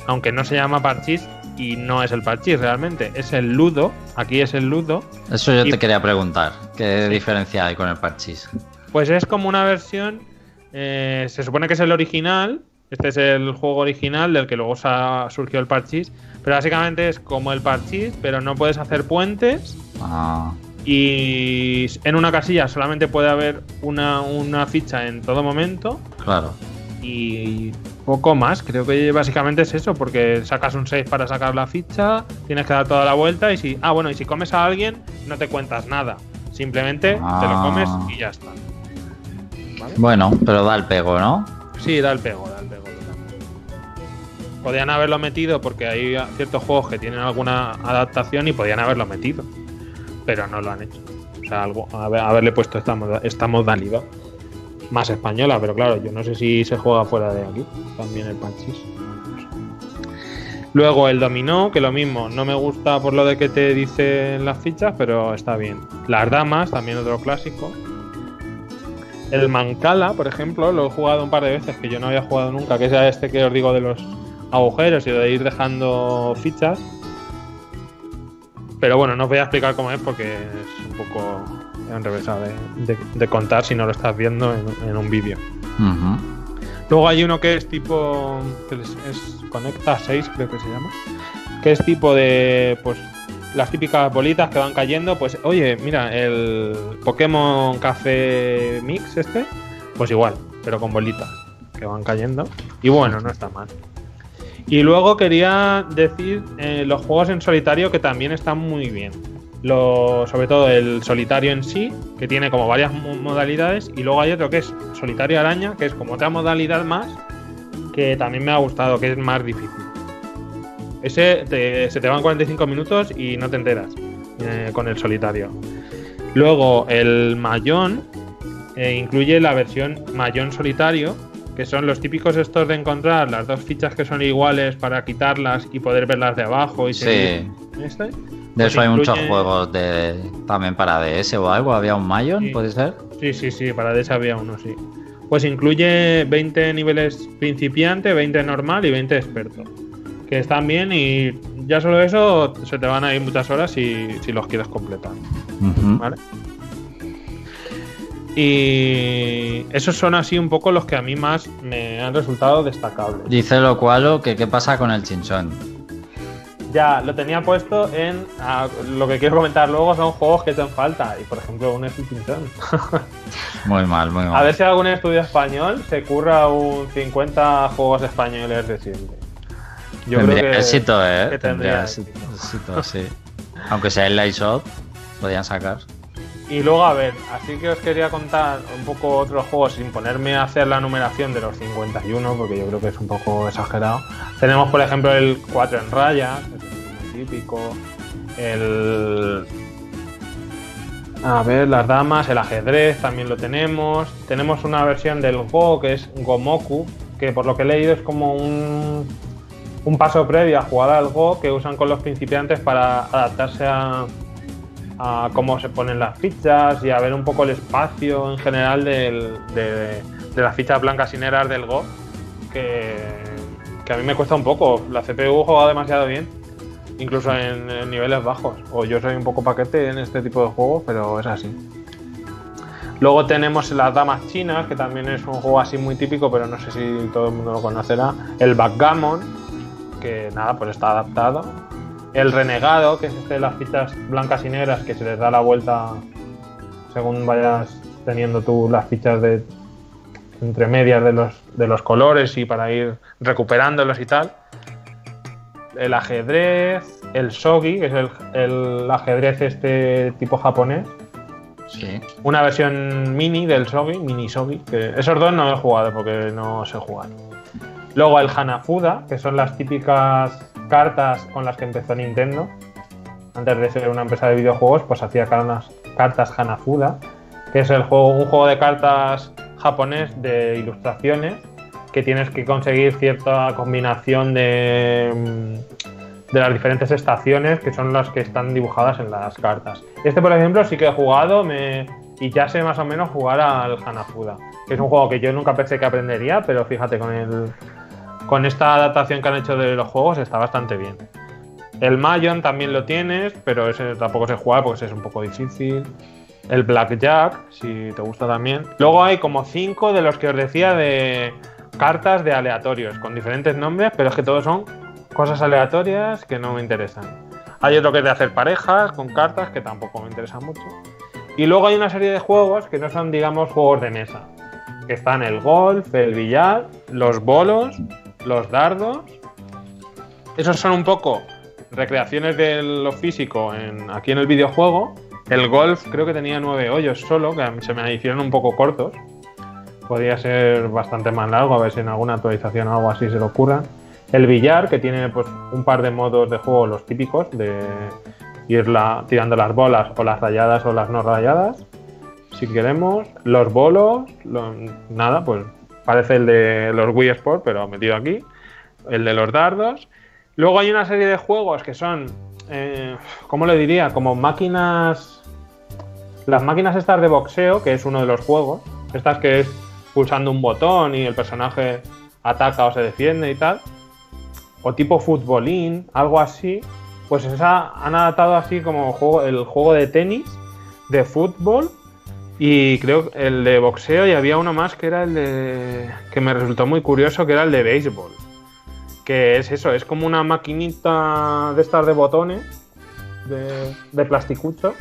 aunque no se llama Parchís y no es el Parchís realmente, es el Ludo. Aquí es el Ludo. Eso yo Y- te quería preguntar. ¿Qué diferencia hay con el parchís? Pues es como una versión. eh, se supone que es el original. Este es el juego original del que luego surgió el Parchís. Pero básicamente es como el Parchís, pero no puedes hacer puentes. Ah, Y en una casilla solamente puede haber una, una ficha en todo momento. claro. Y poco más. Creo que básicamente es eso, porque sacas un 6 para sacar la ficha, tienes que dar toda la vuelta. Y si. Ah, bueno, y si comes a alguien, no te cuentas nada. Simplemente te lo Ah. comes y ya está. ¿Vale? Bueno, pero da el pego, ¿no? Sí, da el pego, da el pego. Podían haberlo metido porque hay ciertos juegos que tienen alguna adaptación y podían haberlo metido. Pero no lo han hecho. O sea, algo, haber- haberle puesto esta, moda- esta modalidad. Más española, pero claro, yo no sé si se juega fuera de aquí. También el panchis. Luego el dominó, que lo mismo, no me gusta por lo de que te dicen las fichas, pero está bien. Las damas, también otro clásico. El Mancala, por ejemplo, lo he jugado un par de veces que yo no había jugado nunca, que es este que os digo de los agujeros y de ir dejando fichas. Pero bueno, no os voy a explicar cómo es porque es un poco enrevesado de, de- de contar si no lo estás viendo en, en un vídeo. Luego hay uno que es tipo. que es, es Conecta 6, creo que se llama. Que es tipo de. Pues las típicas bolitas que van cayendo. Pues oye, mira, el Pokémon Café Mix este. Pues igual, pero con bolitas que van cayendo. Y bueno, no está mal. Y luego quería decir eh, los juegos en solitario que también están muy bien. Lo, sobre todo el solitario en sí, que tiene como varias mo- modalidades, y luego hay otro que es solitario araña, que es como otra modalidad más, que también me ha gustado, que es más difícil. Ese te- se te van 45 minutos y no te enteras eh, con el solitario. Luego el Mayón eh, incluye la versión Mayón solitario, que son los típicos estos de encontrar las dos fichas que son iguales para quitarlas y poder verlas de abajo y Sí. ¿Este? De Pues eso hay muchos juegos de también para DS o algo. Había un Mayon, Sí. ¿puede ser? Sí, sí, sí, para DS había uno, sí. Pues incluye 20 niveles principiante, 20 normal y 20 experto. Que están bien y ya solo eso se te van a ir muchas horas si, si los quieres completar. ¿Vale? Y esos son así un poco los que a mí más me han resultado destacables. Dice lo cual que qué pasa con el chinchón. Ya, lo tenía puesto en. ah, lo que quiero comentar luego son juegos que echan falta. Y por ejemplo, un Pinchón. <laughs> Muy mal, muy mal. A ver si algún estudio español se curra un 50 juegos españoles de siempre. Yo tendría creo que. éxito, ¿eh? que tendría tendría éxito, sí. Aunque sea el Light Shop, podían sacar. Y luego, a ver, así que os quería contar un poco otros juegos sin ponerme a hacer la numeración de los 51, porque yo creo que es un poco exagerado. Tenemos, por ejemplo, el 4 en raya, El. A ver, las damas, el ajedrez también lo tenemos. Tenemos una versión del Go que es Gomoku, que por lo que he leído es como un, un paso previo a jugar al Go que usan con los principiantes para adaptarse a, a cómo se ponen las fichas y a ver un poco el espacio en general del- de, de las fichas blancas y negras del Go, que, que a mí me cuesta un poco. La CPU juega demasiado bien, incluso en, niveles bajos. O yo soy un poco paquete en este tipo de juegos, pero es así. Luego tenemos las damas chinas, que también es un juego así muy típico, pero no sé si todo el mundo lo conocerá. El backgammon, que nada, pues está adaptado. El renegado, que es este de las fichas blancas y negras que se les da la vuelta según vayas teniendo tú las fichas de entre medias de los, de los colores y para ir recuperándolos y tal. El ajedrez, el shogi, que es el, el ajedrez este tipo japonés. Sí. Una versión mini del shogi, mini shogi, que esos dos no he jugado porque no sé jugar. Luego el Hanafuda, que son las típicas cartas con las que empezó Nintendo. Antes de ser una empresa de videojuegos, pues hacía cartas, cartas Hanafuda, que es el juego, un juego de cartas japonés de ilustraciones que tienes que conseguir cierta combinación de, de las diferentes estaciones que son las que están dibujadas en las cartas. Este, por ejemplo, sí que he jugado y ya sé más o menos jugar al Hanafuda, que es un juego que yo nunca pensé que aprendería, pero fíjate, con, el, con esta adaptación que han hecho de los juegos está bastante bien. El Mayon también lo tienes, pero ese tampoco sé jugar porque es un poco difícil. El Blackjack, si te gusta también. Luego hay como cinco de los que os decía de cartas de aleatorios, con diferentes nombres, pero es que todos son cosas aleatorias que no me interesan. Hay otro que es de hacer parejas con cartas que tampoco me interesan mucho. Y luego hay una serie de juegos que no son, digamos, juegos de mesa. Que están el golf, el billar, los bolos, los dardos. Esos son un poco recreaciones de lo físico en, aquí en el videojuego. El golf creo que tenía nueve hoyos solo, que se me hicieron un poco cortos. Podría ser bastante más largo, a ver si en alguna actualización o algo así se le ocurra. El billar, que tiene pues un par de modos de juego, los típicos, de ir tirando las bolas o las rayadas o las no rayadas. Si queremos. Los bolos, lo- nada, pues parece el de los Wii Sport, pero metido aquí. El de los dardos. Luego hay una serie de juegos que son, eh, ¿cómo le diría? Como máquinas... Las máquinas estas de boxeo, que es uno de los juegos. Estas que es pulsando un botón y el personaje ataca o se defiende y tal. O tipo futbolín, algo así. Pues esa han adaptado así como juego, el juego de tenis, de fútbol y creo el de boxeo y había uno más que era el de... que me resultó muy curioso, que era el de béisbol. Que es eso, es como una maquinita de estas de botones, de, de plasticucho.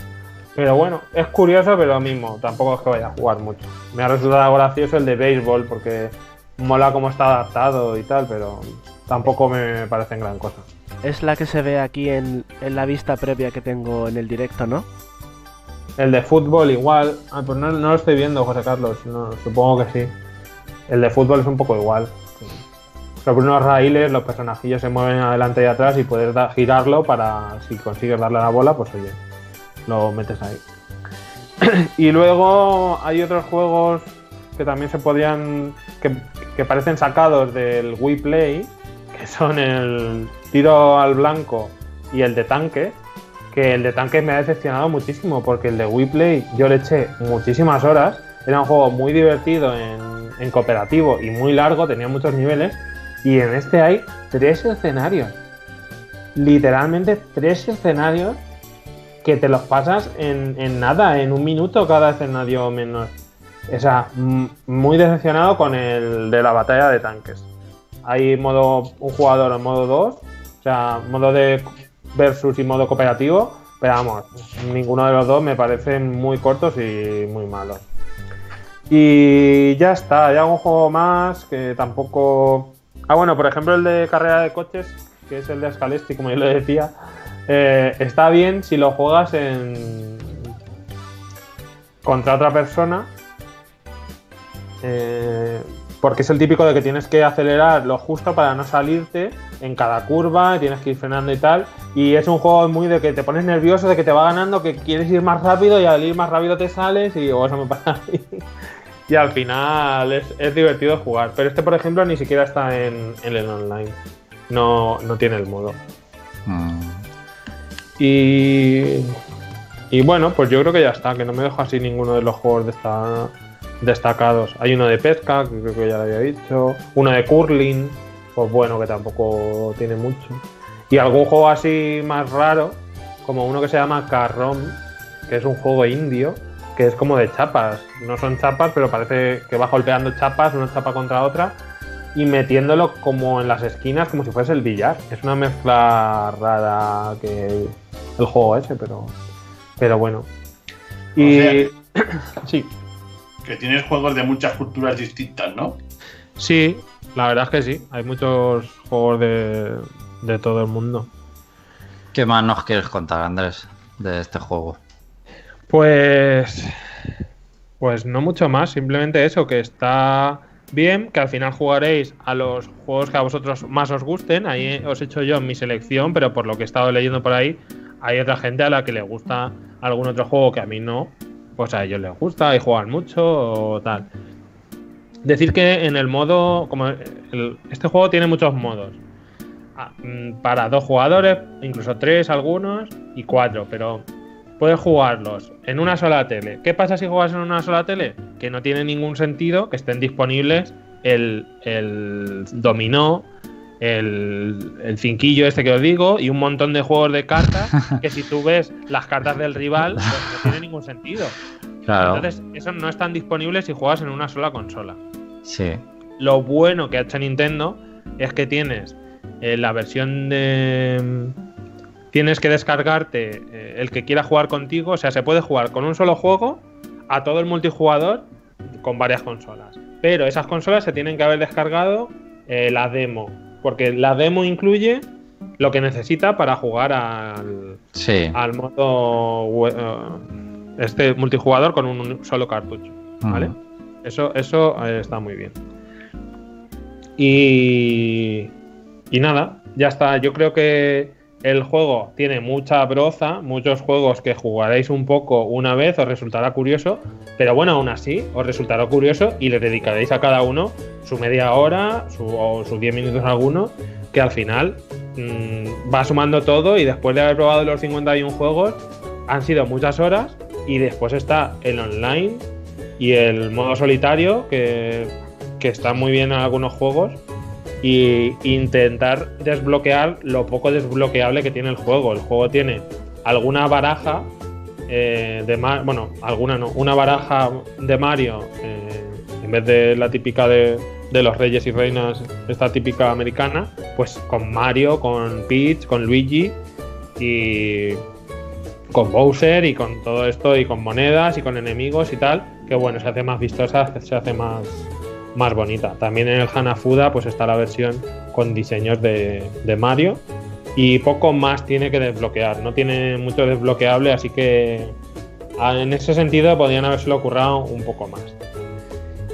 Pero bueno, es curioso, pero lo mismo, tampoco es que vaya a jugar mucho. Me ha resultado gracioso el de béisbol porque mola cómo está adaptado y tal, pero tampoco me parecen gran cosa. Es la que se ve aquí en, en la vista previa que tengo en el directo, ¿no? El de fútbol igual. Ah, pues no, no lo estoy viendo, José Carlos. No, supongo que sí. El de fútbol es un poco igual. Sobre unos raíles los personajillos se mueven adelante y atrás y puedes da- girarlo para, si consigues darle a la bola, pues oye, lo metes ahí. <clears throat> y luego hay otros juegos que también se podían, que, parecen sacados del Wii Play, que son el tiro al blanco y el de tanque, que el de tanques me ha decepcionado muchísimo porque el de Wii Play yo le eché muchísimas horas. Era un juego muy divertido en, en cooperativo y muy largo, tenía muchos niveles. Y en este hay tres escenarios. Literalmente tres escenarios que te los pasas en, en nada, en un minuto cada escenario menos. O sea, muy decepcionado con el de la batalla de tanques. Hay modo un jugador en modo 2, o sea, modo de versus y modo cooperativo, pero vamos, ninguno de los dos me parecen muy cortos y muy malos. Y ya está, hay algún juego más que tampoco. Ah, bueno, por ejemplo, el de carrera de coches, que es el de Scalesti, como yo le decía, eh, está bien si lo juegas en. contra otra persona. eh, porque es el típico de que tienes que acelerar lo justo para no salirte en cada curva, tienes que ir frenando y tal. Y es un juego muy de que te pones nervioso, de que te va ganando, que quieres ir más rápido y al ir más rápido te sales y o eso me pasa. <laughs> Y al final es, es divertido jugar. Pero este, por ejemplo, ni siquiera está en, el online. No, no tiene el modo. Mm, Y, bueno, pues yo creo que ya está, que no me dejo así ninguno de los juegos de esta, destacados. Hay uno de pesca, que creo que ya lo había dicho. Uno de curling, pues bueno, que tampoco tiene mucho. Y algún juego así más raro, como uno que se llama Carrom, que es un juego indio, que es como de chapas. No son chapas, pero parece que va golpeando chapas, una chapa contra otra, y metiéndolo como en las esquinas, como si fuese el billar. Es una mezcla rara que el juego ese, pero, pero bueno. Y O <clears throat> sí, Que tienes juegos de muchas culturas distintas, ¿no? sí, la verdad es que sí. Hay muchos juegos de, de todo el mundo. ¿Qué más nos quieres contar, Andrés, de este juego? Pues. Pues no mucho más, simplemente eso, que está bien, que al final jugaréis a los juegos que a vosotros más os gusten. Ahí os he hecho yo mi selección, pero por lo que he estado leyendo por ahí, hay otra gente a la que le gusta algún otro juego que a mí no, pues a ellos les gusta y juegan mucho o tal. Decir que en el modo, como este juego tiene muchos modos. Ah, mm, para dos jugadores, incluso tres algunos y cuatro, pero puedes jugarlos en una sola tele. ¿Qué pasa si juegas en una sola tele? Que no tiene ningún sentido que estén disponibles el, el dominó, el, el, cinquillo este que os digo y un montón de juegos de cartas <laughs> que si tú ves las cartas del rival pues no <laughs> tiene ningún sentido. Claro. Entonces, esos no están disponibles si juegas en una sola consola. Sí. Lo bueno que ha hecho Nintendo es que tienes eh, la versión de... Tienes que descargarte eh, el que quiera jugar contigo, o sea, se puede jugar con un solo juego a todo el multijugador con varias consolas. Pero esas consolas se tienen que haber descargado eh, la demo, porque la demo incluye lo que necesita para jugar al, Sí. al modo eh, este multijugador con un solo cartucho, ¿vale? Eso, eso está muy bien. Y, y nada, ya está. Yo creo que el juego tiene mucha broza, muchos juegos que jugaréis un poco una vez os resultará curioso, pero bueno, aún así os resultará curioso y le dedicaréis a cada uno su media hora su, o sus 10 minutos alguno, que al final mm, va sumando todo y después de haber probado los 51 juegos han sido muchas horas y después está el online y el modo solitario que, que está muy bien en algunos juegos y intentar desbloquear lo poco desbloqueable que tiene el juego. El juego tiene alguna baraja eh, de Mario, bueno, alguna no, una baraja de Mario eh, en vez de la típica de, de los reyes y reinas, esta típica americana, pues con Mario, con Peach, con Luigi y con Bowser y con todo esto y con monedas y con enemigos y tal, que bueno, se hace más vistosa, se hace más, más bonita. También en el Hanafuda pues está la versión con diseños de, Mario y poco más tiene que desbloquear, no tiene mucho desbloqueable, así que ah, en ese sentido podrían habérselo currado un poco más.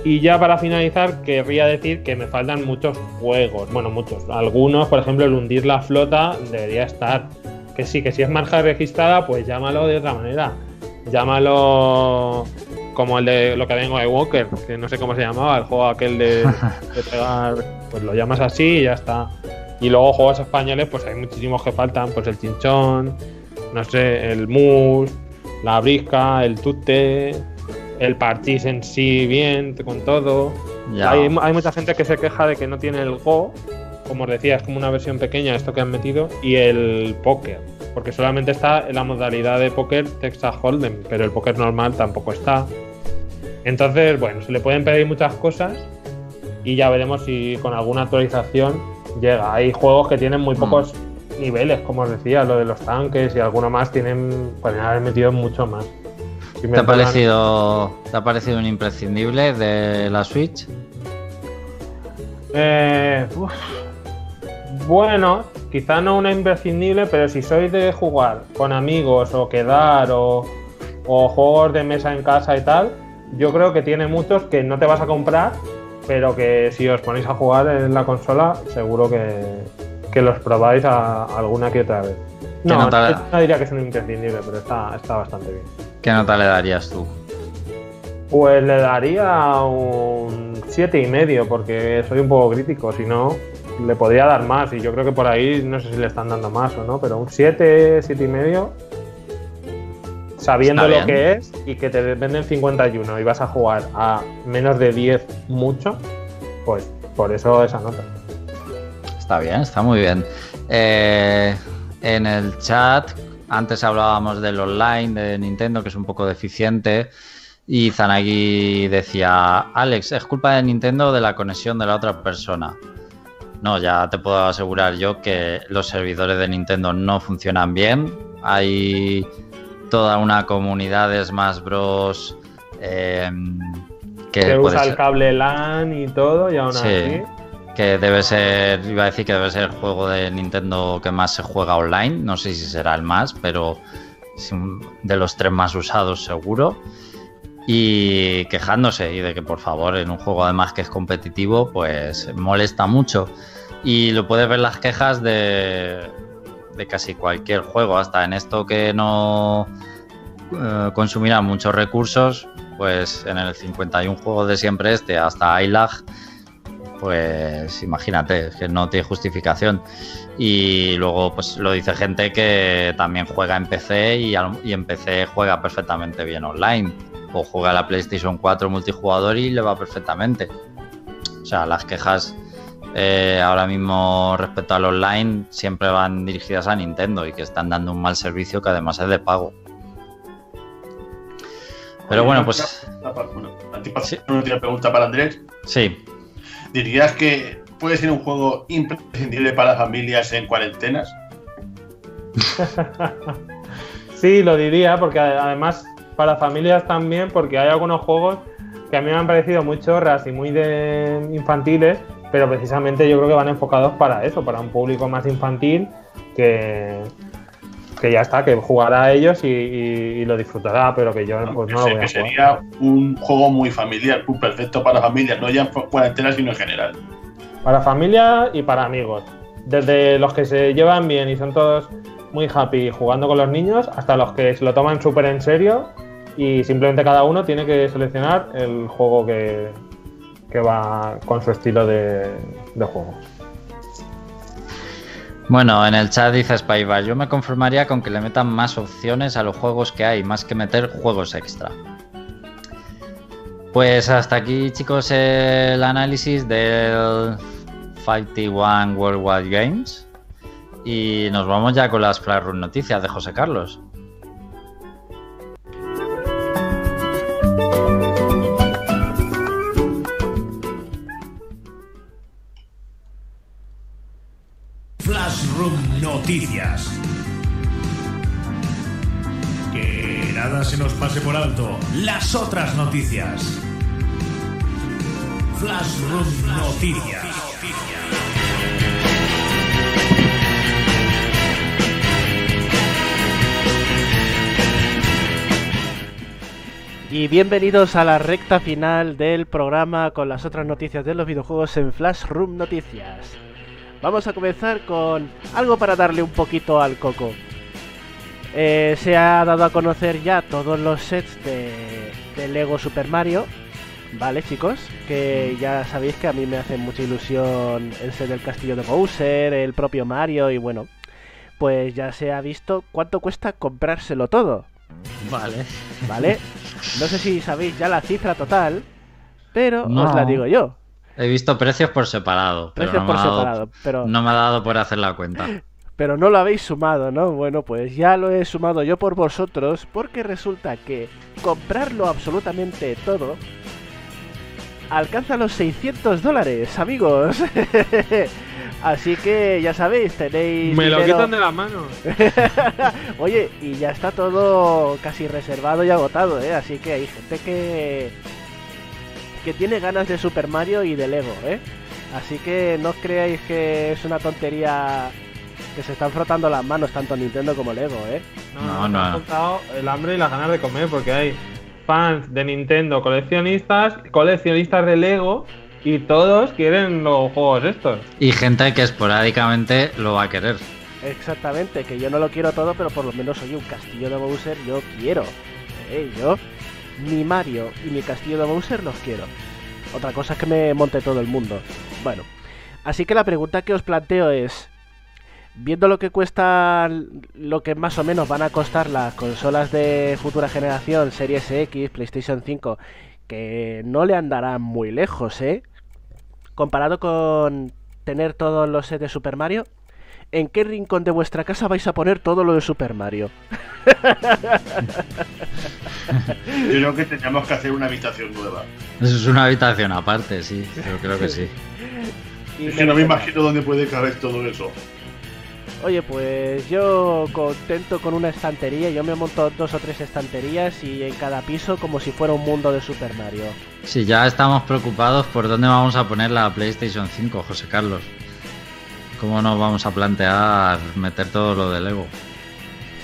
Y ya para finalizar, querría decir que me faltan muchos juegos. Bueno, muchos. Algunos, por ejemplo, el hundir la flota debería estar. Que sí, que si es marca registrada, pues llámalo de otra manera. Llámalo como el de lo que en White Walker, que no sé cómo se llamaba, el juego aquel de, <laughs> de pegar. Pues lo llamas así y ya está. Y luego juegos españoles, pues hay muchísimos que faltan. Pues el chinchón, no sé, el mus, la brisca, el tute, el parchís en sí bien, con todo. Hay mucha gente que se queja de que no tiene el Go, como os decía, es como una versión pequeña esto que han metido, y el póker, porque solamente está en la modalidad de póker Texas Hold'em, pero el póker normal tampoco está. Entonces, bueno, se le pueden pedir muchas cosas y ya veremos si con alguna actualización llega. Hay juegos que tienen muy Mm. pocos niveles, como os decía, lo de los tanques y alguno más tienen pueden haber metido mucho más. Si ¿Te ha, parecido, ¿Te ha parecido un imprescindible de la Switch? Eh, uf. Bueno, quizá no una imprescindible, pero si sois de jugar con amigos o quedar o, o juegos de mesa en casa y tal, yo creo que tiene muchos que no te vas a comprar, pero que si os ponéis a jugar en la consola, seguro que, que los probáis a, alguna que otra vez. ¿Qué No, nota no diría que es un imprescindible, pero está, está bastante bien. ¿Qué nota le darías tú? Pues le daría un siete y medio, porque soy un poco crítico, si no, le podría dar más, y yo creo que por ahí no sé si le están dando más o no, pero un 7, siete y medio, sabiendo lo que es y que te venden 51 y vas a jugar a menos de 10 mucho, pues por eso esa nota. Está bien, está muy bien. Eh, en el chat, antes hablábamos del online de Nintendo, que es un poco deficiente. Y Zanagi decía, Alex, es culpa de Nintendo de la conexión de la otra persona. No, ya te puedo asegurar yo que los servidores de Nintendo no funcionan bien. Hay toda una comunidad de Smash Bros. eh, que usa ser- el cable LAN y todo, y aún Sí. así. que debe ser, iba a decir que debe ser el juego de Nintendo que más se juega online, no sé si será el más, pero de los tres más usados seguro. Y quejándose y de que por favor en un juego además que es competitivo, pues molesta mucho. Y lo puedes ver las quejas de, de casi cualquier juego, hasta en esto que no eh, consumirá muchos recursos, pues en el 51 juego de siempre este, hasta iLag, pues imagínate, que no tiene justificación. Y luego, pues lo dice gente que también juega en PC y, y en PC juega perfectamente bien online. O juega la PlayStation 4 multijugador y le va perfectamente. O sea, las quejas eh, ahora mismo respecto al online siempre van dirigidas a Nintendo y que están dando un mal servicio que además es de pago. Pero bueno, pues. Una pregunta para Andrés. Sí. ¿Dirías que puede ser un juego imprescindible para familias en cuarentenas? <laughs> sí, lo diría, porque además para familias también, porque hay algunos juegos que a mí me han parecido muy chorras y muy de infantiles, pero precisamente yo creo que van enfocados para eso, para un público más infantil que, que ya está, que jugará a ellos y, lo disfrutará, pero que yo pues, no, lo voy a Sería un juego muy familiar, muy perfecto para familias, no ya en cuarentena, sino en general. Para familia y para amigos. Desde los que se llevan bien y son todos muy happy jugando con los niños, hasta los que se lo toman súper en serio y simplemente cada uno tiene que seleccionar el juego que, que va con su estilo de, de juego. Bueno, en el chat dice Spybar, yo me conformaría con que le metan más opciones a los juegos que hay, más que meter juegos extra. Pues hasta aquí, chicos, el análisis del 51 Worldwide Games. Y nos vamos ya con las Flash noticias de José Carlos. Otras noticias. Flash Room Noticias. Y bienvenidos a la recta final del programa con las otras noticias de los videojuegos en Flash Room Noticias. Vamos a comenzar con algo para darle un poquito al coco. Eh, se ha dado a conocer ya todos los sets de, Lego Super Mario. Vale, chicos, que ya sabéis que a mí me hace mucha ilusión el set del castillo de Bowser, el propio Mario y bueno, pues ya se ha visto cuánto cuesta comprárselo todo. Vale. Vale. No sé si sabéis ya la cifra total, pero os la digo yo. He visto precios por separado. Precios por separado, pero. No me ha dado por hacer la cuenta. Pero no lo habéis sumado, ¿no? Bueno, pues ya lo he sumado yo por vosotros, porque resulta que comprarlo absolutamente todo alcanza los 600 dólares, amigos. <laughs> Así que ya sabéis, tenéis. Me lo quitan de las manos. <laughs> Oye, y ya está todo casi reservado y agotado, ¿eh? Así que hay gente que que tiene ganas de Super Mario y de Lego, ¿eh? Así que no creáis que es una tontería que se están frotando las manos tanto Nintendo como Lego, ¿eh? No, no, no. el hambre y las ganas de comer porque hay fans de Nintendo, coleccionistas, coleccionistas de Lego y todos quieren los juegos estos. Y gente que esporádicamente lo va a querer. Exactamente, que yo no lo quiero todo, pero por lo menos soy un castillo de Bowser, yo quiero. ¿eh? Yo mi Mario y mi castillo de Bowser los quiero. Otra cosa es que me monte todo el mundo. Bueno, así que la pregunta que os planteo es, viendo lo que cuesta, lo que más o menos van a costar las consolas de futura generación, Series X, PlayStation 5, que no le andarán muy lejos, ¿eh? Comparado con tener todos los sets de Super Mario, ¿en qué rincón de vuestra casa vais a poner todo lo de Super Mario? <laughs> Yo creo que tendríamos que hacer una habitación nueva. Eso es una habitación aparte, sí, yo creo que sí. es que no me imagino dónde puede caber todo eso. Oye, pues yo contento con una estantería. Yo me monto dos o tres estanterías y en cada piso como si fuera un mundo de Super Mario. Si ya estamos preocupados por dónde vamos a poner la PlayStation 5, José Carlos. ¿Cómo nos vamos a plantear meter todo lo de Lego?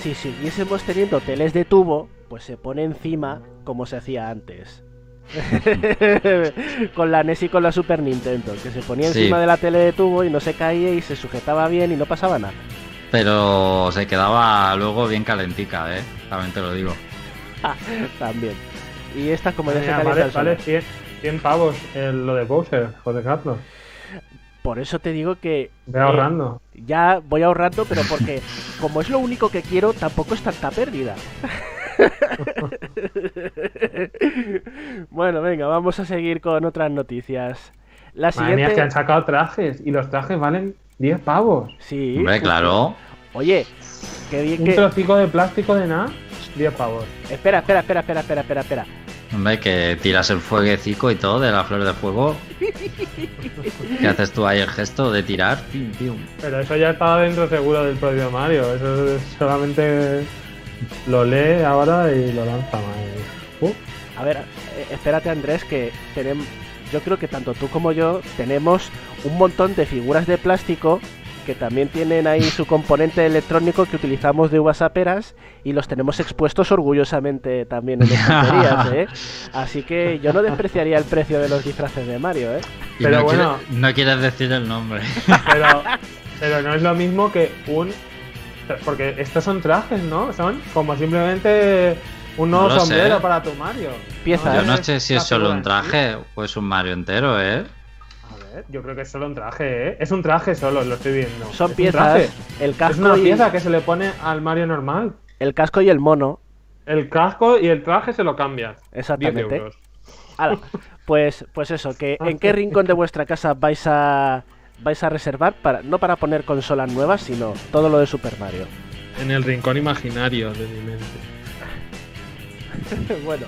Si siguiésemos teniendo teles de tubo, pues se pone encima como se hacía antes. <laughs> con la NES y con la Super Nintendo, que se ponía Sí. encima de la tele de tubo y no se caía y se sujetaba bien y no pasaba nada. Pero se quedaba luego bien calentica, ¿eh? También te lo digo. <laughs> También. Y esta como ya se Mira, calienta vale, al sol. vale 100, 100 pavos el- lo de Bowser, José Carlos. Por eso te digo que Ve Eh, ahorrando. ya voy ahorrando, pero porque <laughs> como es lo único que quiero, tampoco es tanta pérdida. <laughs> bueno, venga, vamos a seguir con otras noticias. La Madre mía, es que siguiente... han sacado trajes y los trajes valen 10 pavos. Sí. Hombre, claro. Oye, qué bien Un que... trocico de plástico de nada, 10 pavos. Espera, espera, espera, espera, espera, espera, espera. Hombre, que tiras el fueguecico y todo de la flor de fuego. ¿Qué haces tú ahí el gesto de tirar? Pero eso ya estaba dentro seguro del propio Mario. Eso es solamente lo lee ahora y lo lanza. Uh, A ver, eh, espérate Andrés, que tenemos... Yo creo que tanto tú como yo tenemos un montón de figuras de plástico que también tienen ahí su componente electrónico que utilizamos de uvas a peras y los tenemos expuestos orgullosamente también en <laughs> estanterías, ¿eh? Así que yo no despreciaría el precio de los disfraces de Mario, ¿eh? Y Pero no, bueno. no quieres decir el nombre. pero, <laughs> pero no es lo mismo que un. Porque estos son trajes, ¿no? Son como simplemente un nuevo No sé. sombrero para tu Mario. Piezas. Yo no es sé si es solo un traje o es un Mario entero, ¿eh? A ver, yo creo que es solo un traje, ¿eh? Es un traje solo, lo estoy viendo. Son Es piezas, traje. el Es casco, una y, pieza que se le pone al Mario normal. el casco y el mono, El casco y el traje se lo cambias. 10 exactamente. euros. Ala, pues, pues eso, que ¿en qué <laughs> rincón de vuestra casa vais a vais a reservar para no para poner consolas nuevas, sino todo lo de Super Mario? En el rincón imaginario de mi mente. <laughs> bueno,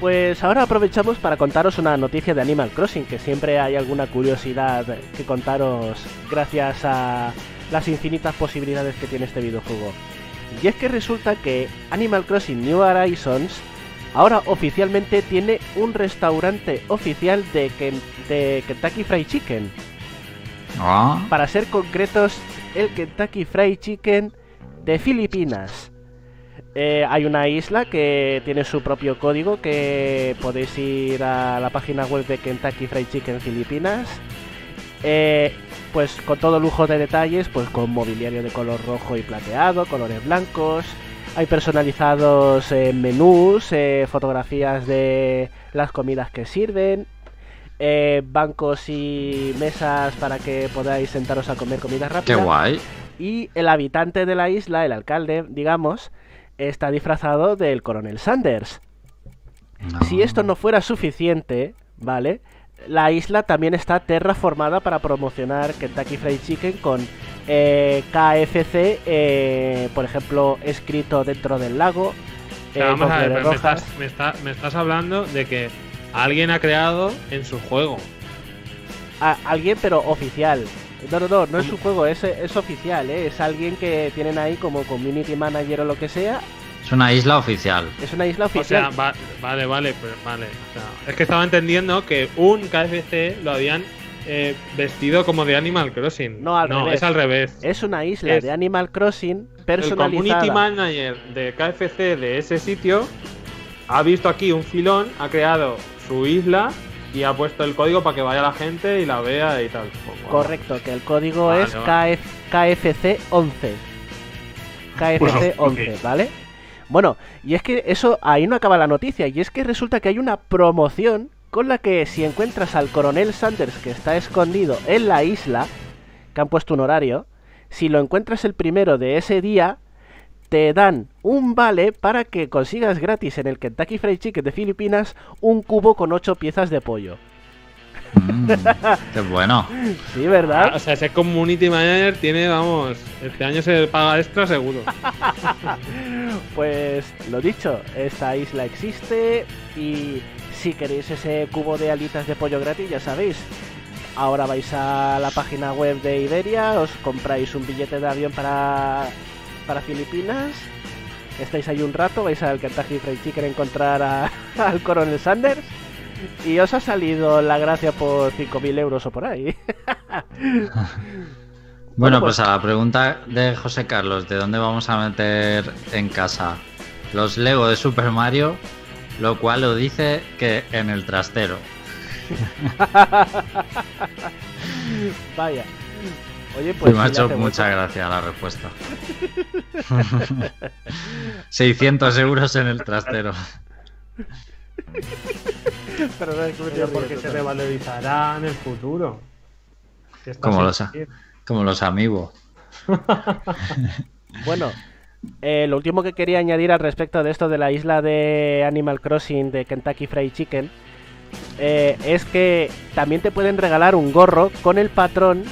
pues ahora aprovechamos para contaros una noticia de Animal Crossing, que siempre hay alguna curiosidad que contaros gracias a las infinitas posibilidades que tiene este videojuego. Y es que resulta que Animal Crossing New Horizons ahora oficialmente tiene un restaurante oficial de, Ken- de Kentucky Fried Chicken. Ah, Para ser concretos, el Kentucky Fried Chicken de Filipinas. Eh, hay una isla que tiene su propio código que podéis ir a la página web de Kentucky Fried Chicken Filipinas. Eh, pues con todo lujo de detalles, pues con mobiliario de color rojo y plateado, colores blancos. Hay personalizados eh, menús, fotografías de las comidas que sirven, eh, bancos y mesas para que podáis sentaros a comer comida qué rápida. guay. Y el habitante de la isla, el alcalde, digamos, está disfrazado del coronel Sanders. Si esto no fuera suficiente, ¿vale? La isla también está terraformada para promocionar Kentucky Fried Chicken con eh, KFC, eh, por ejemplo, escrito dentro del lago. Eh, vamos a ver, flores pero me rojas. estás, me, está- me estás hablando de que alguien ha creado en su juego. A- alguien, pero oficial. No, no, no, no es un juego, es, es oficial, ¿eh? Es alguien que tienen ahí como community manager o lo que sea. Es una isla oficial. Es una isla O sea, oficial. va- vale, vale, pero vale. O sea, es que estaba entendiendo que un KFC lo habían eh, vestido como de Animal Crossing. No, al revés. es al revés. Es una isla Es- de Animal Crossing El personalizada. community manager de KFC de ese sitio ha visto aquí un filón, ha creado su isla y ha puesto el código para que vaya la gente y la vea y tal. Pues, bueno. Correcto, que el código Vale, es vale. KF KFC 11. KFC Bueno, 11, ok. ¿vale? Bueno, y es que eso ahí no acaba la noticia, y es que resulta que hay una promoción con la que si encuentras al coronel Sanders que está escondido en la isla, que han puesto un horario, si lo encuentras el primero de ese día, te dan un vale para que consigas gratis en el Kentucky Fried Chicken de Filipinas un cubo con 8 piezas de pollo. Mm, <laughs> qué bueno. Sí, ¿verdad? Ah, o sea, ese community manager tiene, vamos, este año se paga extra seguro. <laughs> Pues lo dicho, esta isla existe y si queréis ese cubo de alitas de pollo gratis, ya sabéis, ahora vais a la página web de Iberia, os compráis un billete de avión para, para Filipinas, estáis ahí un rato, vais al Kentucky Fried Chicken a encontrar a- <laughs> al Coronel Sanders y os ha salido la gracia por 5.000 euros o por ahí. <laughs> Bueno, pues- pues a la pregunta de José Carlos, ¿de dónde vamos a meter en casa los Lego de Super Mario? Lo cual lo dice que en el trastero. <laughs> Vaya. Oye, Pues me ha si le hecho hace mucha gracia la respuesta. <laughs> 600 euros en el trastero. <laughs> Pero no porque riendo se revalorizará en el futuro. Los, como los amigos. <laughs> Bueno, eh, lo último que quería añadir al respecto de esto de la isla de Animal Crossing de Kentucky Fried Chicken eh, es que también te pueden regalar un gorro con el patrón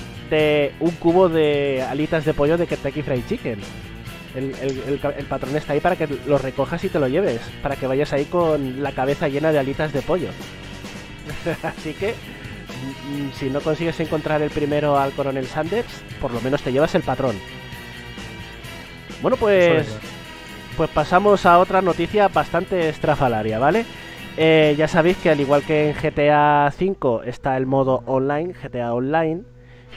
un cubo de alitas de pollo de Kentucky Fried Chicken. El, el- el ca- el patrón está ahí para que lo recojas y te lo lleves, para que vayas ahí con la cabeza llena de alitas de pollo. <laughs> Así que, mm, mm, si no consigues encontrar el primero al coronel Sanders, por lo menos te llevas el patrón. Bueno, pues, pues pasamos a otra noticia bastante estrafalaria, ¿vale? Eh, ya sabéis que al igual que en GTA V está el modo online, GTA Online,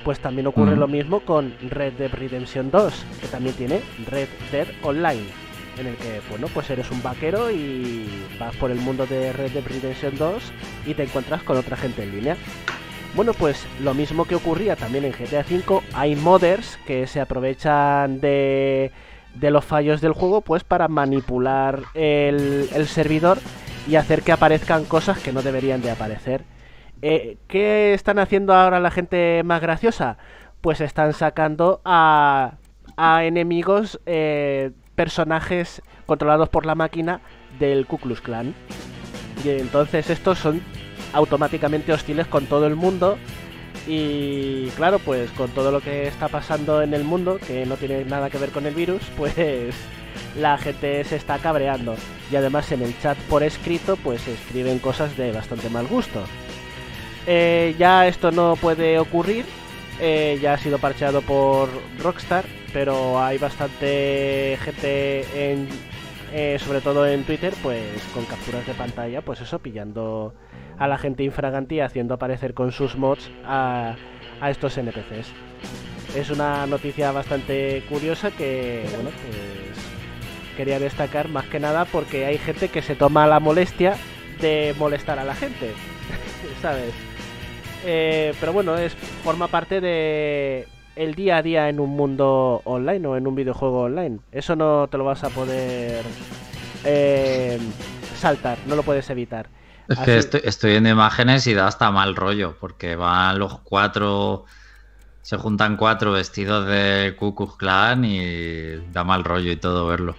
pues también ocurre lo mismo con Red Dead Redemption 2, que también tiene Red Dead Online, en el que, bueno, pues eres un vaquero y vas por el mundo de Red Dead Redemption 2 y te encuentras con otra gente en línea. Bueno, pues lo mismo que ocurría también en GTA V, hay modders que se aprovechan de, de los fallos del juego pues para manipular el, el servidor y hacer que aparezcan cosas que no deberían de aparecer. Eh, ¿Qué están haciendo ahora la gente más graciosa? Pues están sacando a, a enemigos, eh, personajes controlados por la máquina del Ku Klux Klan. Y entonces estos son automáticamente hostiles con todo el mundo. Y claro, pues con todo lo que está pasando en el mundo, que no tiene nada que ver con el virus, <laughs> pues la gente se está cabreando. Y además en el chat por escrito, pues escriben cosas de bastante mal gusto. Eh, ya esto no puede ocurrir, eh, ya ha sido parcheado por Rockstar, pero hay bastante gente en, eh, sobre todo en Twitter, pues con capturas de pantalla, pues eso, pillando a la gente infraganti y haciendo aparecer con sus mods a, a estos NPCs. Es una noticia bastante curiosa que, bueno, pues quería destacar más que nada porque hay gente que se toma la molestia de molestar a la gente, <laughs> ¿sabes? Eh, pero bueno, es forma parte de el día a día en un mundo online o en un videojuego online. Eso no te lo vas a poder eh, saltar, no lo puedes evitar. Es que estoy, estoy viendo imágenes y da hasta mal rollo, porque van los cuatro, se juntan cuatro vestidos de Ku Klux Klan y da mal rollo y todo verlo.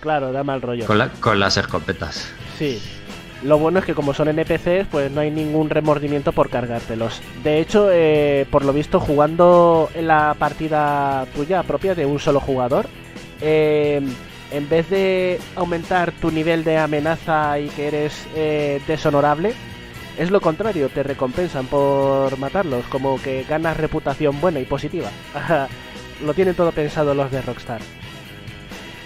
Claro, da mal rollo. Con, la- con las escopetas. Sí. Lo bueno es que como son NPCs, pues no hay ningún remordimiento por cargártelos. De hecho, eh, por lo visto, jugando en la partida tuya propia de un solo jugador, eh, en vez de aumentar tu nivel de amenaza y que eres eh, deshonorable, es lo contrario, te recompensan por matarlos, como que ganas reputación buena y positiva. <laughs> lo tienen todo pensado los de Rockstar.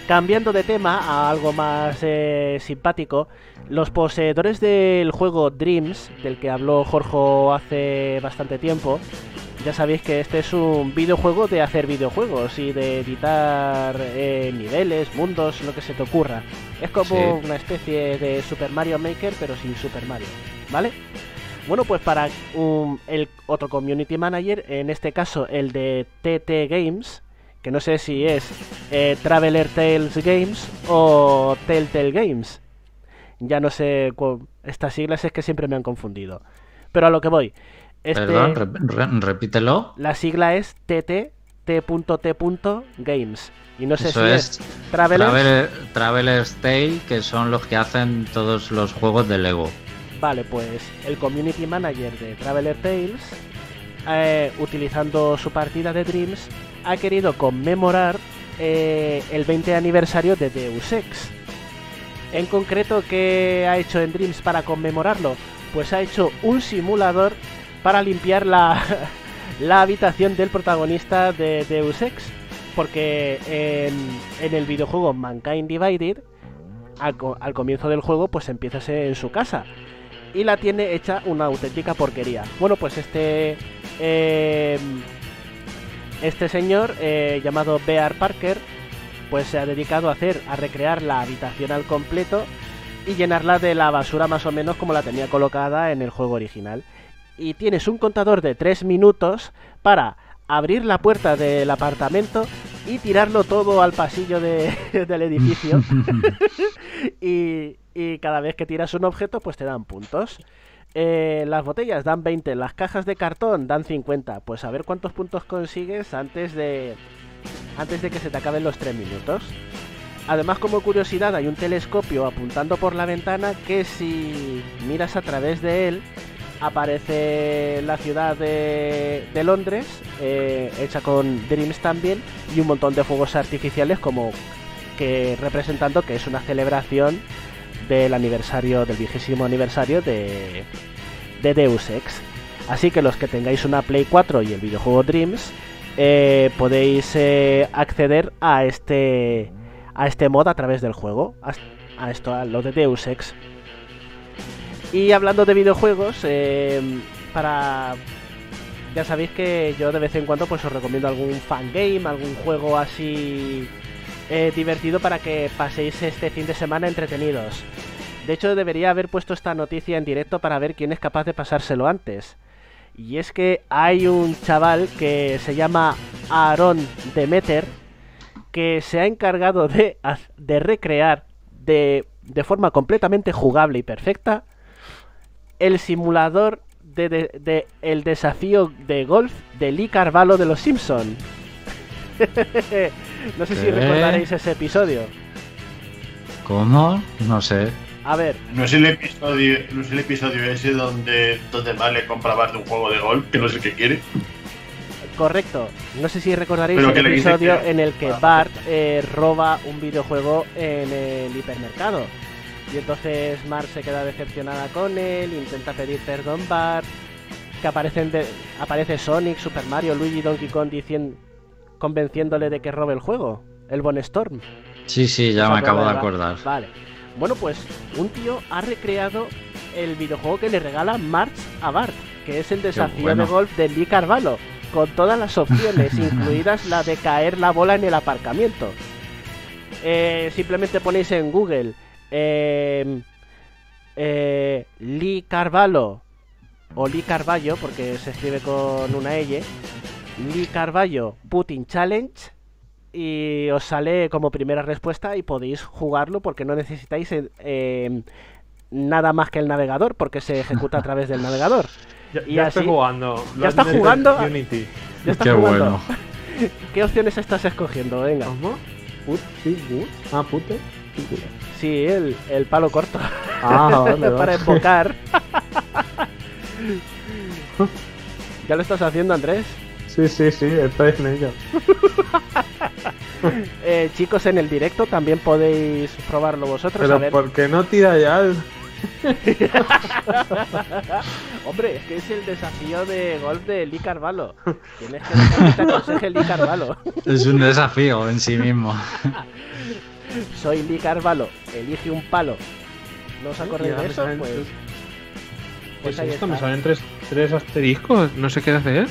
Cambiando de tema a algo más eh, simpático, los poseedores del juego Dreams, del que habló Jorge hace bastante tiempo, ya sabéis que este es un videojuego de hacer videojuegos y de editar eh, niveles, mundos, lo que se te ocurra. Es como Sí. una especie de Super Mario Maker, pero sin Super Mario, ¿vale? Bueno, pues para un- el otro community manager, en este caso el de TT Games, que no sé si es eh, Traveler Tales Games o Telltale Games. Ya no sé, estas siglas es que siempre me han confundido. Pero a lo que voy. Este, Perdón, rep- re- repítelo. La sigla es TT, T.T. Games. Y no sé Eso si es es, Traveler. Traveler- Traveler's Tale, que son los que hacen todos los juegos de Lego. Vale, pues el community manager de Traveler Tales, eh, utilizando su partida de Dreams, ha querido conmemorar eh, el 20 aniversario de Deus Ex. En concreto, ¿qué ha hecho en Dreams para conmemorarlo? Pues ha hecho un simulador para limpiar la, <laughs> la habitación del protagonista de Deus Ex. Porque en, el videojuego Mankind Divided, al comienzo del juego, pues empiezas en su casa. Y la tiene hecha una auténtica porquería. Bueno, pues este. eh, este señor, eh, llamado Bear Parker, pues se ha dedicado a hacer, a recrear la habitación al completo y llenarla de la basura más o menos como la tenía colocada en el juego original. Y tienes un contador de 3 minutos para abrir la puerta del apartamento y tirarlo todo al pasillo de- <laughs> del edificio. <laughs> <laughs> y, y cada vez que tiras un objeto, pues te dan puntos. Eh, las botellas dan 20, las cajas de cartón dan 50. Pues a ver cuántos puntos consigues antes de antes de que se te acaben los 3 minutos. Además, como curiosidad, hay un telescopio apuntando por la ventana que si miras a través de él aparece la ciudad de, de Londres, eh, hecha con Dreams también, y un montón de fuegos artificiales como que representando que es una celebración del aniversario, del vigésimo aniversario de, de Deus Ex. Así que los que tengáis una Play 4 y el videojuego Dreams, eh, podéis eh, acceder a este a este mod a través del juego, a, a esto, a lo de Deus Ex. Y hablando de videojuegos, eh, para ya sabéis que yo de vez en cuando pues os recomiendo algún fangame, algún juego así eh, divertido para que paséis este fin de semana entretenidos. De hecho, debería haber puesto esta noticia en directo para ver quién es capaz de pasárselo antes. Y es que hay un chaval que se llama Aaron Demeter que se ha encargado de, recrear de, forma completamente jugable y perfecta el simulador de- de el desafío de golf de Lee Carvalho de los Simpson. <laughs> <laughs> no sé si recordaréis ese episodio. ¿Cómo? No sé. A ver, No es el episodio, no es el episodio ese donde, donde vale comprar de un juego de golf, que no es el que quiere. Correcto. No sé si recordaréis Pero el le episodio que- en el que Ah, Bart eh, roba un videojuego en el hipermercado. Y entonces Mark se queda decepcionada con él, intenta pedir perdón Bart, que aparecen de- aparece Sonic, Super Mario, Luigi y Donkey Kong diciendo, convenciéndole de que robe el juego, el Bon Storm. Sí, sí, ya ¿Os me acabo de acordar. Vale. Bueno, pues un tío ha recreado el videojuego que le regala March a Bart, que es el desafío bueno. de golf de Lee Carvalho, con todas las opciones, <laughs> incluidas la de caer la bola en el aparcamiento. Eh, simplemente ponéis en Google eh, eh, Lee Carvalho o Lee Carvalho, porque se escribe con una L, Lee Carvalho Putin Challenge y os sale como primera respuesta y podéis jugarlo porque no necesitáis eh, eh, nada más que el navegador porque se ejecuta a través del navegador. <laughs> Ya, Y ya así- estoy jugando. ¿Ya Lo en jugando? Unity. Ya Qué jugando. bueno. <laughs> ¿Qué opciones estás escogiendo? Venga. ¿Cómo? Put, sí, put. Ah, puto. Sí, puto. Sí, el, el palo corto Ah, vale, <laughs> para embocar. ¿Ya lo estás haciendo, Andrés? Sí, sí, sí, estoy en ello. <laughs> Eh, chicos, en el directo también podéis probarlo vosotros. a Pero ver. ¿por qué no tira ya el... <laughs> Hombre, es que es el desafío de golf de Lee Carvalho. Tienes que dejar que te aconseje Lee Carvalho. Es un desafío en sí mismo. <laughs> Soy Lee Carvalho, elige un palo. ¿No os acordáis de eso? Pues, pues ¿Qué ahí es esto? Me está. salen tres, tres asteriscos. No sé qué hacer.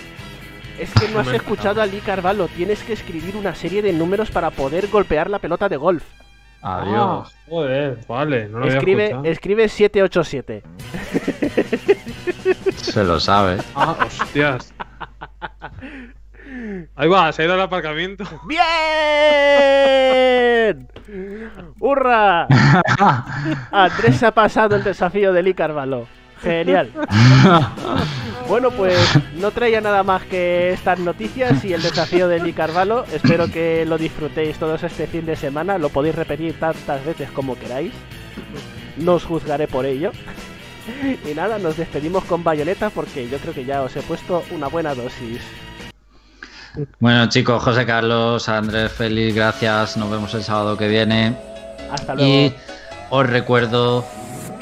Es que no has escuchado a Lee Carvalho. Tienes que escribir una serie de números para poder golpear la pelota de golf. Adiós. Ah, joder, vale. No lo había Escribe, escuchado. escribe 787. Se lo sabe. Ah, hostias. Ahí va, se ha ido al aparcamiento. ¡Bien! ¡Hurra! <laughs> Andrés se ha pasado el desafío de Lee Carvalho. Genial. <laughs> Bueno, pues no traía nada más que estas noticias y el desafío de Lee Carvalho. Espero que lo disfrutéis todos este fin de semana. Lo podéis repetir tantas veces como queráis. No os juzgaré por ello. Y nada, nos despedimos con bayoneta porque yo creo que ya os he puesto una buena dosis. Bueno, chicos, José Carlos, Andrés, Félix, gracias. Nos vemos el sábado que viene. Hasta luego. Y os recuerdo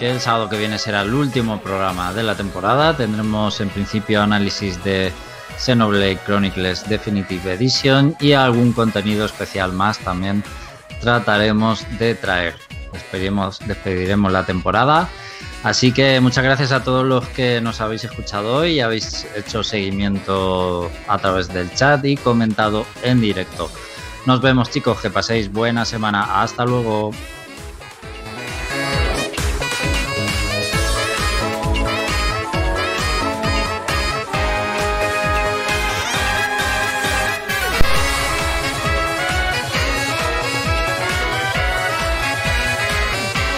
que el sábado que viene será el último programa de la temporada. Tendremos en principio análisis de Xenoblade Chronicles Definitive Edition y algún contenido especial más también trataremos de traer. Despediremos, despediremos la temporada. Así que muchas gracias a todos los que nos habéis escuchado hoy y habéis hecho seguimiento a través del chat y comentado en directo. Nos vemos chicos, que paséis buena semana. Hasta luego.